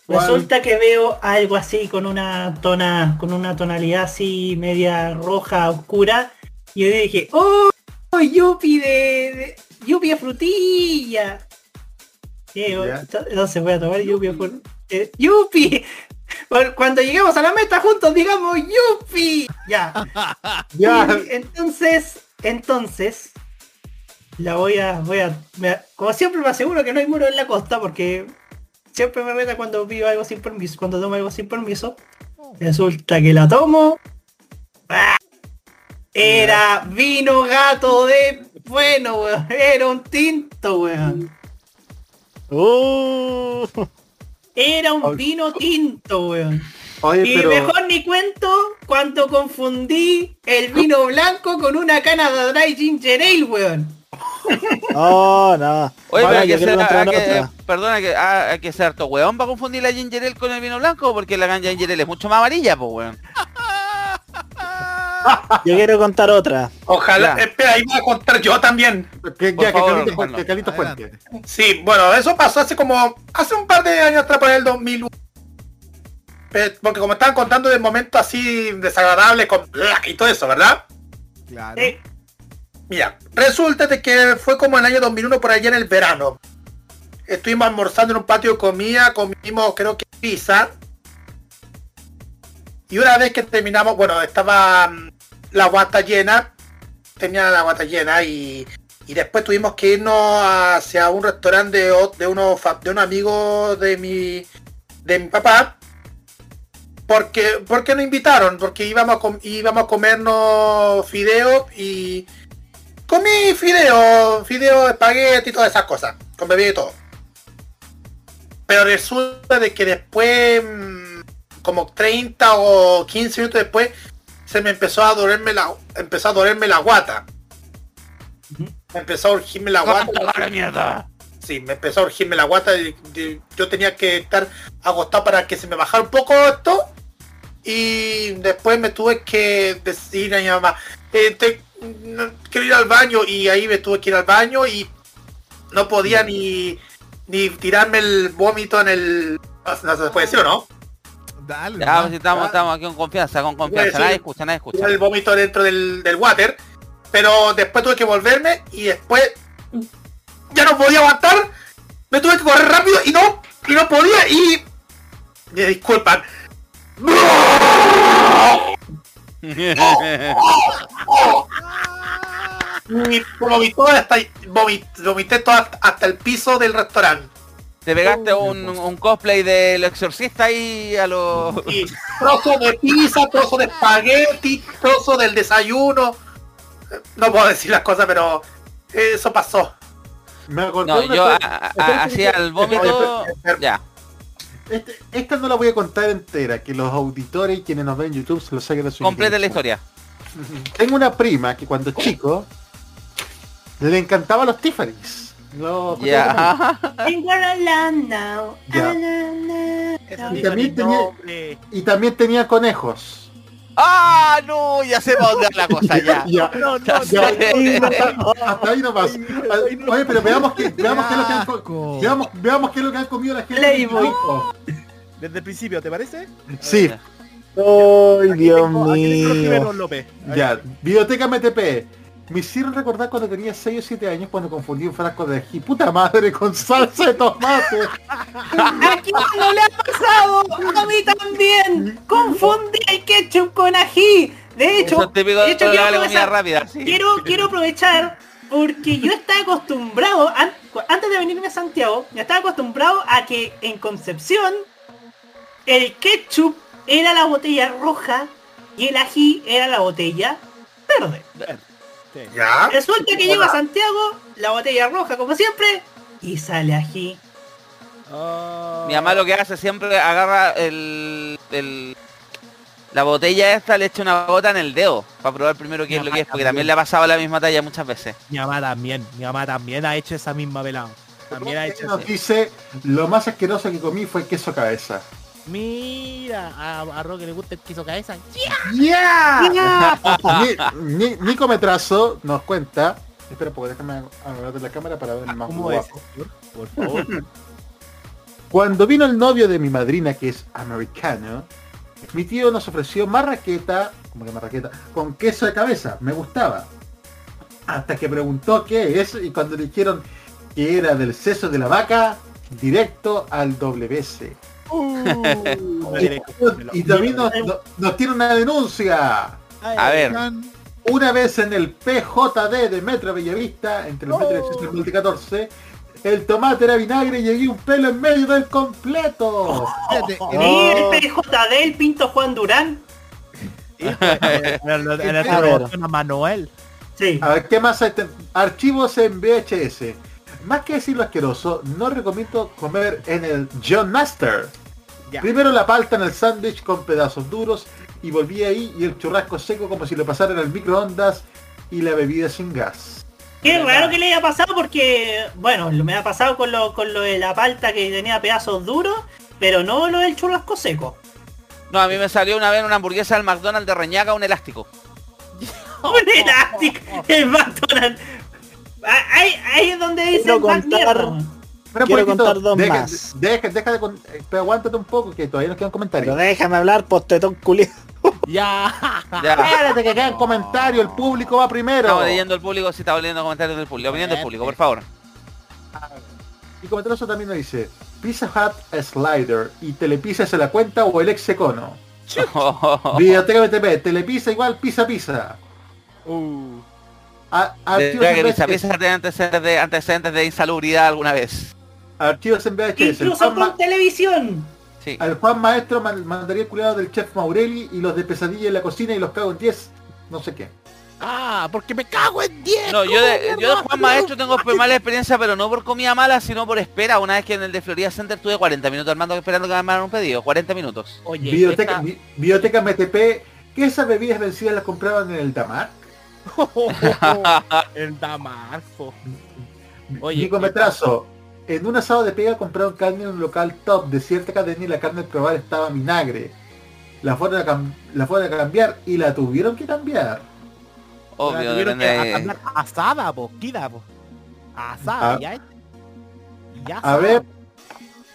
¿Cuál? Resulta que veo algo así con una tona, con una tonalidad así media roja oscura. Y yo dije, ¡Oh! Yupi de, de Yupi de frutilla. Entonces voy a tomar Yupi frut- eh, Yupi. Cuando lleguemos a la meta juntos digamos Yupi. Ya. Ya. Y entonces, entonces, la voy a, voy a, me- como siempre me aseguro que no hay muro en la costa porque siempre me meta cuando pido algo sin permiso, cuando tomo algo sin permiso. Resulta que la tomo. ¡ah! Era vino gato de bueno, weón. Era un tinto, weón. Uh, Era un vino tinto, weón. Oye, y pero mejor ni cuento cuando confundí el vino blanco con una cana de dry ginger ale, weón. oh, no. Oye, pero hay yo que ser, contar hay que- perdona, que ah, hay que ser harto weón para confundir la ginger ale con el vino blanco, porque la ginger ale es mucho más amarilla, pues weón. Yo quiero contar otra. Ojalá, Ya. espera, ahí voy a contar yo también. que, ya, favor, Fuente. Sí, bueno, eso pasó hace como, hace un par de años atrás, por el 2001. Pe- Porque como estaban contando de momentos así desagradables con y todo eso, ¿verdad? Claro. Sí. Mira, resulta de que fue como en el año 2001 por allá en el verano. Estuvimos almorzando en un patio de comida, comimos creo que pizza. Y una vez que terminamos, bueno, estaba mm, la guata llena, tenía la guata llena y Y después tuvimos que irnos hacia un restaurante de, de unos de un amigo de mi de mi papá. Porque, porque nos invitaron, porque íbamos íbamos a comernos fideos y comí fideos, fideos, espagueti y todas esas cosas, con bebida y todo. Pero resulta de que después, mm, como 30 o 15 minutos después, se me empezó a dolerme la, empezó a dolerme la guata. Me empezó a urgirme la guata. Sí, me empezó a urgirme la guata y, y yo tenía que estar acostado para que se me bajara un poco esto. Y después me tuve que decir a mi mamá, eh, te- quiero ir al baño y ahí me tuve que ir al baño y no podía ni, ni tirarme el vómito en el... No se puede decir o no. Dale. Ya, si estamos, estamos aquí con confianza, con confianza. Nadie escucha, nadie escucha. El vómito dentro del, del water. Pero después tuve que volverme y después ya no podía aguantar. Me tuve que correr rápido y no, y no podía y... Me disculpan. Y vomitó hasta, vomi- vomité todo hasta, hasta el piso del restaurante. Te pegaste un, un cosplay del exorcista ahí a los... Y trozo de pizza, trozo de espagueti, trozo del desayuno. No puedo decir las cosas, pero eso pasó. Me acordé No, yo hacía el vómito... Ya. Este- esta no la voy a contar entera, que los auditores y quienes nos ven en YouTube se lo saquen de su Complete la historia. Tengo una prima que cuando chico le encantaba los Tiffany's. Los- Ya. I'm gonna land now. Ya. Ah, na, na. Y también, tenía, y también tenía conejos. ¡Ah, no! Ya sé para dónde la cosa, ya. Ya, Ya ya, sé. hasta, hasta ahí nomás. Oye, pero veamos que, veamos qué es lo que han veamos, veamos qué es lo que han comido la gente. Playboy. Desde el principio, ¿te parece? Sí. ¡Ay, Dios mío! Ya, Biblioteca MTP. Me hicieron recordar cuando tenía 6 o 7 años cuando confundí un frasco de ají. Puta madre con salsa de tomate. ¿A quién no le ha pasado? A mí también. Confundí el ketchup con ají. De hecho, es de hecho quiero, aprovechar, rápida, sí. quiero, quiero aprovechar porque yo estaba acostumbrado, an- antes de venirme a Santiago, yo estaba acostumbrado a que en Concepción el ketchup era la botella roja y el ají era la botella verde. ¿Ya? Resulta que llego a Santiago, la botella roja como siempre, y sale ají. Mi mamá lo que hace siempre agarra el, el- la botella esta, le echa una gota en el dedo para probar primero qué es lo que es, porque también le ha pasado la misma talla muchas veces. Mi mamá también, mi mamá también ha hecho esa misma velada. También ha hecho Nos dice, lo más asqueroso que comí fue queso cabeza. Mira, a, a Roque le gusta el queso cabeza. ¡Ya! Ni- ni- Nico Metrazo nos cuenta. Espera, porque déjame hablar de la cámara para ver más ¿Cómo es, guapo. Por favor. Cuando vino el novio de mi madrina, que es americano, mi tío nos ofreció marraqueta, como que marraqueta, con queso de cabeza. Me gustaba. Hasta que preguntó qué es y cuando le dijeron que era del seso de la vaca, directo al WC. Y también nos, tiene una denuncia. A ver. Una vez en el PJD de Metro Bellavista, entre el Metro y el Multi 14, el tomate era vinagre y había un pelo en medio del completo. Ni el PJD, el Pinto Juan Durán. Manuel. Sí. A ver, ¿qué más hay? Archivos en VHS. Más que decir lo asqueroso, no recomiendo comer en el John Master. Ya. Primero la palta en el sándwich con pedazos duros y volví ahí y el churrasco seco como si lo pasaran al microondas y la bebida sin gas. Qué raro que le haya pasado porque, bueno, me ha pasado con lo, con lo de la palta que tenía pedazos duros, pero no lo del churrasco seco. No, a mí me salió una vez una hamburguesa del McDonald's de Reñaca un elástico. Un elástico, el McDonald's. Ah, Ahí, ahí es donde dicen Quiero más contar- mierda. Espera un Quiero poquitito, contar dos deja, más. Deja, deja de con- eh, pero aguántate un poco que todavía nos quedan comentarios. Pero déjame hablar, postetón culiado. Ya. Ya. Espérate que quedan comentarios, el público va primero. Estamos leyendo el público, si estamos leyendo comentarios del público. Opinión del público, por favor. Y comentaroso también nos dice, Pizza Hut Slider y Telepizza se la cuenta o el ex cono. Biblioteca BTP, Telepizza igual Pizza Pizza. Uh. A- De que mis piezas antecedentes de, antecedentes de insalubridad alguna vez. archivos en VHS. Incluso con televisión. Sí. al Juan Maestro man- mandaría el cuidado del chef Maurelli y los de pesadilla en la cocina y los cago en 10. No sé qué. Ah, porque me cago en 10. No, yo de, yo de Juan Maestro tengo mala experiencia, pero no por comida mala, sino por espera. Una vez que en el de Florida Center tuve 40 minutos armando esperando que me armaran un pedido. 40 minutos. Oye, Biblioteca, esta- bi- Biblioteca MTP. ¿Qué esas bebidas vencidas las compraban en el Damar? el Damasco. Oye, Nico Metrazo. En un asado de pega compraron carne en un local top de cierta cadena y la carne al probar estaba vinagre. La fueron a, la fueron a cambiar y la tuvieron que cambiar. la Obvio, tuvieron que a- cambiar asada, po, quida, po. Asada, Ah. ya. Ya A ver,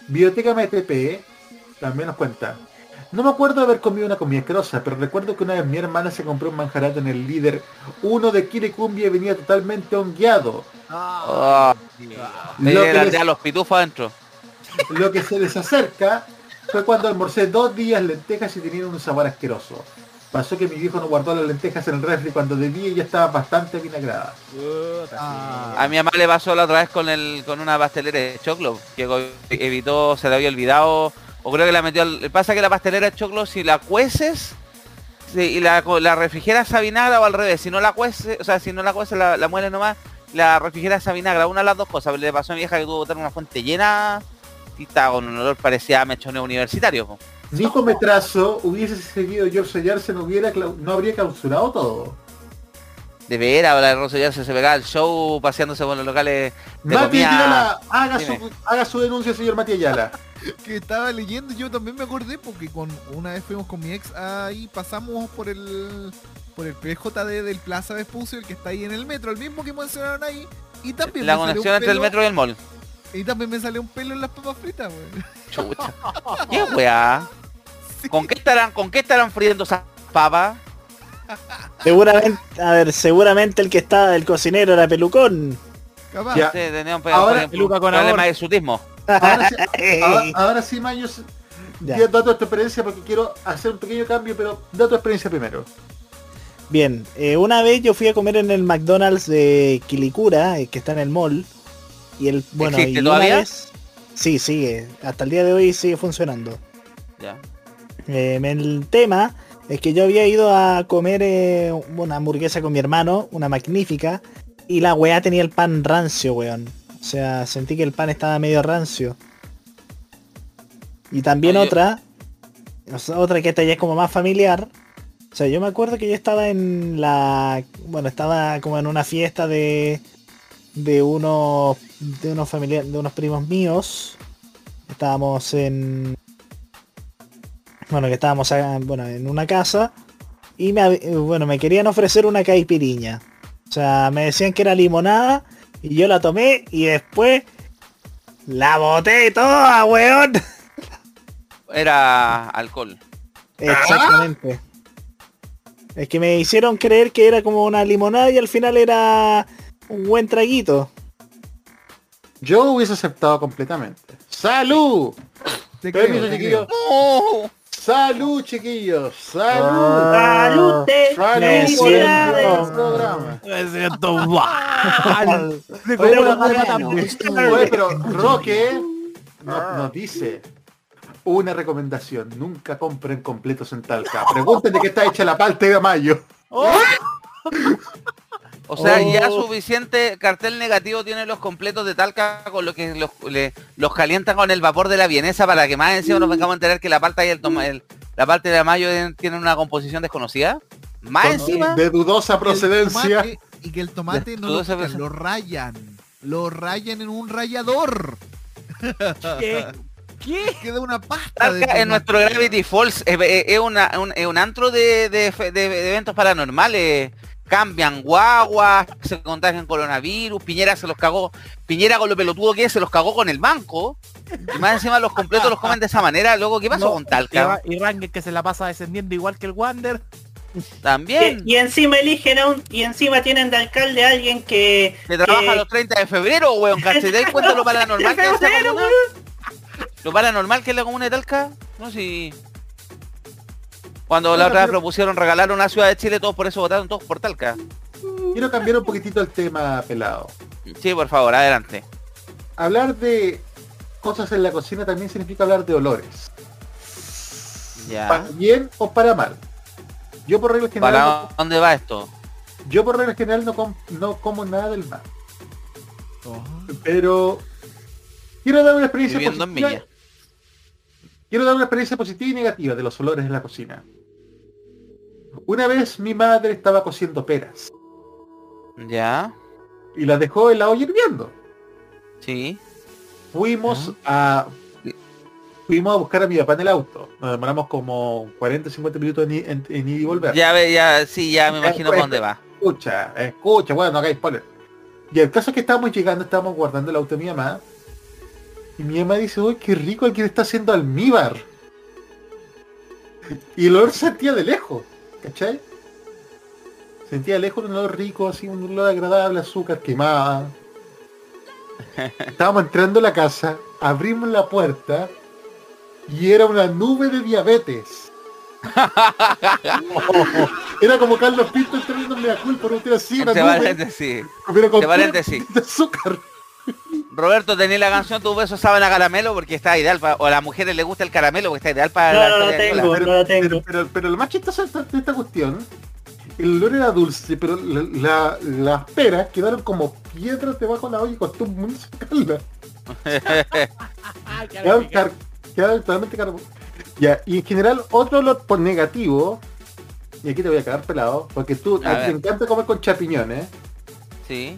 Biblioteca MTP también nos cuenta. No me acuerdo de haber comido una comida asquerosa, pero recuerdo que una vez mi hermana se compró un manjarate en el líder, uno de Kile Cumbia y venía totalmente hongueado. Oh, Lo que les- los pitufos adentro. Lo que se les acerca fue cuando almorcé dos días lentejas y tenían un sabor asqueroso. Pasó que mi viejo no guardó las lentejas en el refri cuando debía y ya estaban bastante vinagradas. A mi mamá le pasó la otra vez con el con una pastelera de choclo, que evitó, se le había olvidado, o creo que la metió al... Pasa que la pastelera de choclo, si la cueces y la, la refrigeras a vinagre o al revés, si no la cueces, o sea, si no la cueces, la, la mueles nomás, la refrigeras a vinagre, una de las dos cosas. Le pasó a mi vieja que tuvo que botar una fuente llena y estaba con un olor parecía a mechoneo universitario. po. Nico Metrazo hubiese seguido George Yarse no hubiera no habría clausurado todo. De veras, la de Rosso se, se pegaba el show paseándose por los locales de Mati comida. Ayala, haga Dime. su, haga su denuncia, señor Mati Ayala. que estaba leyendo, yo también me acordé porque con una vez fuimos con mi ex ahí pasamos por el por el PJD del Plaza Vespucio, el que está ahí en el metro, el mismo que mencionaron ahí, y también La conexión entre el metro y el mall. y también me salió un pelo en las papas fritas. Chucha. ¿Qué weá? ¿Con qué estarán, con qué estarán friendo esas papas? Seguramente, a ver, seguramente el que estaba del cocinero era pelucón. Capaz. Ya. Sí, tenía un pe- Ahora- por Peluca con problema de sutismo. Ahora sí, ahora, ahora sí tu experiencia porque quiero hacer un pequeño cambio, pero da tu experiencia primero. Bien, eh, una vez yo fui a comer en el McDonald's de Quilicura, eh, que está en el mall. Y el, bueno, ¿Existe y todavía? vez- sí, sigue. Hasta el día de hoy sigue funcionando. Ya. Eh, el tema es que yo había ido a comer eh, una hamburguesa con mi hermano, una magnífica, y la weá tenía el pan rancio, weón. O sea, sentí que el pan estaba medio rancio. Y también Ah, otra, otra que esta ya es como más familiar. O sea, yo me acuerdo que yo estaba en la, bueno, estaba como en una fiesta de de unos de unos familiares, de unos primos míos. Estábamos en bueno, que estábamos ah, bueno, en una casa y me, bueno, me querían ofrecer una caipiriña. O sea, me decían que era limonada y yo la tomé y después la boté toda, weón. Era alcohol. Exactamente. Es que me hicieron creer que era como una limonada y al final era un buen traguito. Yo hubiese aceptado completamente. ¡Salud! Te Permiso, creo, te chiquillos. ¡Oh! ¡Salud, chiquillos! ¡Salud! Ah, ¡Salud! ¡Salud me por el programa! Me siento mal. Oye, Pero Roque nos, nos dice una recomendación, nunca compren completos en Talca. Pregunten de qué está hecha la palta de mayo. O sea, ya Oh. suficiente cartel negativo tienen los completos de Talca con lo que los, le- los calientan con el vapor de la vienesa para que más encima nos vengamos a enterar que la palta y el, el- la palta de mayo tienen una composición desconocida. Más Con- encima. de dudosa procedencia. tomate- y que el tomate no lo lo rayan. Lo rayan en un rallador. ¿Qué? ¿Qué? Queda una pasta de Talca en nuestro. Gravity Falls es, un, es un antro de, de fe- de- de eventos paranormales. Cambian guaguas, se contagian coronavirus, Piñera se los cagó, Piñera con lo pelotudo que es, se los cagó con el banco. Y más encima los completos los comen de esa manera, luego, ¿qué pasó No, con Talca? Y, Ra- y Rangel que se la pasa descendiendo igual que el Wander. También. Y, y encima eligen a un, y encima tienen de alcalde a alguien que, Que trabaja que- los 30 de febrero, weón. ¿Te das cuenta lo paranormal que es esa febrero, comuna? Lo paranormal que es la comuna de Talca. No sé si... Cuando la otra vez pero- propusieron regalar una ciudad de Chile, todos por eso votaron todos por Talca. quiero cambiar un poquitito el tema, pelado. Sí, por favor, adelante. Hablar de cosas en la cocina también significa hablar de olores. Ya. Para bien o para mal. Yo por regla general, ¿Para dónde va esto? yo por regla general no, com- no como nada del mar. Pero quiero dar una experiencia Viviendo en positiva. Quiero dar una experiencia positiva y negativa de los olores en la cocina. Una vez mi madre estaba cociendo peras Ya. y las dejó en la olla hirviendo. Sí. Fuimos a fuimos a buscar a mi papá en el auto. Nos demoramos como 40 50 minutos en, i- en- en ir y volver. Ya ya, sí, ya me imagino pues, por dónde va. Escucha, escucha, bueno, no hagáis spoiler. Y el caso es que estábamos llegando, estábamos guardando el auto de mi mamá. Y mi mamá dice, uy, qué rico alguien está haciendo almíbar. Y el olor se sentía de lejos, ¿cachai? Sentía lejos un olor rico, así, un olor agradable, azúcar quemada. Estábamos entrando a la casa, abrimos la puerta y era una nube de diabetes. Era como Carlos Pinto entrando a culpa, no tiene así, una Entre nube. Entre paréntesis. de azúcar. Roberto, ¿tenés la canción Tu beso saben a caramelo? Porque está ideal para... O a las mujeres les gusta el caramelo porque está ideal para la historia de Nicolás. pero, Pero, pero, pero lo más chistoso de esta, cuestión, el olor era dulce, pero la- la- las peras quedaron como piedras debajo de la olla y costó mucho sacarlas. Quedaron, car- quedaron totalmente Ya, y en general otro olor por negativo, y aquí te voy a quedar pelado, porque tú A te ver. encanta comer con champiñones, Sí.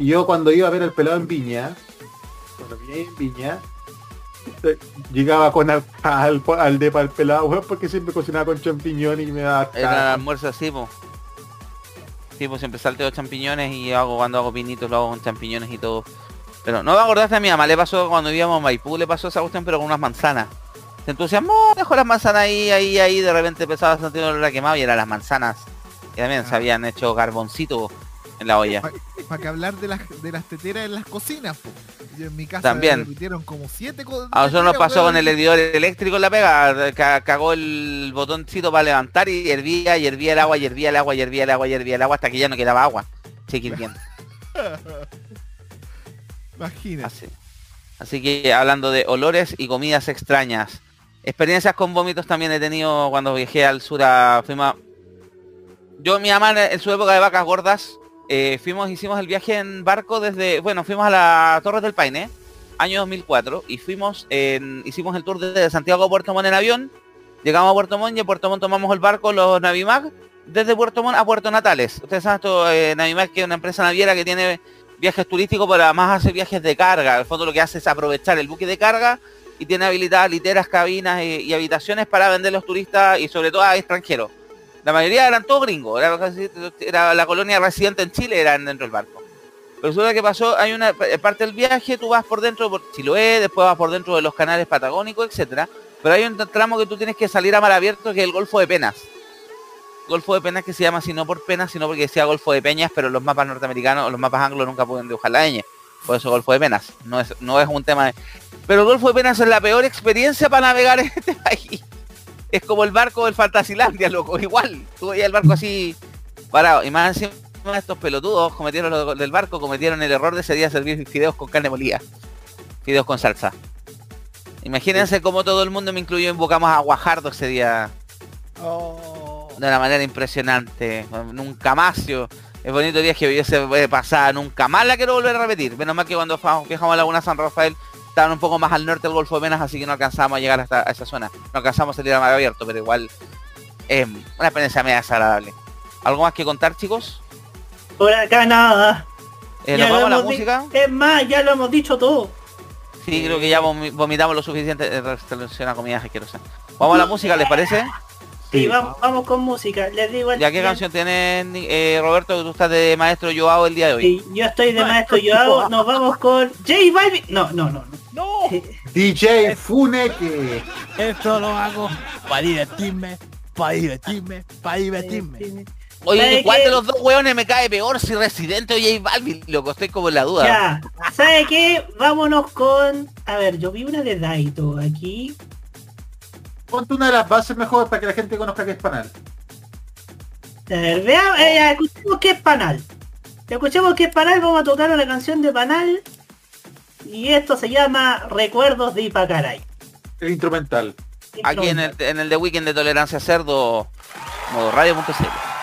Y yo cuando iba a ver al pelado en Viña, cuando vine en Viña, eh, llegaba con al, al, al de el pelado, weón, porque siempre cocinaba con champiñones y me daba Era el almuerzo así, po. Sí, pues siempre salteo champiñones y hago cuando hago pinitos lo hago con champiñones y todo. Pero no me acordaste a mi mamá, le pasó cuando vivíamos en Maipú, le pasó esa cuestión pero con unas manzanas. Se entusiasmó, dejó las manzanas ahí, ahí, ahí, de repente empezaba a sentir el olor a quemado y eran las manzanas. Y también se habían hecho carboncito en la olla. Para que hablar de las, de las teteras en las cocinas, po. Yo en mi casa También. me repitieron como siete cosas. A nosotros nos pasó con el hervidor eléctrico en la pega, ca- cagó el botoncito para levantar y hervía, y hervía el agua, y hervía el agua, y hervía el agua, y hervía el agua hasta que ya no quedaba agua. Bien. Imagínate. Así. Así que hablando de olores y comidas extrañas. Experiencias con vómitos también he tenido cuando viajé al sur a fuimos a- Yo mi mamá en su época de vacas gordas, eh, fuimos, hicimos el viaje en barco desde, bueno, fuimos a la Torres del Paine, año 2004, y fuimos, hicimos el tour desde Santiago a Puerto Montt en avión, llegamos a Puerto Montt y en Puerto Montt tomamos el barco, los Navimag, desde Puerto Montt a Puerto Natales. Ustedes saben esto, eh, Navimag que es una empresa naviera que tiene viajes turísticos, pero además hace viajes de carga. Al fondo lo que hace es aprovechar el buque de carga y tiene habilitadas literas, cabinas y, y habitaciones para vender los turistas y sobre todo a extranjeros. La mayoría eran todos gringos, era, la colonia residente en Chile, eran dentro del barco. Pero resulta que pasó, hay una eh, parte del viaje, tú vas por dentro por Chiloé, después vas por dentro de los canales patagónicos, etcétera. Pero hay un tramo que tú tienes que salir a mar abierto que es el Golfo de Penas. Golfo de Penas que se llama así no por penas, sino porque decía Golfo de Peñas, pero los mapas norteamericanos los mapas anglos nunca pueden dibujar la ñ. Por eso Golfo de Penas. No es, no es un tema de... Pero Golfo de Penas es la peor experiencia para navegar en este país. Es como el barco del Fantasilandia, loco. Igual. Tú veías el barco así parado. Y más encima estos pelotudos cometieron lo del barco, cometieron el error de ese día servir fideos con carne molida. Fideos con salsa. Imagínense cómo todo el mundo me incluyó invocamos a Guajardo ese día. De una manera impresionante. Nunca más yo. El bonito viaje que hubiese pasado, nunca más la quiero volver a repetir. Menos mal que cuando viajamos a Laguna San Rafael estaban un poco más al norte del Golfo de Menas, así que no alcanzamos a llegar hasta a esa zona. No alcanzamos a salir a mar abierto, pero igual es una experiencia media desagradable. ¿Algo más que contar, chicos? Por acá nada. Eh, Ya ¿Nos lo vamos a la música? Es más, ya lo hemos dicho todo. Sí, creo que ya vomi- vomitamos lo suficiente en relación a comidas asquerosas. Vamos a la música, ¿les parece? Sí, vamos, vamos con música. Les digo el ¿Ya qué canción tienes, eh, Roberto, que tú estás de maestro Joao el día de hoy? Sí, yo estoy de maestro yo hago, nos vamos con J Balvin. No, no, no, no. DJ Funeke. Esto lo hago para divertirme, para divertirme, para divertirme. Oye, ¿Sabe ¿y ¿cuál qué? de los dos hueones me cae peor si Residente o J Balvin? Loco, estoy como en la duda. Ya, ¿sabe qué? Vámonos con... A ver, yo vi una de Daito aquí. Ponte una de las bases mejor para que la gente conozca que es panal. A ver, veamos, eh, escuchemos qué es Panal. Escuchemos qué es Panal, vamos a tocar una canción de Panal. Y esto se llama Recuerdos de Ipacaray. El instrumental. Aquí en el, en el The Weekend de Tolerancia Cerdo, modo radio.cl.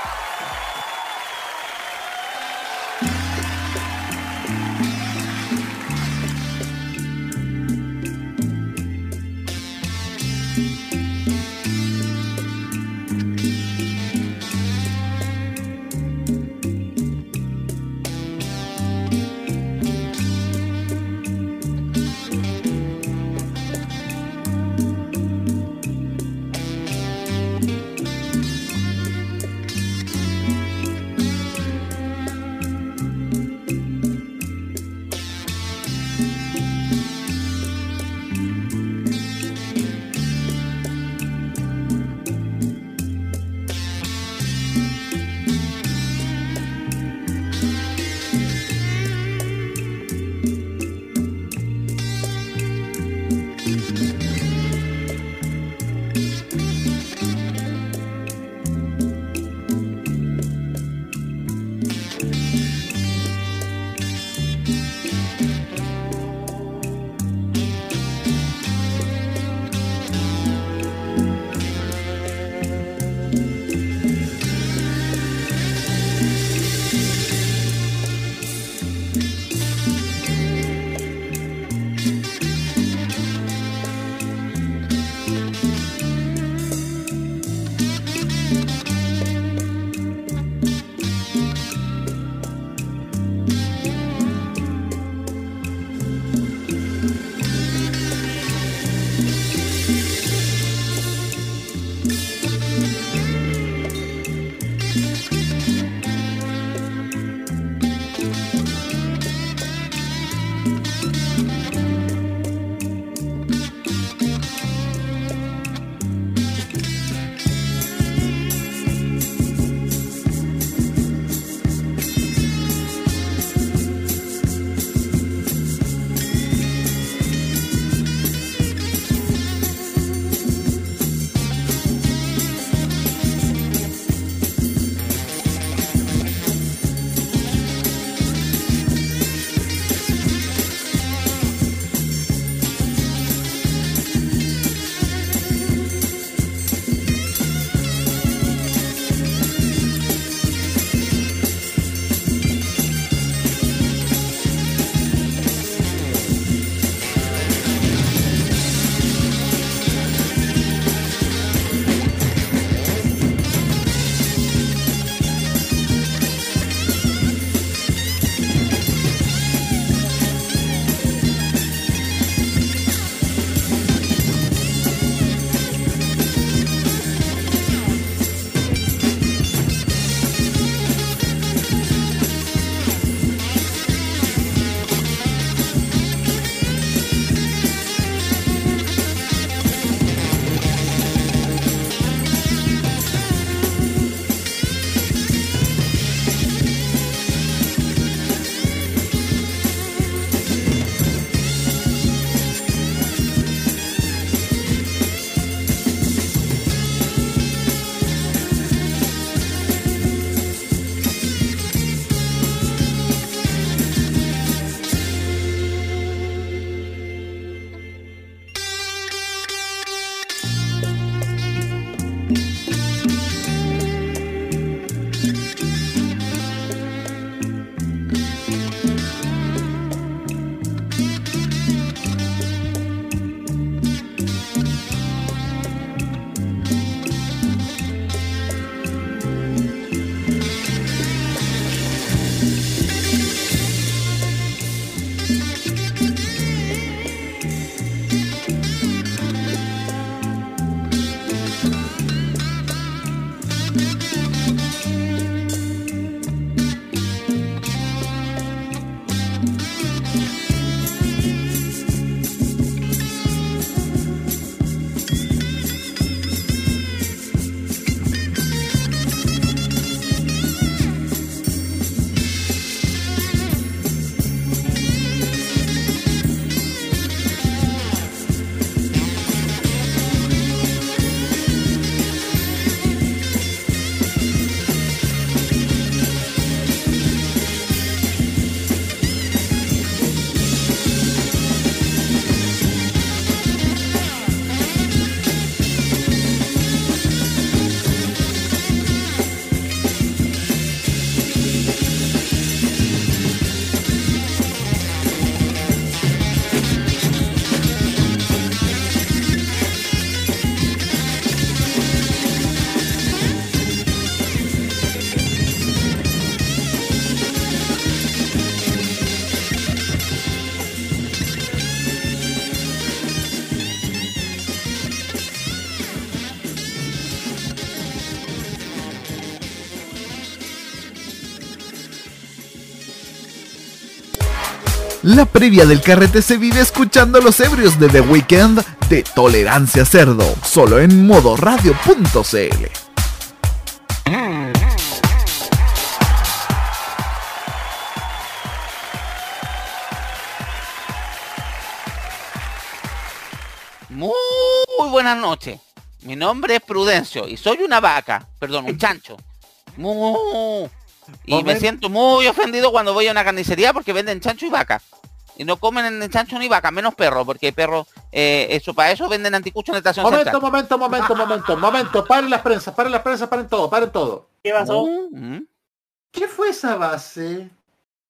La previa del carrete se vive escuchando a los ebrios de The Weeknd de Tolerancia Cerdo, solo en modoradio.cl. Muy buenas noches. Mi nombre es Prudencio y soy una vaca, perdón, un chancho. Y me siento muy ofendido cuando voy a una carnicería porque venden chancho y vaca. Y no comen en chancho ni vaca, menos perro, porque perro, eh, eso para eso venden anticucho en la estación Momento, central. momento, momento, momento, momento. Paren las prensas, paren las prensas, paren todo, paren todo. ¿Qué pasó? Mm. ¿Qué fue esa base?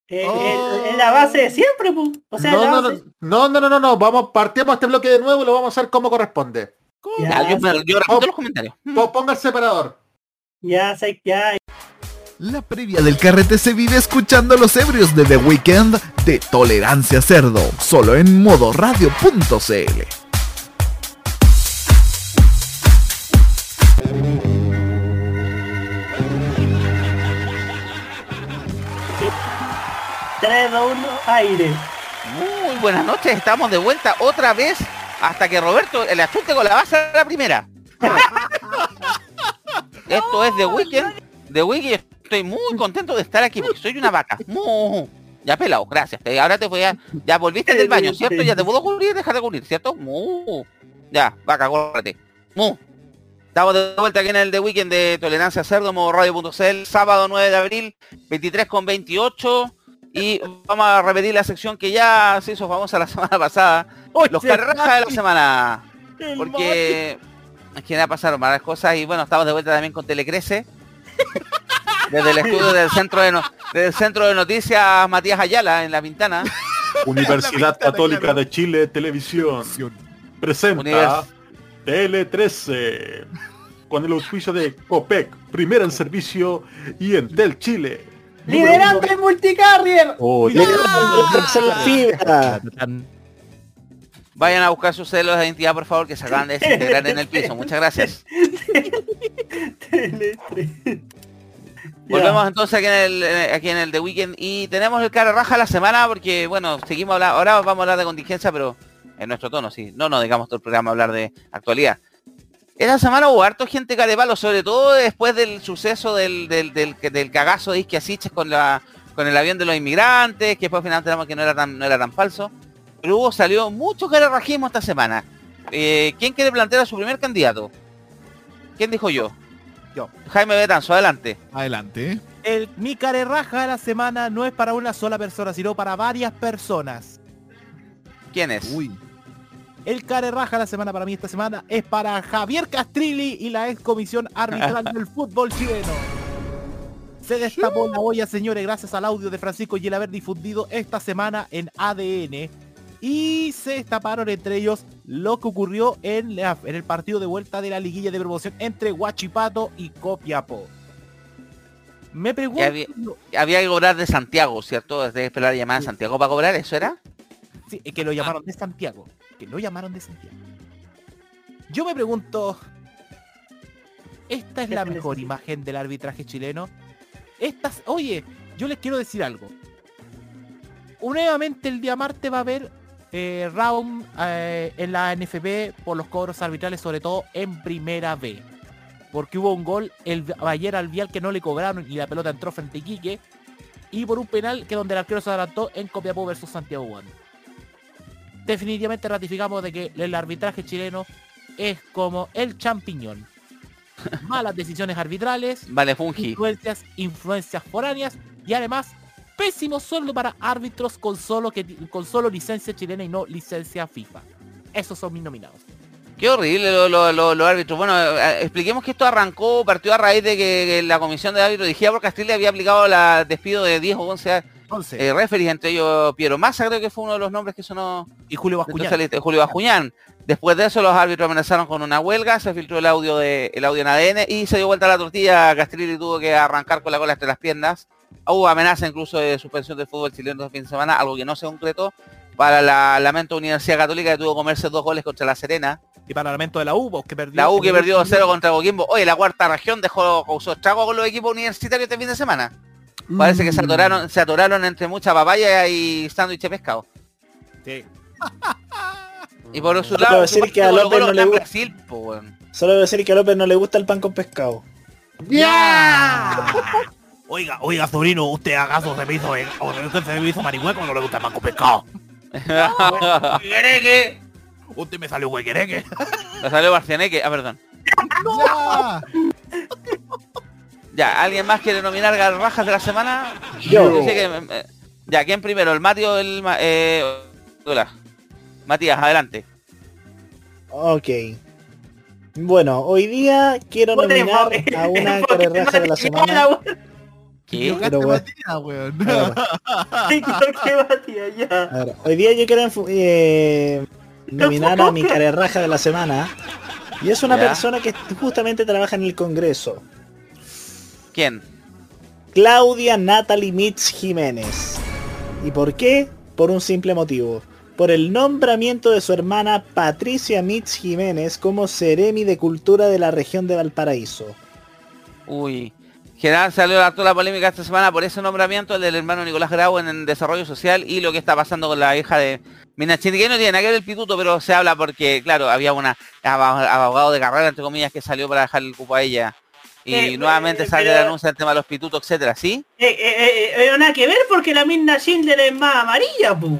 Eh, eh, es la base de siempre, pu. O sea, no, la no, base- no, no, no, no, no, vamos, partimos este bloque de nuevo y lo vamos a hacer como corresponde. Ya, yo, yo repito los comentarios. Po- Ponga el separador. Ya, sé, ya. La previa del carrete se vive escuchando a los ebrios de The Weeknd de Tolerancia Cerdo, solo en modoradio.cl. Tres, dos, uno, aire. Muy buenas noches, estamos de vuelta otra vez hasta que Roberto el achunte con la base a la primera. Esto es The Weekend. The Weekend, estoy muy contento de estar aquí porque soy una vaca. Mu. Ya pelado, gracias. Te- Ahora te voy a. Ya volviste del baño, ¿cierto? Ya te puedo cubrir, dejar de cubrir, ¿cierto? Mu. Ya, vaca, córrete. Mu. Estamos de vuelta aquí en el The Weekend de Tolerancia Cerdo, radio.cl, sábado 9 de abril, 23 con 28. Y vamos a repetir la sección que ya se hizo famosa la semana pasada. Los carrajas de la semana. Porque es que ya pasaron varias cosas y bueno, estamos de vuelta también con Telecrece. Desde el estudio del centro de no- del centro de noticias Matías Ayala en la Pintana. Universidad Católica de Chile Televisión presenta Univers- Tele 13 con el auspicio de COPEC, primera en servicio y Entel Chile. ¡Liderando el multicarrier! Oh, Vayan a buscar sus celos de identidad, por favor, que se acaban de desintegrar en el piso. Muchas gracias. Volvemos entonces aquí en el eh, aquí en el The Weekend y tenemos el cara raja la semana porque bueno, seguimos hablando, ahora vamos a hablar de contingencia, pero en nuestro tono, sí. No nos digamos todo el programa hablar de actualidad. Esta semana hubo harto gente carepalo, sobre todo después del suceso del, del, del, cagazo de Isquia Siches con con el avión de los inmigrantes, que después finalmente tenemos que no era tan no era tan falso. Pero hubo, salió mucho carerrajismo esta semana. Eh, ¿Quién quiere plantear a su primer candidato? ¿Quién dijo yo? Yo. Jaime Betanzo, adelante. Adelante. El, mi carerraja de la semana no es para una sola persona, sino para varias personas. ¿Quién es? El carerraja de la semana para mí esta semana es para Javier Castrilli y la ex comisión arbitral del fútbol chileno. Se destapó la olla, señores, gracias al audio de Francisco y el haber difundido esta semana en ADN. Y se destaparon entre ellos lo que ocurrió en, la- en el partido de vuelta de la liguilla de promoción entre Huachipato y Copiapó. Me pregunto... Había, había que cobrar de Santiago, ¿cierto? Desde esperar la llamada de Santiago para cobrar, ¿eso era? Sí, es que lo llamaron de Santiago. Que lo llamaron de Santiago. Yo me pregunto, ¿esta es la mejor imagen del arbitraje chileno? Estas, oye, yo les quiero decir algo. Nuevamente el día martes va a haber eh, round eh, en la NFP por los cobros arbitrales, sobre todo en primera B. Porque hubo un gol el ayer al Vial que no le cobraron y la pelota entró frente a Iquique. Y por un penal que donde el arquero se adelantó en Copiapó versus Santiago Wander definitivamente ratificamos de que el arbitraje chileno es como el champiñón. Malas decisiones arbitrales, Vale, fungi. influencias, influencias foráneas y además pésimo sueldo para árbitros con solo que con solo licencia chilena y no licencia FIFA. Esos son mis nominados. Qué horrible los lo, lo- los árbitros. Bueno, eh, expliquemos que esto arrancó, partió a raíz de que, que la comisión de árbitros dirigida por Castilla había aplicado el despido de 10 o 11, eh, referees, entre ellos Piero Massa, creo que fue uno de los nombres que sonó. Y Julio Bascuñán. Julio Bascuñán. Después de eso los árbitros amenazaron con una huelga, se filtró el audio de el audio en ADN y se dio vuelta la tortilla, Castrilli tuvo que arrancar con la cola entre las piernas. Hubo amenaza incluso de suspensión del fútbol chileno este fin de semana, algo que no se concretó para la Lamento Universidad Católica que tuvo que comerse dos goles contra la Serena. Y para el lamento de la U, que perdió. La U que perdió 0 contra Coquimbo. Oye, la cuarta región dejó causó estrago con los equipos universitarios este fin de semana. Parece que se Mm. atoraron, se atoraron entre mucha papaya y sándwich de pescado. Sí. Y por su Solo lado, decir que a parte, López Colo-Colo no le está en gusta- Brasil, po, weón. Solo debo decir que a López no le gusta el pan con pescado. Oiga, oiga, sobrino, usted acaso se me hizo, eh, usted se me hizo marihueco no le gusta el pan con pescado. Huequereque. Usted me salió huequereque. Me salió Barcianeque, ah, perdón. Ya, ¿alguien más quiere nominar garrajas de la semana? Yo. sé que, eh, ya, ¿quién primero? ¿El Mati o el... Ma- Eh, hola. Matías, adelante. Ok. Bueno, hoy día quiero nominar a una carerraja de la semana. ¿Qué? Pero weón. a ver, weón. ¿Qué batía ya? a ver, hoy día yo quiero eh, nominar a mi carerraja de la semana. Y es una Ya. persona que justamente trabaja en el Congreso. ¿Quién? Claudia Natalie Mitz Jiménez. ¿Y por qué? Por un simple motivo. Por el nombramiento de su hermana Patricia Mitz Jiménez como Ceremi de Cultura de la región de Valparaíso. Uy. General salió toda la polémica esta semana por ese nombramiento el del hermano Nicolás Grau en el desarrollo social y lo que está pasando con la hija de Minachini, que no tiene nada que ver el pituto, pero se habla porque, claro, había una abogado de carrera, entre comillas, que salió para dejar el cupo a ella. Y Eh, nuevamente eh, sale pero- el anuncio del tema de los pitutos, etcétera, ¿sí? Eh, eh, nada que ver porque la misma Schindler es más amarilla, pu.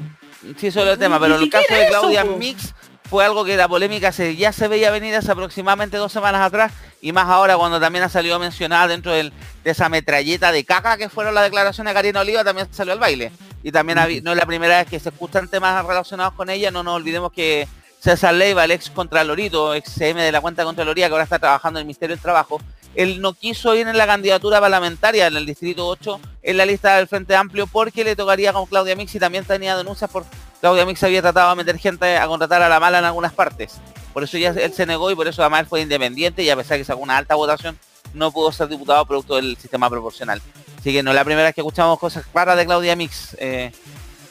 Sí, eso es el tema, pero el caso de Claudia. Mix fue algo que la polémica se, ya se veía venir hace aproximadamente dos semanas atrás y más ahora cuando también ha salido mencionada dentro de esa metralleta de caca que fueron las declaraciones de Karina Oliva también salió al baile. Y también no es la primera vez que se escuchan temas relacionados con ella, no nos olvidemos que César Leiva, el ex Contralorito, ex CM de la cuenta de Contraloría, que ahora está trabajando en el Ministerio del Trabajo, él no quiso ir en la candidatura parlamentaria en el Distrito 8 en la lista del Frente Amplio porque le tocaría con Claudia Mix y también tenía denuncias por Claudia Mix había tratado de meter gente a contratar a la mala en algunas partes. Por eso ya él se negó y por eso además él fue independiente y a pesar de que sacó una alta votación, no pudo ser diputado producto del sistema proporcional. Así que no es la primera vez que escuchamos cosas claras de Claudia Mix. Eh,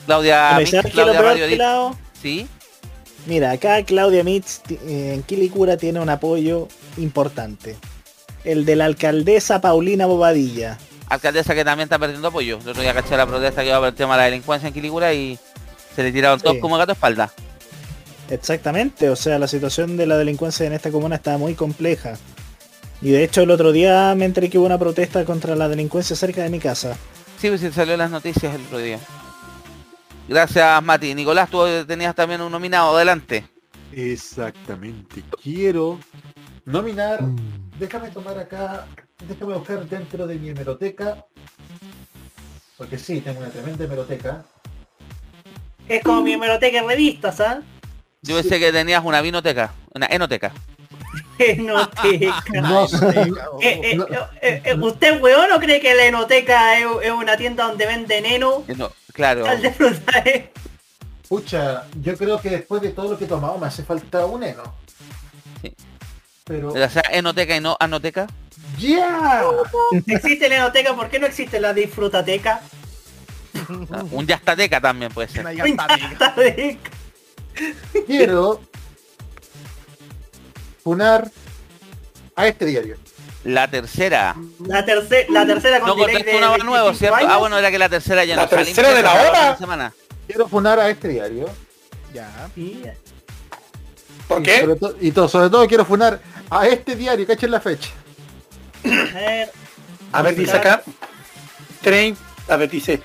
Claudia Mix, ¿sabes qué es lo Claudia Radio? ¿Sí? Mira, acá Claudia Mitz eh, en Quilicura tiene un apoyo importante. El de la alcaldesa Paulina Bobadilla. Alcaldesa que también está perdiendo apoyo. El otro día caché la protesta que iba por el tema de la delincuencia en Quilicura y se le tiraron todos Sí. como gato a espalda. Exactamente, o sea, la situación de la delincuencia en esta comuna está muy compleja. Y de hecho el otro día me enteré que hubo una protesta contra la delincuencia cerca de mi casa. Sí, pues sí, salió en las noticias el otro día. Gracias, Mati. Nicolás, tú tenías también un nominado. Adelante. Exactamente. Quiero nominar. Déjame tomar acá. Déjame buscar dentro de mi hemeroteca. Porque sí, tengo una tremenda hemeroteca. Es como mi hemeroteca en revistas, ¿ah? Yo pensé que tenías una vinoteca, una enoteca. Enoteca. No sé. Eh, eh, eh, ¿Usted, weón, no cree que la enoteca es, es una tienda donde venden heno? Eno- claro. Al de fruta, eh. Pucha, yo creo que después de todo lo que he tomado me hace falta un heno. Pero. O sea, enoteca y no anoteca. ¡Ya! Existe la enoteca, ¿por qué no existe la disfrutateca? Ah, Un yastateca también puede ser. Yastateca. Quiero funar a este diario. La tercera. La, tercera la tercera con No contaste de una nuevo, 25 ¿cierto? años. Ah, bueno, era que la tercera ya ¿La no sale tercera de la hora? la semana. Quiero funar a este diario. Ya. ¿Por Y qué? sobre, to- y todo, sobre todo quiero funar a este diario, cachen la fecha. A ver, A ver, dice acá. 30, a ver, dice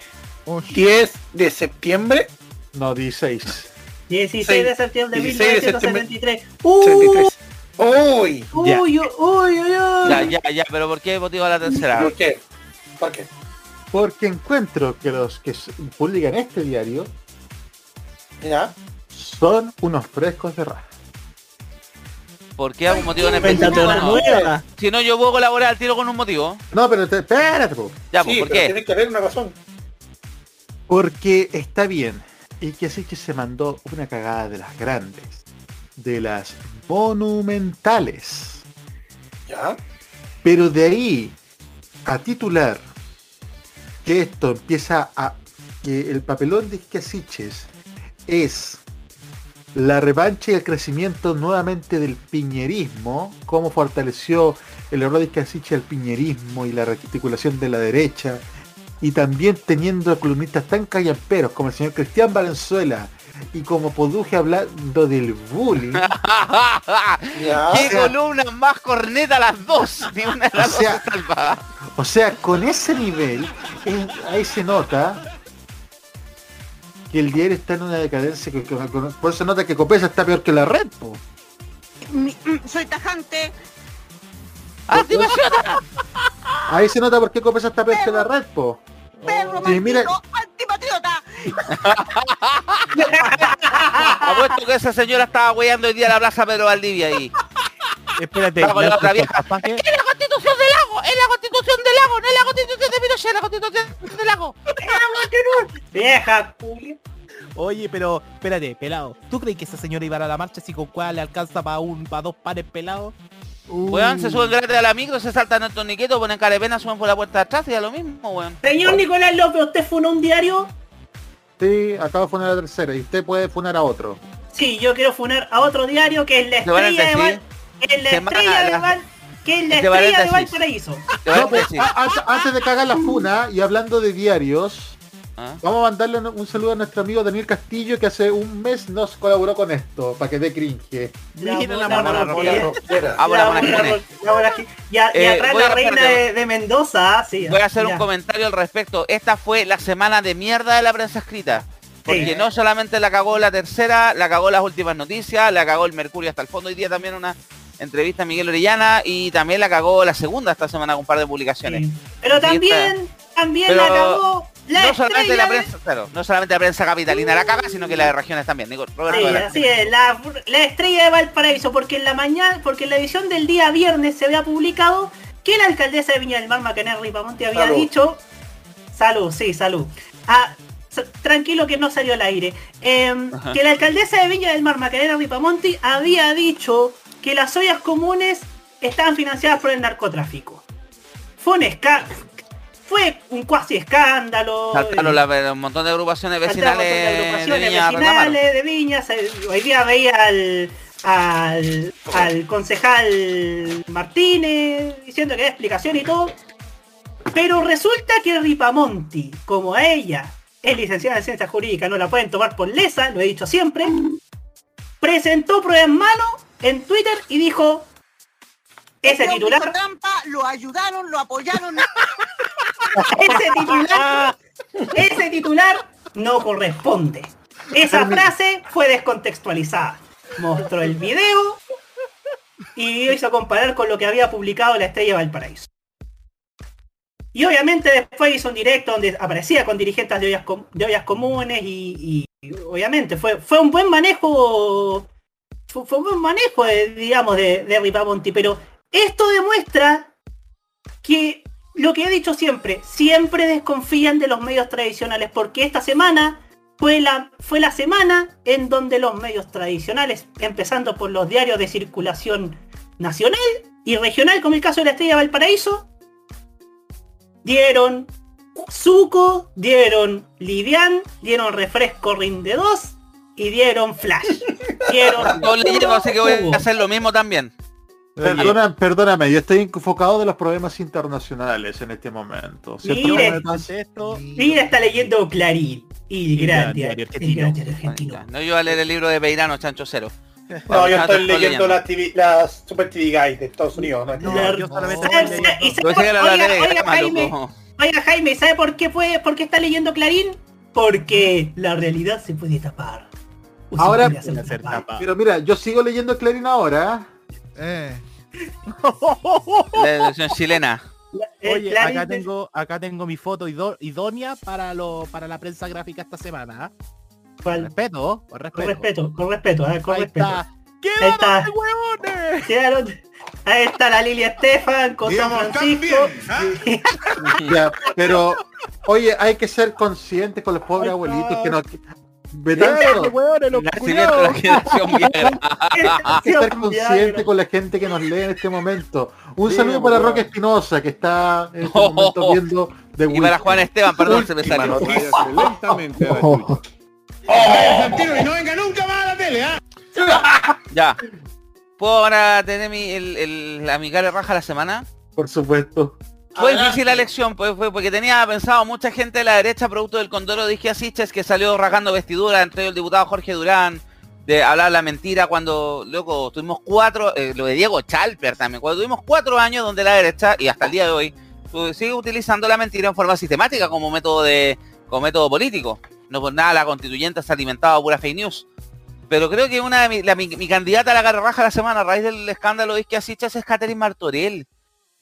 10 de septiembre. No, 16. 16 de septiembre de 16 de septiembre 1973. ¡Uh! 73. Uy. Uy, uy, uy, uy, uy. Ya, ya, ya, pero ¿por qué motivo la tercera? ¿Por qué? ¿Por qué? Porque encuentro que los que publican este diario ¿Ya? son unos frescos de raja. ¿Por qué algún motivo en una No. nueva. Si no, yo puedo colaborar al tiro con un motivo. No, pero te- espérate, po. Ya, sí, ¿por pero qué? tiene que haber una razón. Porque está bien. Y que así que se mandó una cagada de las grandes. De las monumentales. ¿Ya? Pero de ahí a titular que esto empieza a que el papelón de Casiches es la revancha y el crecimiento nuevamente del piñerismo, cómo fortaleció el error de Casiche al piñerismo y la rearticulación de la derecha y también teniendo columnistas tan callamperos como el señor Cristian Valenzuela y como Poduje hablando del bullying. ¡Qué columna más corneta las dos! Ni una de O las dos sea, se salva. O sea, con ese nivel, eh, ahí se nota que el diario está en una decadencia. Que, que- por eso se nota que Copesa está peor que la red. po. Mi- mm, soy tajante. ¡Antipatriota! Ahí se nota por qué Copesa está peor que la red. Po. Perro Sí, mira, maldito, antipatriota. Apuesto que esa señora estaba weyando hoy día en la plaza Pedro Valdivia ahí. Espérate, Estaba con ¿le la has otra vieja. ¡Es la constitución del lago! ¡Es la constitución del lago! ¡No es la constitución de Pinochet! ¡Es la constitución del lago! Vieja. Oye, pero espérate, pelado. ¿Tú crees que esa señora iba a la marcha si con cuál le alcanza para un para dos pares pelados? Weón, se suben gratis a la micro, se saltan el torniqueto, ponen carepena, suben por la puerta de atrás y da lo mismo, weón. Señor Nicolás López, ¿usted fue un diario? Sí, acabo de funar a la tercera y usted puede funar a otro. Sí, yo quiero funar a otro diario que es la Entre estrella de Val... es la semana- estrella de Val... que es la estrella de. Valparaíso. No, pues, antes de cagar la funa y hablando de diarios, ¿Ah? vamos a mandarle un- saludo a nuestro amigo Daniel Castillo que hace un mes nos colaboró con esto, para que dé cringe. Mira la mona. Ah, y Eh, atrás la a- reina de, de Mendoza, sí. Voy a hacer ya. un comentario al respecto. Esta fue la semana de mierda de la prensa escrita. Porque Sí. no solamente la cagó la tercera, la cagó las últimas noticias, la cagó el Mercurio hasta el fondo. Hoy día también una entrevista a Miguel Orellana y también la cagó la segunda esta semana con un par de publicaciones. Pero también, también Pero la cagó la no solamente la de- prensa, claro, no solamente la prensa capitalina la caga, sino que la de regiones también. Digo, Roberto, Sí, adelante. así es, la, la estrella de Valparaíso, porque en la mañana, porque en la edición del día viernes se había publicado que la alcaldesa de Viña del Mar, Macaner Ripamonte, había Salud. dicho, salud, sí, salud, Ah, tranquilo que no salió al aire, Em, que la alcaldesa de Viña del Mar, Macarena Ripamonti, había dicho que las ollas comunes estaban financiadas por el narcotráfico. Fue un fue un cuasi escándalo. Saltaron la- un montón de agrupaciones vecinales de, agrupaciones Viña a reclamar. vecinales de Viña. se- Hoy día veía al, al, al concejal Martínez diciendo que da explicación y todo. Pero resulta que Ripamonti, como a ella es licenciada en ciencias jurídicas, no la pueden tomar por lesa, lo he dicho siempre, presentó prueba en mano en Twitter y dijo, ese titular trampa, lo ayudaron, lo apoyaron. ese titular, ese titular no corresponde. Esa frase fue descontextualizada. Mostró el video y hizo comparar con lo que había publicado la Estrella Valparaíso. Y obviamente después hizo un directo donde aparecía con dirigentes de ollas, com- de ollas comunes y, y obviamente fue, fue un buen manejo fue, fue un buen manejo de, digamos de, de Ripamonti, pero esto demuestra que lo que he dicho siempre, siempre desconfían de los medios tradicionales, porque esta semana fue la, fue la semana en donde los medios tradicionales, empezando por los diarios de circulación nacional y regional, como el caso de la Estrella Valparaíso, dieron Zuko, dieron Livian, dieron Refresco Rinde 2 y dieron Flash. Dieron Todos leyeron, así que voy a hacer lo mismo también. Perdona- perdóname, yo estoy enfocado de los problemas internacionales en este momento. Mire, esto. Mira, está leyendo Clarín. Y argentino. No, yo voy a leer el libro de Peirano, Chancho Cero. No, yo estoy leyendo las TV, las Super TV Guide de Estados Unidos. No, La- yo solamente ¿Sabe- estoy sabe- y leyendo- sabe Yo pensé por- que era la oiga, Jaime, oiga, Jaime, ¿sabe por qué puede, por qué está leyendo Clarín? Porque la realidad se puede tapar. Ahora, puede hacer tapar. pero mira, yo sigo leyendo Clarín ahora. Eh. La edición chilena. Eh, Oye, acá tengo, acá tengo mi foto idónea para lo, para la prensa gráfica esta semana. ¿ah? ¿Cuál? Respeto, con Con respeto. respeto, con respeto, a ver, con Ahí respeto. está. Quedaron- Ahí está la Lilia Estefan con San Francisco. Ya, pero, oye, hay que ser conscientes con los pobres abuelitos que nos... De hay que ser consciente con la gente que nos lee en este momento. Un Sí, saludo para. Roque Espinosa, que está en este momento viendo The Y para. Juan Esteban, perdón, se me salió. lentamente Oh. Santino, y no venga nunca más a la tele, ¿ah? Ya. ¿Puedo ahora tener mi, el, el, la raja de la semana? Por supuesto. Fue difícil la elección, pues fue porque tenía pensado mucha gente de la derecha producto del condoro de Isquia Siches que salió rasgando vestidura, entre ellos el diputado Jorge Durán, de hablar la mentira cuando, loco, tuvimos cuatro, eh, lo de Diego Chalper también, cuando tuvimos cuatro años donde la derecha, y hasta el día de hoy, sigue utilizando la mentira en forma sistemática como método de, como método político. No por nada la constituyente se ha alimentado a pura fake news. Pero creo que una de mi, la- mi, mi candidata a la garraja de la semana a raíz del escándalo de Isquia Siches es Catherine Martorell.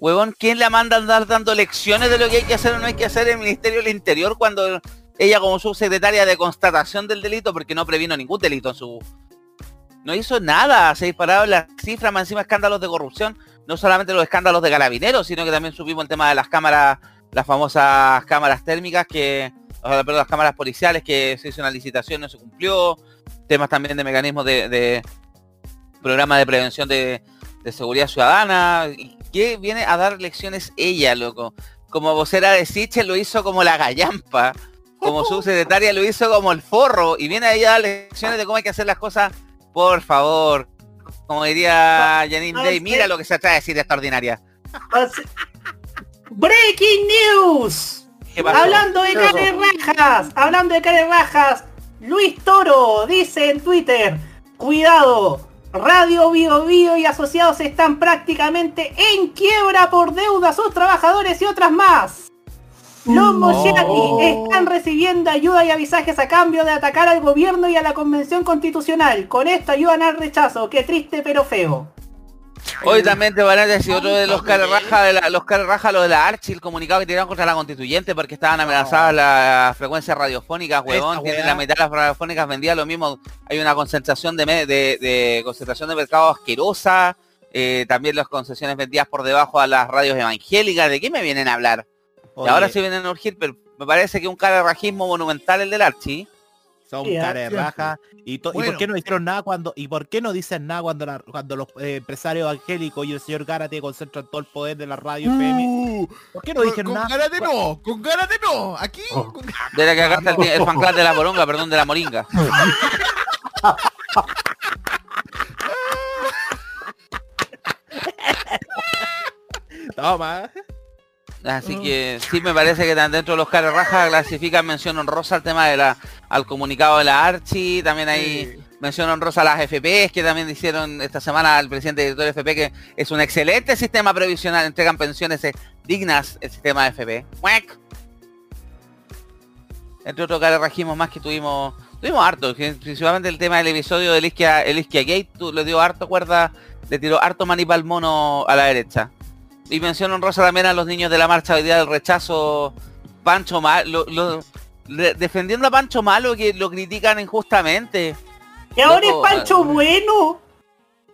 Huevón, ¿quién la manda a andar dando lecciones de lo que hay que hacer o no hay que hacer en el Ministerio del Interior cuando ella como subsecretaria de constatación del delito, porque no previno ningún delito en su... No hizo nada, se dispararon las cifras, más encima escándalos de corrupción, no solamente los escándalos de carabineros, sino que también subimos el tema de las cámaras, las famosas cámaras térmicas que, o perdón, las cámaras policiales que se hizo una licitación, no se cumplió, temas también de mecanismos de, de programa de prevención de, seguridad ciudadana, que viene a dar lecciones ella, loco. Como vocera de Siche lo hizo como la gallampa, como subsecretaria lo hizo como el forro, y viene ahí a dar lecciones de cómo hay que hacer las cosas, por favor. Como diría Janine no Day, mira lo que se trata de decir esta ordinaria. Breaking News. ¿Qué? Hablando de ¿Qué caras rajas, hablando de caras rajas, Luis Toro dice en Twitter, cuidado, Radio Bio Bio y asociados están prácticamente en quiebra por deuda a sus trabajadores y otras más. Los Mosciati están recibiendo ayuda y avisajes a cambio de atacar al gobierno y a la convención constitucional. Con esto ayudan al rechazo. Qué triste pero feo. Hoy también te van a decir otro de los carrajas de la, los carrajas, los de la Archi, el comunicado que tiraron contra la constituyente porque estaban amenazadas las frecuencias radiofónicas, huevón, tienen la mitad de las radiofónicas vendidas lo mismo, hay una concentración de, de, de concentración de mercado asquerosa, eh, también las concesiones vendidas por debajo a las radios evangélicas, ¿de qué me vienen a hablar? Y ahora sí vienen a urgir, pero me parece que un carrajismo monumental el del Archi. Son Sí, cara de siempre. raja. ¿Y, to- ¿Y Bueno. por qué no hicieron nada cuando, y por qué no dicen nada cuando, la- cuando los eh, empresarios evangélicos y el señor Gárate concentran todo el poder de la radio FM? ¿Por qué no con- dijeron con nada? Gárate no, con Gárate no. Aquí, Oh. con De la que está el, el fan club de la moronga, perdón, de la moringa. Toma. Así que sí me parece que tan dentro de los caras rajas clasifican mención honrosa al tema de la al comunicado de la Archi, también hay mención honrosa a las FPs que también hicieron esta semana al presidente director de FP que es un excelente sistema previsional, entregan pensiones eh, dignas el sistema de FP. ¡Muec! Entre otros carajismos más que tuvimos, tuvimos harto, principalmente el tema del episodio del Isquia, el Isquia Gate, tu- le dio harto cuerda, le tiró harto manipal mono a la derecha. Y mención honrosa también a los niños de la marcha hoy día del rechazo. Pancho Malo, defendiendo a Pancho Malo que lo critican injustamente. Y ahora es Pancho Bueno.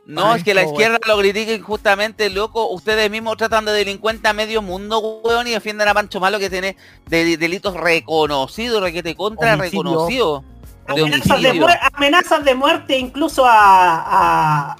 No, es que la izquierda lo critica injustamente, loco. Ustedes mismos tratan de delincuente a medio mundo, weón, y defienden a Pancho Malo que tiene de- delitos reconocidos, requete contra Homicidio. reconocido. De Amenazas de, amenazas de muerte incluso a, a,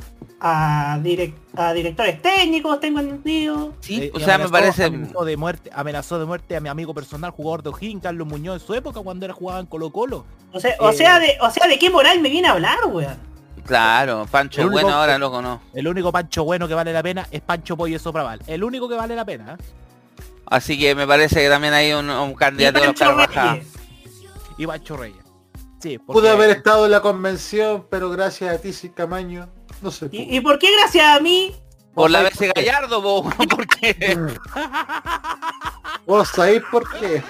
a, direc- a directores técnicos, tengo entendido. Eh, o sea, me parece- amenazó de muerte amenazó de muerte a mi amigo personal jugador de O'Higgins Carlos Muñoz en su época cuando era jugaba en Colo Colo O sea, o Eh, sea, de, o sea, ¿de qué moral me viene a hablar, weón? Claro, Pancho El único- bueno ahora, loco, no. el único Pancho bueno que vale la pena es Pancho Pollo Sopraval el único que vale la pena ¿eh? Así que me parece que también hay un, un candidato de los Carvajal. y Pancho Reyes sí porque- Pude haber estado en la convención, pero gracias a ti, sin Camaño, no sé. ¿Y, y por qué gracias a mí? Por la vez Gallardo, po, porque ¿Vos sabéis por qué?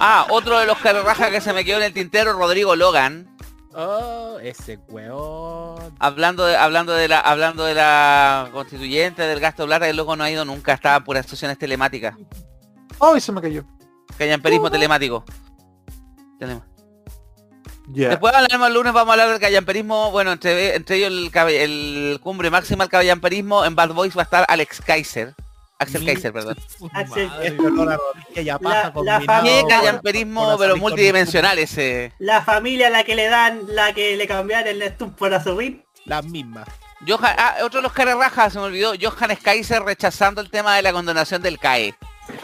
Ah, otro de los carrajas que se me quedó en el tintero, Rodrigo Logan. oh ese weón Hablando de, hablando de la, hablando de la constituyente, del gasto de plata, el loco no ha ido nunca, estaba puras sesiones telemáticas. Ay, se me cayó. Callamperismo telemático. Tenemos. Después hablaremos el lunes, vamos a hablar del callamperismo. Bueno, entre, entre ellos el, el cumbre máxima del callamperismo. En Bad Boys va a estar Alex Kaiser. Axel Kaiser, perdón. Axel, la familia- Qué callamperismo, con pero multidimensional ese. La familia a la que le dan, la que le cambiaron el Nestum por Azurrín. las mismas Johan, ah, otro de los caras rajas, se me olvidó. Johan Kaiser rechazando el tema de la condonación del CAE.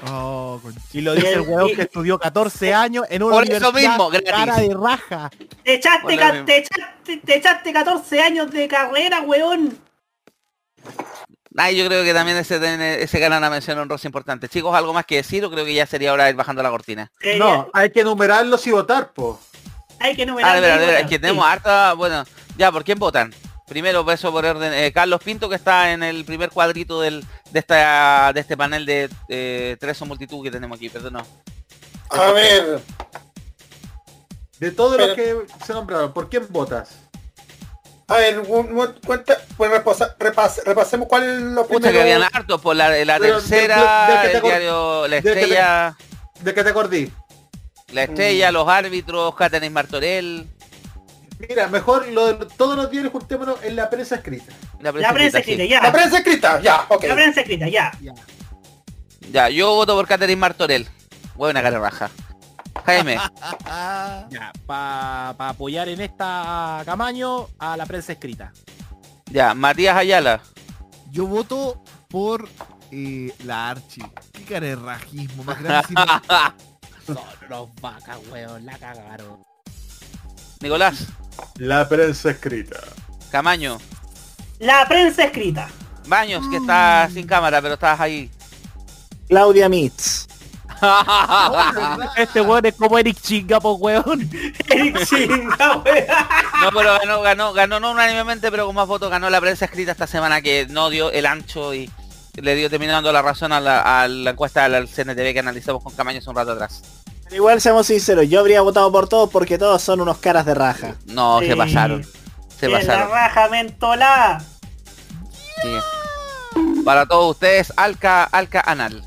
Oh, y lo dice el weón que estudió 14 años en una Por eso mismo, gratis. cara de raja. Te echaste, ca- te, echaste, te echaste 14 años de carrera, weón. Ah, yo creo que también ese, ese gana una mención honrosa importante. Chicos, ¿algo más que decir o creo que ya sería hora de ir bajando la cortina? No, hay que numerarlos y votar, po. Hay que Ah, numerar. de verdad, de verdad, es que tenemos harta, bueno, ya, ¿por quién votan? Primero, beso por orden, eh, Carlos Pinto, que está en el primer cuadrito del, de esta de este panel de eh, tres o multitud que tenemos aquí, perdón. no. A ver, De todos los que se nombraron, ¿por quién votas? a ver, un- un- cuenta, pues repasa- repas- repasemos cuál es lo Pucha, primero. que habían hartos por la, la Pero, tercera, de- el diario La Estrella, ¿De qué te acordí? La Estrella, los árbitros, Catherine Martorell, Mira, mejor lo de todos los diarios juntémonos en la prensa escrita. la La prensa escrita, ya. La prensa escrita, ya, ok. La prensa escrita, ya. Ya, yo voto por Catherine Martorell. Buena cara raja. Jaime, Ya, para apoyar en esta Camaño a la prensa escrita. ya, Matías Ayala. Yo voto por eh, la Archie. Qué carerrajismo más grande. si no- Son unos vacas, weón, la cagaron. Nicolás, La prensa escrita. Camaño, La prensa escrita. Baños, que está sin cámara, pero estás ahí. Claudia Mitz. Este weón es como Eric Chinga, po weón. Eric Chinga, weón. No, pero ganó, ganó, ganó no unánimemente, pero con más votos ganó la prensa escrita esta semana que no dio el ancho y le dio terminando la razón a la, a la encuesta del CNTV que analizamos con Camaño hace un rato atrás. Pero igual seamos sinceros, yo habría votado por todos porque todos son unos caras de raja. No, se Sí. pasaron. Se En la pasaron. raja mentolá. Sí. Para todos ustedes, Alca, Alca Anal.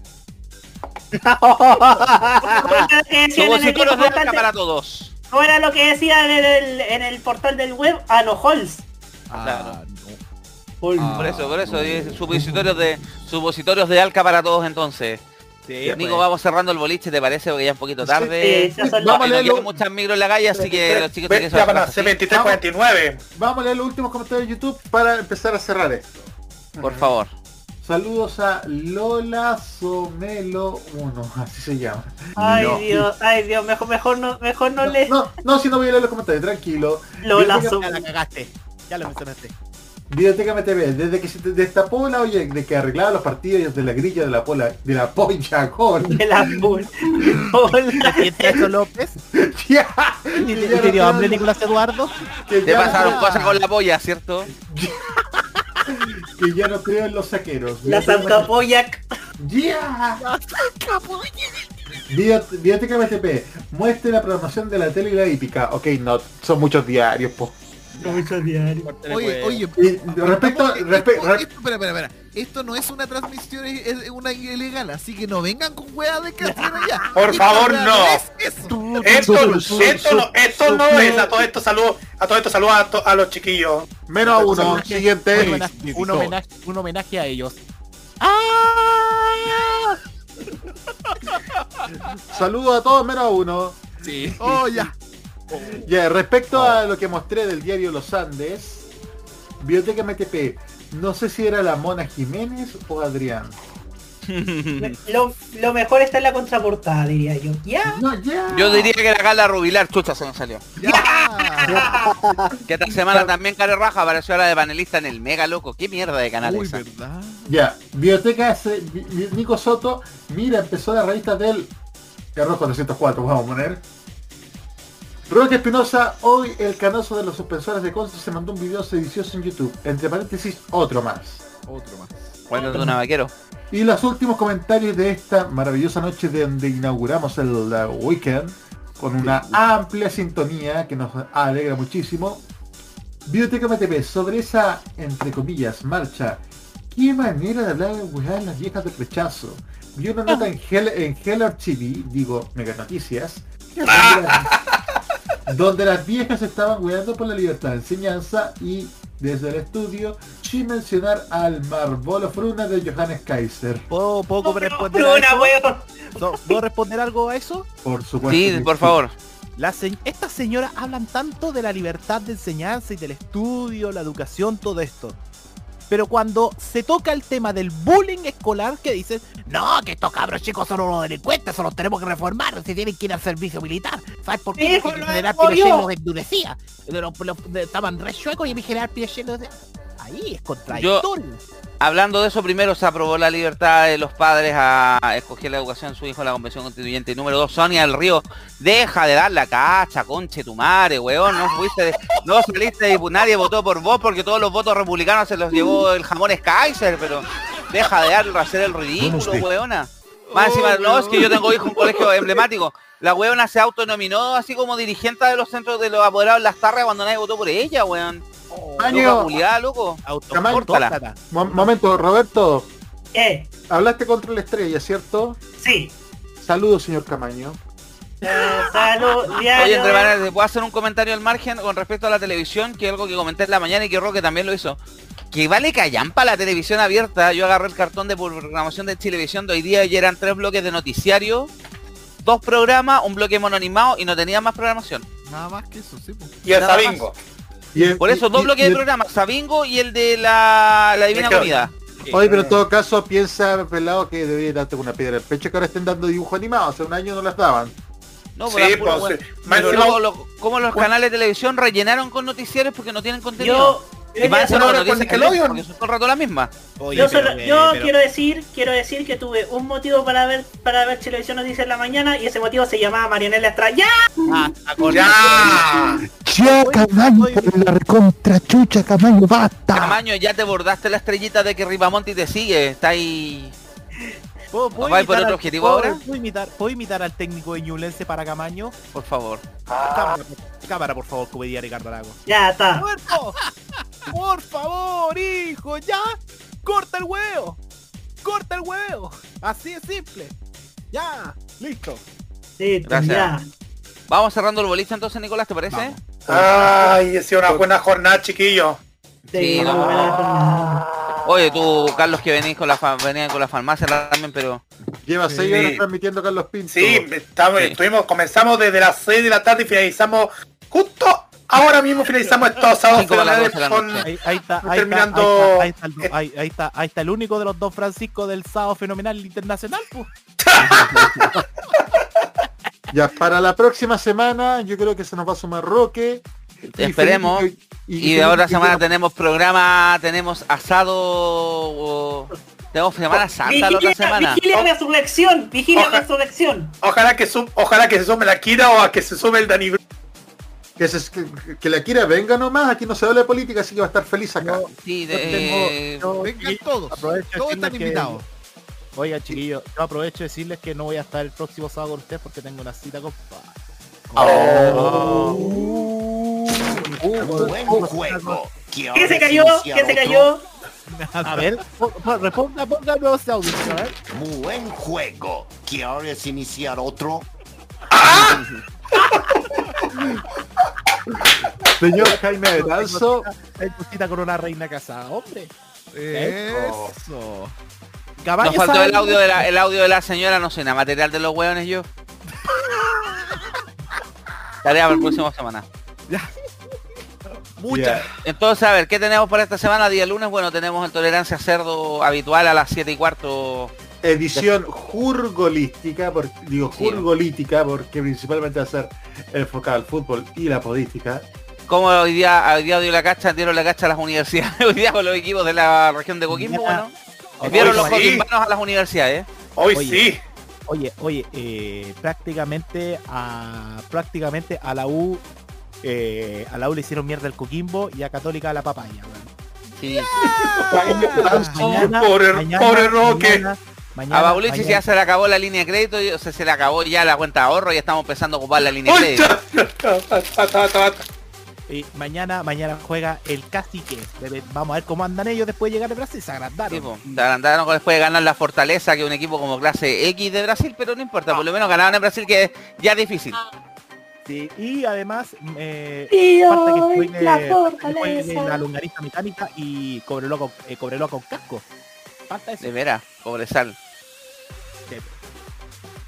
¿Cómo era lo que decían en el Supositorio de Alca para todos. ¿Cómo era lo que decían en el, en el portal del web? Ah, no, Halls. Claro. Halls. Por eso, por eso, y supositorios de supositorios de Alca para todos entonces. Sí, Nico, pues. vamos cerrando el boliche, ¿te parece? Porque ya es un poquito tarde. Sí, ya son No, Vamos a no quedan muchas micros en la calle, así que los chicos tienen que Ya van a hacer ser 23, 49. Vamos a leer los últimos comentarios de YouTube para empezar a cerrar esto. Por favor. Saludos a Lola Somelo 1, así se llama. Ay No. Dios, ay Dios, mejor, mejor no, mejor no, le. No, no, si no voy a leer los comentarios, tranquilo. Lola Biblioteca- Som- Ya la cagaste. Ya lo mencionaste. Videoteca MTV, desde que se destapó la olla de que arreglaba los partidos de la grilla de la pola, de la polla con. De la bull. ¿Te sientes eso, López? Ya, ¿Y te dio no hambre, Nicolás Eduardo? que Te no pasaron cosas con la polla, ¿cierto? Que ya no creo en los saqueros. La Zancapoyac. ¡Ya! Video- Videoteca MTP, muestre la programación de la tele y la hípica. Ok, no, son muchos diarios, po. Oye, oye, Y respecto, esto- espera, espera, espera. Esto no es una transmisión, es una ilegal, así que no vengan con weas de que hacen allá. Por favor, no. es eso. Esto, esto no, esto no es. A todo esto saludo, a todo esto saludo a, to- a los chiquillos. menos a uno, Un siguiente. homenaje, un homenaje, un homenaje a ellos. ¡Ah! Saludos a todos menos a uno. Sí. Oh, ya. Ya, respecto a lo que mostré del diario Los Andes, Biblioteca MTP, no sé si era la Mona Jiménez o Adrián. Lo, lo mejor está en la contraportada, diría yo. ¿Ya? No, ya. Yo diría que la Gala Rubilar, chucha, se nos salió. Ya. Que esta semana también Care Raja apareció ahora de panelista en el Mega Loco. ¿Qué mierda de canal Uy, esa? ¿verdad? Ya, Biblioteca Nico Soto, mira, empezó la revista del Error 404, vamos a poner. Roque Espinosa, hoy el canoso de los suspensores de Conce se mandó un video sedicioso en YouTube. Entre paréntesis, otro más. Otro más. Cuéntate una vaquero. Y los últimos comentarios de esta maravillosa noche de donde inauguramos el uh, weekend con una amplia sintonía que nos alegra muchísimo. Biblioteca MTP, sobre esa, entre comillas, marcha, qué manera de hablar de las viejas del rechazo. Vi una nota en, Hell, en Heller TV, digo, Mega Noticias, donde las, viejas estaban weando por la libertad de enseñanza y desde el estudio, sin mencionar al Marbolo Fruna de Johannes Kaiser. ¿Puedo, puedo responder a Bruna, eso? weón. ¿No- ¿Puedo responder algo a eso? Por supuesto. Sí, por favor. La se- Estas señoras hablan tanto de la libertad de enseñanza y del estudio, la educación, todo esto. Pero cuando se toca el tema del bullying escolar, que dicen, no, que estos cabros chicos son unos delincuentes, eso los tenemos que reformar, se tienen que ir al servicio militar. ¿Sabes por qué? Porque general. Pinochet los endurecía. Los- los- estaban re chuecos y el general Pinochet los... ahí, es contradictorio. Hablando de eso, primero se aprobó la libertad de los padres a escoger la educación de su hijo en la convención constituyente. Número dos, Sonia del Río, deja de dar la cacha, conche tu madre, weón. No fuiste, de- no saliste de nadie votó por vos porque todos los votos republicanos se los llevó el jamón Kaiser, pero deja de dar, hacer el ridículo, weona. Más encima, no, es que yo tengo hijo en un colegio emblemático. La weona se autonominó así como dirigente de los centros de los apoderados de las tardes cuando nadie votó por ella, weón. Año. Culiada, loco. Mo- momento, Roberto. ¿Qué? Hablaste contra la estrella, ¿cierto? Sí. Saludos, señor Camaño. Eh, salud, Oye, entre maneras, ¿te puedo hacer un comentario al margen con respecto a la televisión? Que es algo que comenté en la mañana y que Roque también lo hizo. Que vale callampa la televisión abierta. Yo agarré el cartón de programación de Televisión de hoy día y eran tres bloques de noticiario, dos programas, un bloque mononimado y no tenía más programación. Nada más que eso, sí. po. Y el Nada más. Por eso, dos bloques de programas, Sabingo y el de la, la Divina Comida. Oye, pero en todo caso piensa, pelado, que debería darte una piedra al pecho que ahora estén dando dibujo animado. Hace un año no las daban. No, Sí, por la pura pues, sí. Pero luego, lo- como los canales de televisión rellenaron con noticieros porque no tienen contenido. Yo- y más con yo- noticias Nickelodeon. que porque son todo el rato las mismas. yo solo- yo quiero decir, quiero decir que tuve un motivo para ver para ver televisión noticias en la mañana y ese motivo se llamaba Marianela Estrada. ¡Ya! ¡Ya! Ya, Camaño, por la recontrachucha, Camaño, basta. Camaño, ya te bordaste la estrellita de que Ribamonti te sigue. Está ahí. ¿Puedo, puedo ¿Vais por imitar otro al- objetivo puedo- ahora? ¿puedo imitar, ¿Puedo imitar al técnico de Ñublense para Camaño? Por favor. Cámara, cámara, por favor, como diría Ricardo Lago. Ya está. ¡Por favor, hijo! ¡Ya! ¡Corta el huevo! ¡Corta el huevo! Así es simple. ¡Ya! ¡Listo! Listo, Gracias. ya. Vamos cerrando el boliche entonces, Nicolás, ¿te parece? Ay, ha sido una buena jornada, chiquillo. Sí, no. Oye, tú, Carlos, que venís con la venían con la farmacia también, pero... Lleva seis Sí. horas transmitiendo Carlos Pinto. Sí, estamos, estuvimos, comenzamos desde las 6 de la tarde y finalizamos justo ahora mismo finalizamos estos sábados. Ahí, ahí está, ahí terminando- está, ahí está, ahí está el, ahí- ahí está, ahí está el único de los dos Francisco del sábado fenomenal internacional, pues. Ya, para la próxima semana yo creo que se nos va a sumar Roque. Esperemos. Y, de ahora que semana tenemos programa, tenemos asado... o- Tenemos Semana Santa la otra semana. vigilia resurrección, vigilia Oja- resurrección. Ojalá que su- ojalá que se sume la Kira o a que se sume el Dani Que, se- que- que la Kira venga nomás, aquí no se habla de política, así que va a estar feliz acá. Sí, Yo de- tengo- yo- Vengan todos. Todos están que- invitados. Oigan, chiquillos, yo aprovecho de decirles que no voy a estar el próximo sábado con ustedes porque tengo una cita con... Oh. Buen juego. ¿Qué se cayó? ¿Qué se cayó? A ver, po- po- responda, ponga el nuevo audio, a ver. Buen juego. ¿Quieres iniciar otro? Señor Jaime Betanzo, Hay cosita con una reina casada, hombre. Eso. Nos faltó el audio, de la, el audio de la señora, no sé, nada material de los hueones yo. Tarea para el próximo semana. Muchas. Entonces, a ver, ¿qué tenemos para esta semana? Día lunes, bueno, tenemos el Tolerancia Cerdo habitual a las 7 y cuarto. edición jurgolística, por- digo Sí. jurgolítica, porque principalmente va a ser enfocada al fútbol y la podística. Como hoy día, hoy día dio la cacha, dieron la cacha a las universidades, hoy día con los equipos de la región de Coquimbo, bueno. Vieron los sí. coquimbanos a las universidades. Hoy Oye. sí. Oye, oye, eh, prácticamente a prácticamente a la U eh, a la U le hicieron mierda el Coquimbo y a Católica la papaya. weón. Sí. Mañana- Pobre- Roque. mañana- mañana- A Babulichi mañana- ya se le acabó la línea de crédito, y- o sea, se le acabó ya la cuenta de ahorro y estamos empezando a ocupar la línea de ¡Uy, crédito. ya! Y mañana, mañana juega el Cacique. Vamos a ver cómo andan ellos después de llegar de Brasil. Se agrandaron. Sí. Se agrandaron después de ganar la Fortaleza, que es un equipo como clase X de Brasil, pero no importa, por lo menos ganaron en Brasil, que es ya difícil. Sí, y además, eh, que la fortaleza. la longaniza y Cobreloa con, eh, Cobreloa con casco. Falta eso. De veras, Cobresal. Sí.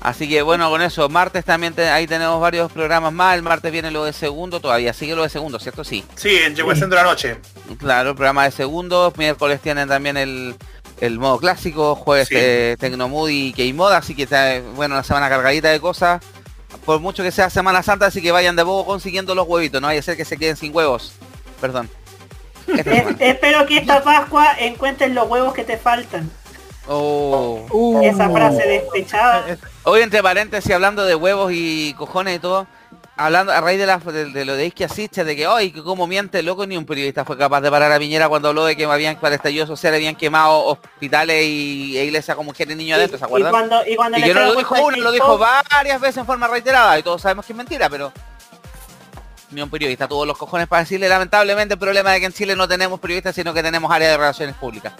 Así que bueno, con eso, martes también te- ahí tenemos varios programas más, el martes viene lo de segundo, todavía sigue lo de segundo, ¿cierto? Sí. Sí, en Llegó de la noche. Claro, el programa de segundo, miércoles tienen también el, el modo clásico, jueves Sí. eh, Tecnomood y K-Mod, así que está, eh, bueno, una semana cargadita de cosas. Por mucho que sea Semana Santa, así que vayan de poco consiguiendo los huevitos, no vaya a ser que se queden sin huevos. Perdón. Es- espero que esta Pascua encuentres los huevos que te faltan. Oh. Esa frase despechada. Hoy entre paréntesis hablando de huevos y cojones y todo, hablando a raíz de, la, de, de lo de Isquia Siche, de que hoy que como miente loco ni un periodista fue capaz de parar a Piñera cuando habló de que habían para estallido social habían quemado hospitales y, e iglesias con mujeres y niños adentro, ¿se Y acuerdan? cuando, y cuando Y le que no lo dijo uno, lo dijo varias veces en forma reiterada y todos sabemos que es mentira, pero ni un periodista tuvo los cojones para decirle lamentablemente el problema de que en Chile no tenemos periodistas sino que tenemos área de relaciones públicas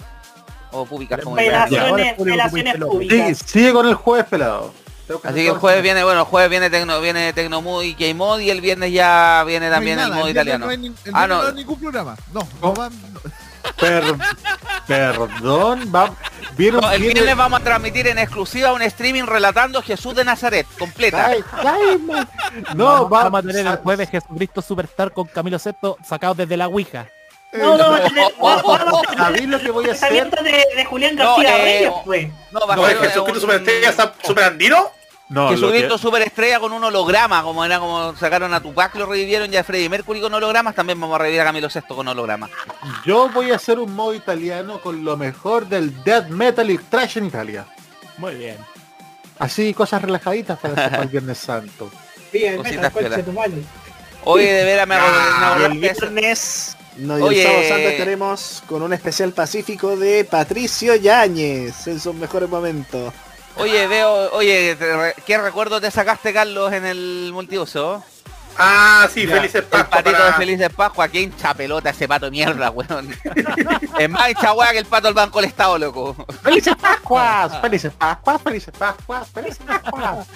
o públicas como Relaciones, relaciones públicas. Sí, sigue con el jueves pelado. Así que el jueves viene, bueno, el jueves viene Tecno, viene Tecnomood y K-Mod y el viernes ya viene también no hay el nada, modo el viernes italiano. No hay, ni- el ah, no. no hay ningún programa. No, no va- Per- perdón, va, vieron, No, el viene- viernes vamos a transmitir en exclusiva un streaming relatando Jesús de Nazaret, completa. Ay, ay, man. No, vamos, va- vamos a tener el jueves Jesucristo Superstar con Camilo Sesto sacado desde la Ouija. No, no, no, ¿Sabéis lo que voy a hacer? de, de Julián No, García eh, Reyes, pues. No, va a No, ser es Jesucristo está superandino. No, lo Jesucristo que- superestrella con un holograma, como era como sacaron a Tupac, lo revivieron ya a Freddie Mercury con hologramas, también vamos a revivir a Camilo VI con hologramas. yo voy a hacer un modo italiano con lo mejor del death metal y trash en Italia. Muy bien. Así, cosas relajaditas para hacer para el Viernes Santo. Bien, Cositas madre. Oye, de veras me hago el viernes, no, y el Oye. sábado santo estaremos con un especial pacífico de Patricio Yáñez en sus mejores momentos. Oye, veo, oye, ¿qué recuerdo te sacaste, Carlos, en el multiuso? Ah, sí, Ya, felices El Pascua patito para- de Felices Pascua, que hincha pelota ese pato mierda, weón. es más hincha weá que el pato del Banco del Estado, loco. ¡Felices Pascuas! ¡Felices Pascuas! ¡Felices Pascuas! ¡Felices Pascuas!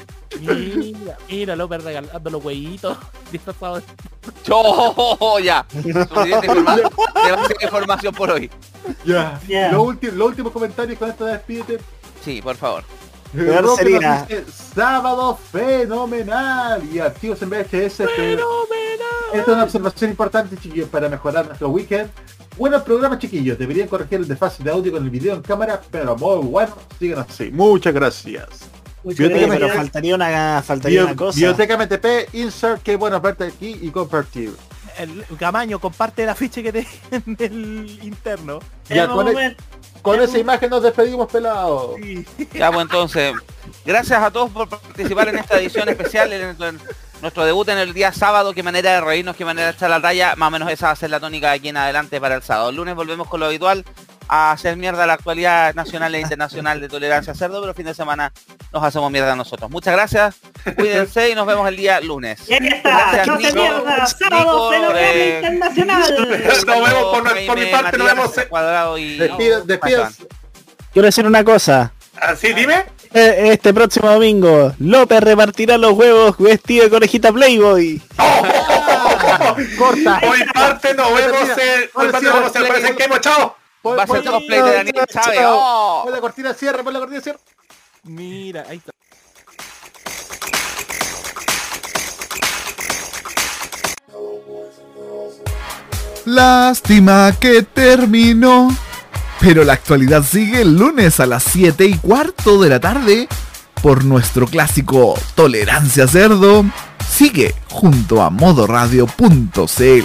Mira, mira López regalando los huevitos disfrazados de... Yo, ya. Suficiente información, información por hoy. Ya. Lo último, los últimos comentarios con esto despídete. Sí, por favor. Sería. Sábado fenomenal y activos en VHS. Esta es una observación importante, chiquillos, para mejorar nuestro weekend. Buenos programas, chiquillos. Deberían corregir el desfase de audio con el video en cámara, pero muy bueno. Sigan así. Muchas gracias. Muchas Biblioteca, Oye, pero MTP, faltaría una, faltaría Bio- una cosa. Biblioteca MTP, insert, qué bueno verte aquí y compartir. El Camaño comparte el afiche que te en el interno. Ya, En con esa imagen nos despedimos, pelado. Ya, pues entonces, gracias a todos por participar en esta edición especial, en, en nuestro debut en el día sábado, qué manera de reírnos, qué manera de echar la talla, más o menos esa va a ser la tónica de aquí en adelante para el sábado. El lunes volvemos con lo habitual, a hacer mierda la actualidad nacional e internacional de tolerancia a cerdo, pero fin de semana nos hacemos mierda nosotros. Muchas gracias, cuídense y nos vemos el día lunes. Y ahí está, Gracias, no se Nico. mierda, sábado Nico, eh, internacional. Nos vemos por, por mi parte, nos Matías, vemos. eh, Cuadrado y... No, despidas. Quiero decir una cosa. Así, dime. Eh, Este próximo domingo, López repartirá los huevos vestido de conejita Playboy. Corta. Por parte, nos vemos en... Por parte, nos vemos Quemo. ¡Chao! Pon- Va a ser pon- cosplay de Daniel Chávez. ¡Oh! Pon la cortina cierre, pon la cortina cierre. Mira, ahí está. Lástima que terminó. Pero la actualidad sigue el lunes a las 7 y cuarto de la tarde por nuestro clásico Tolerancia Cerdo. Sigue junto a modoradio.cl.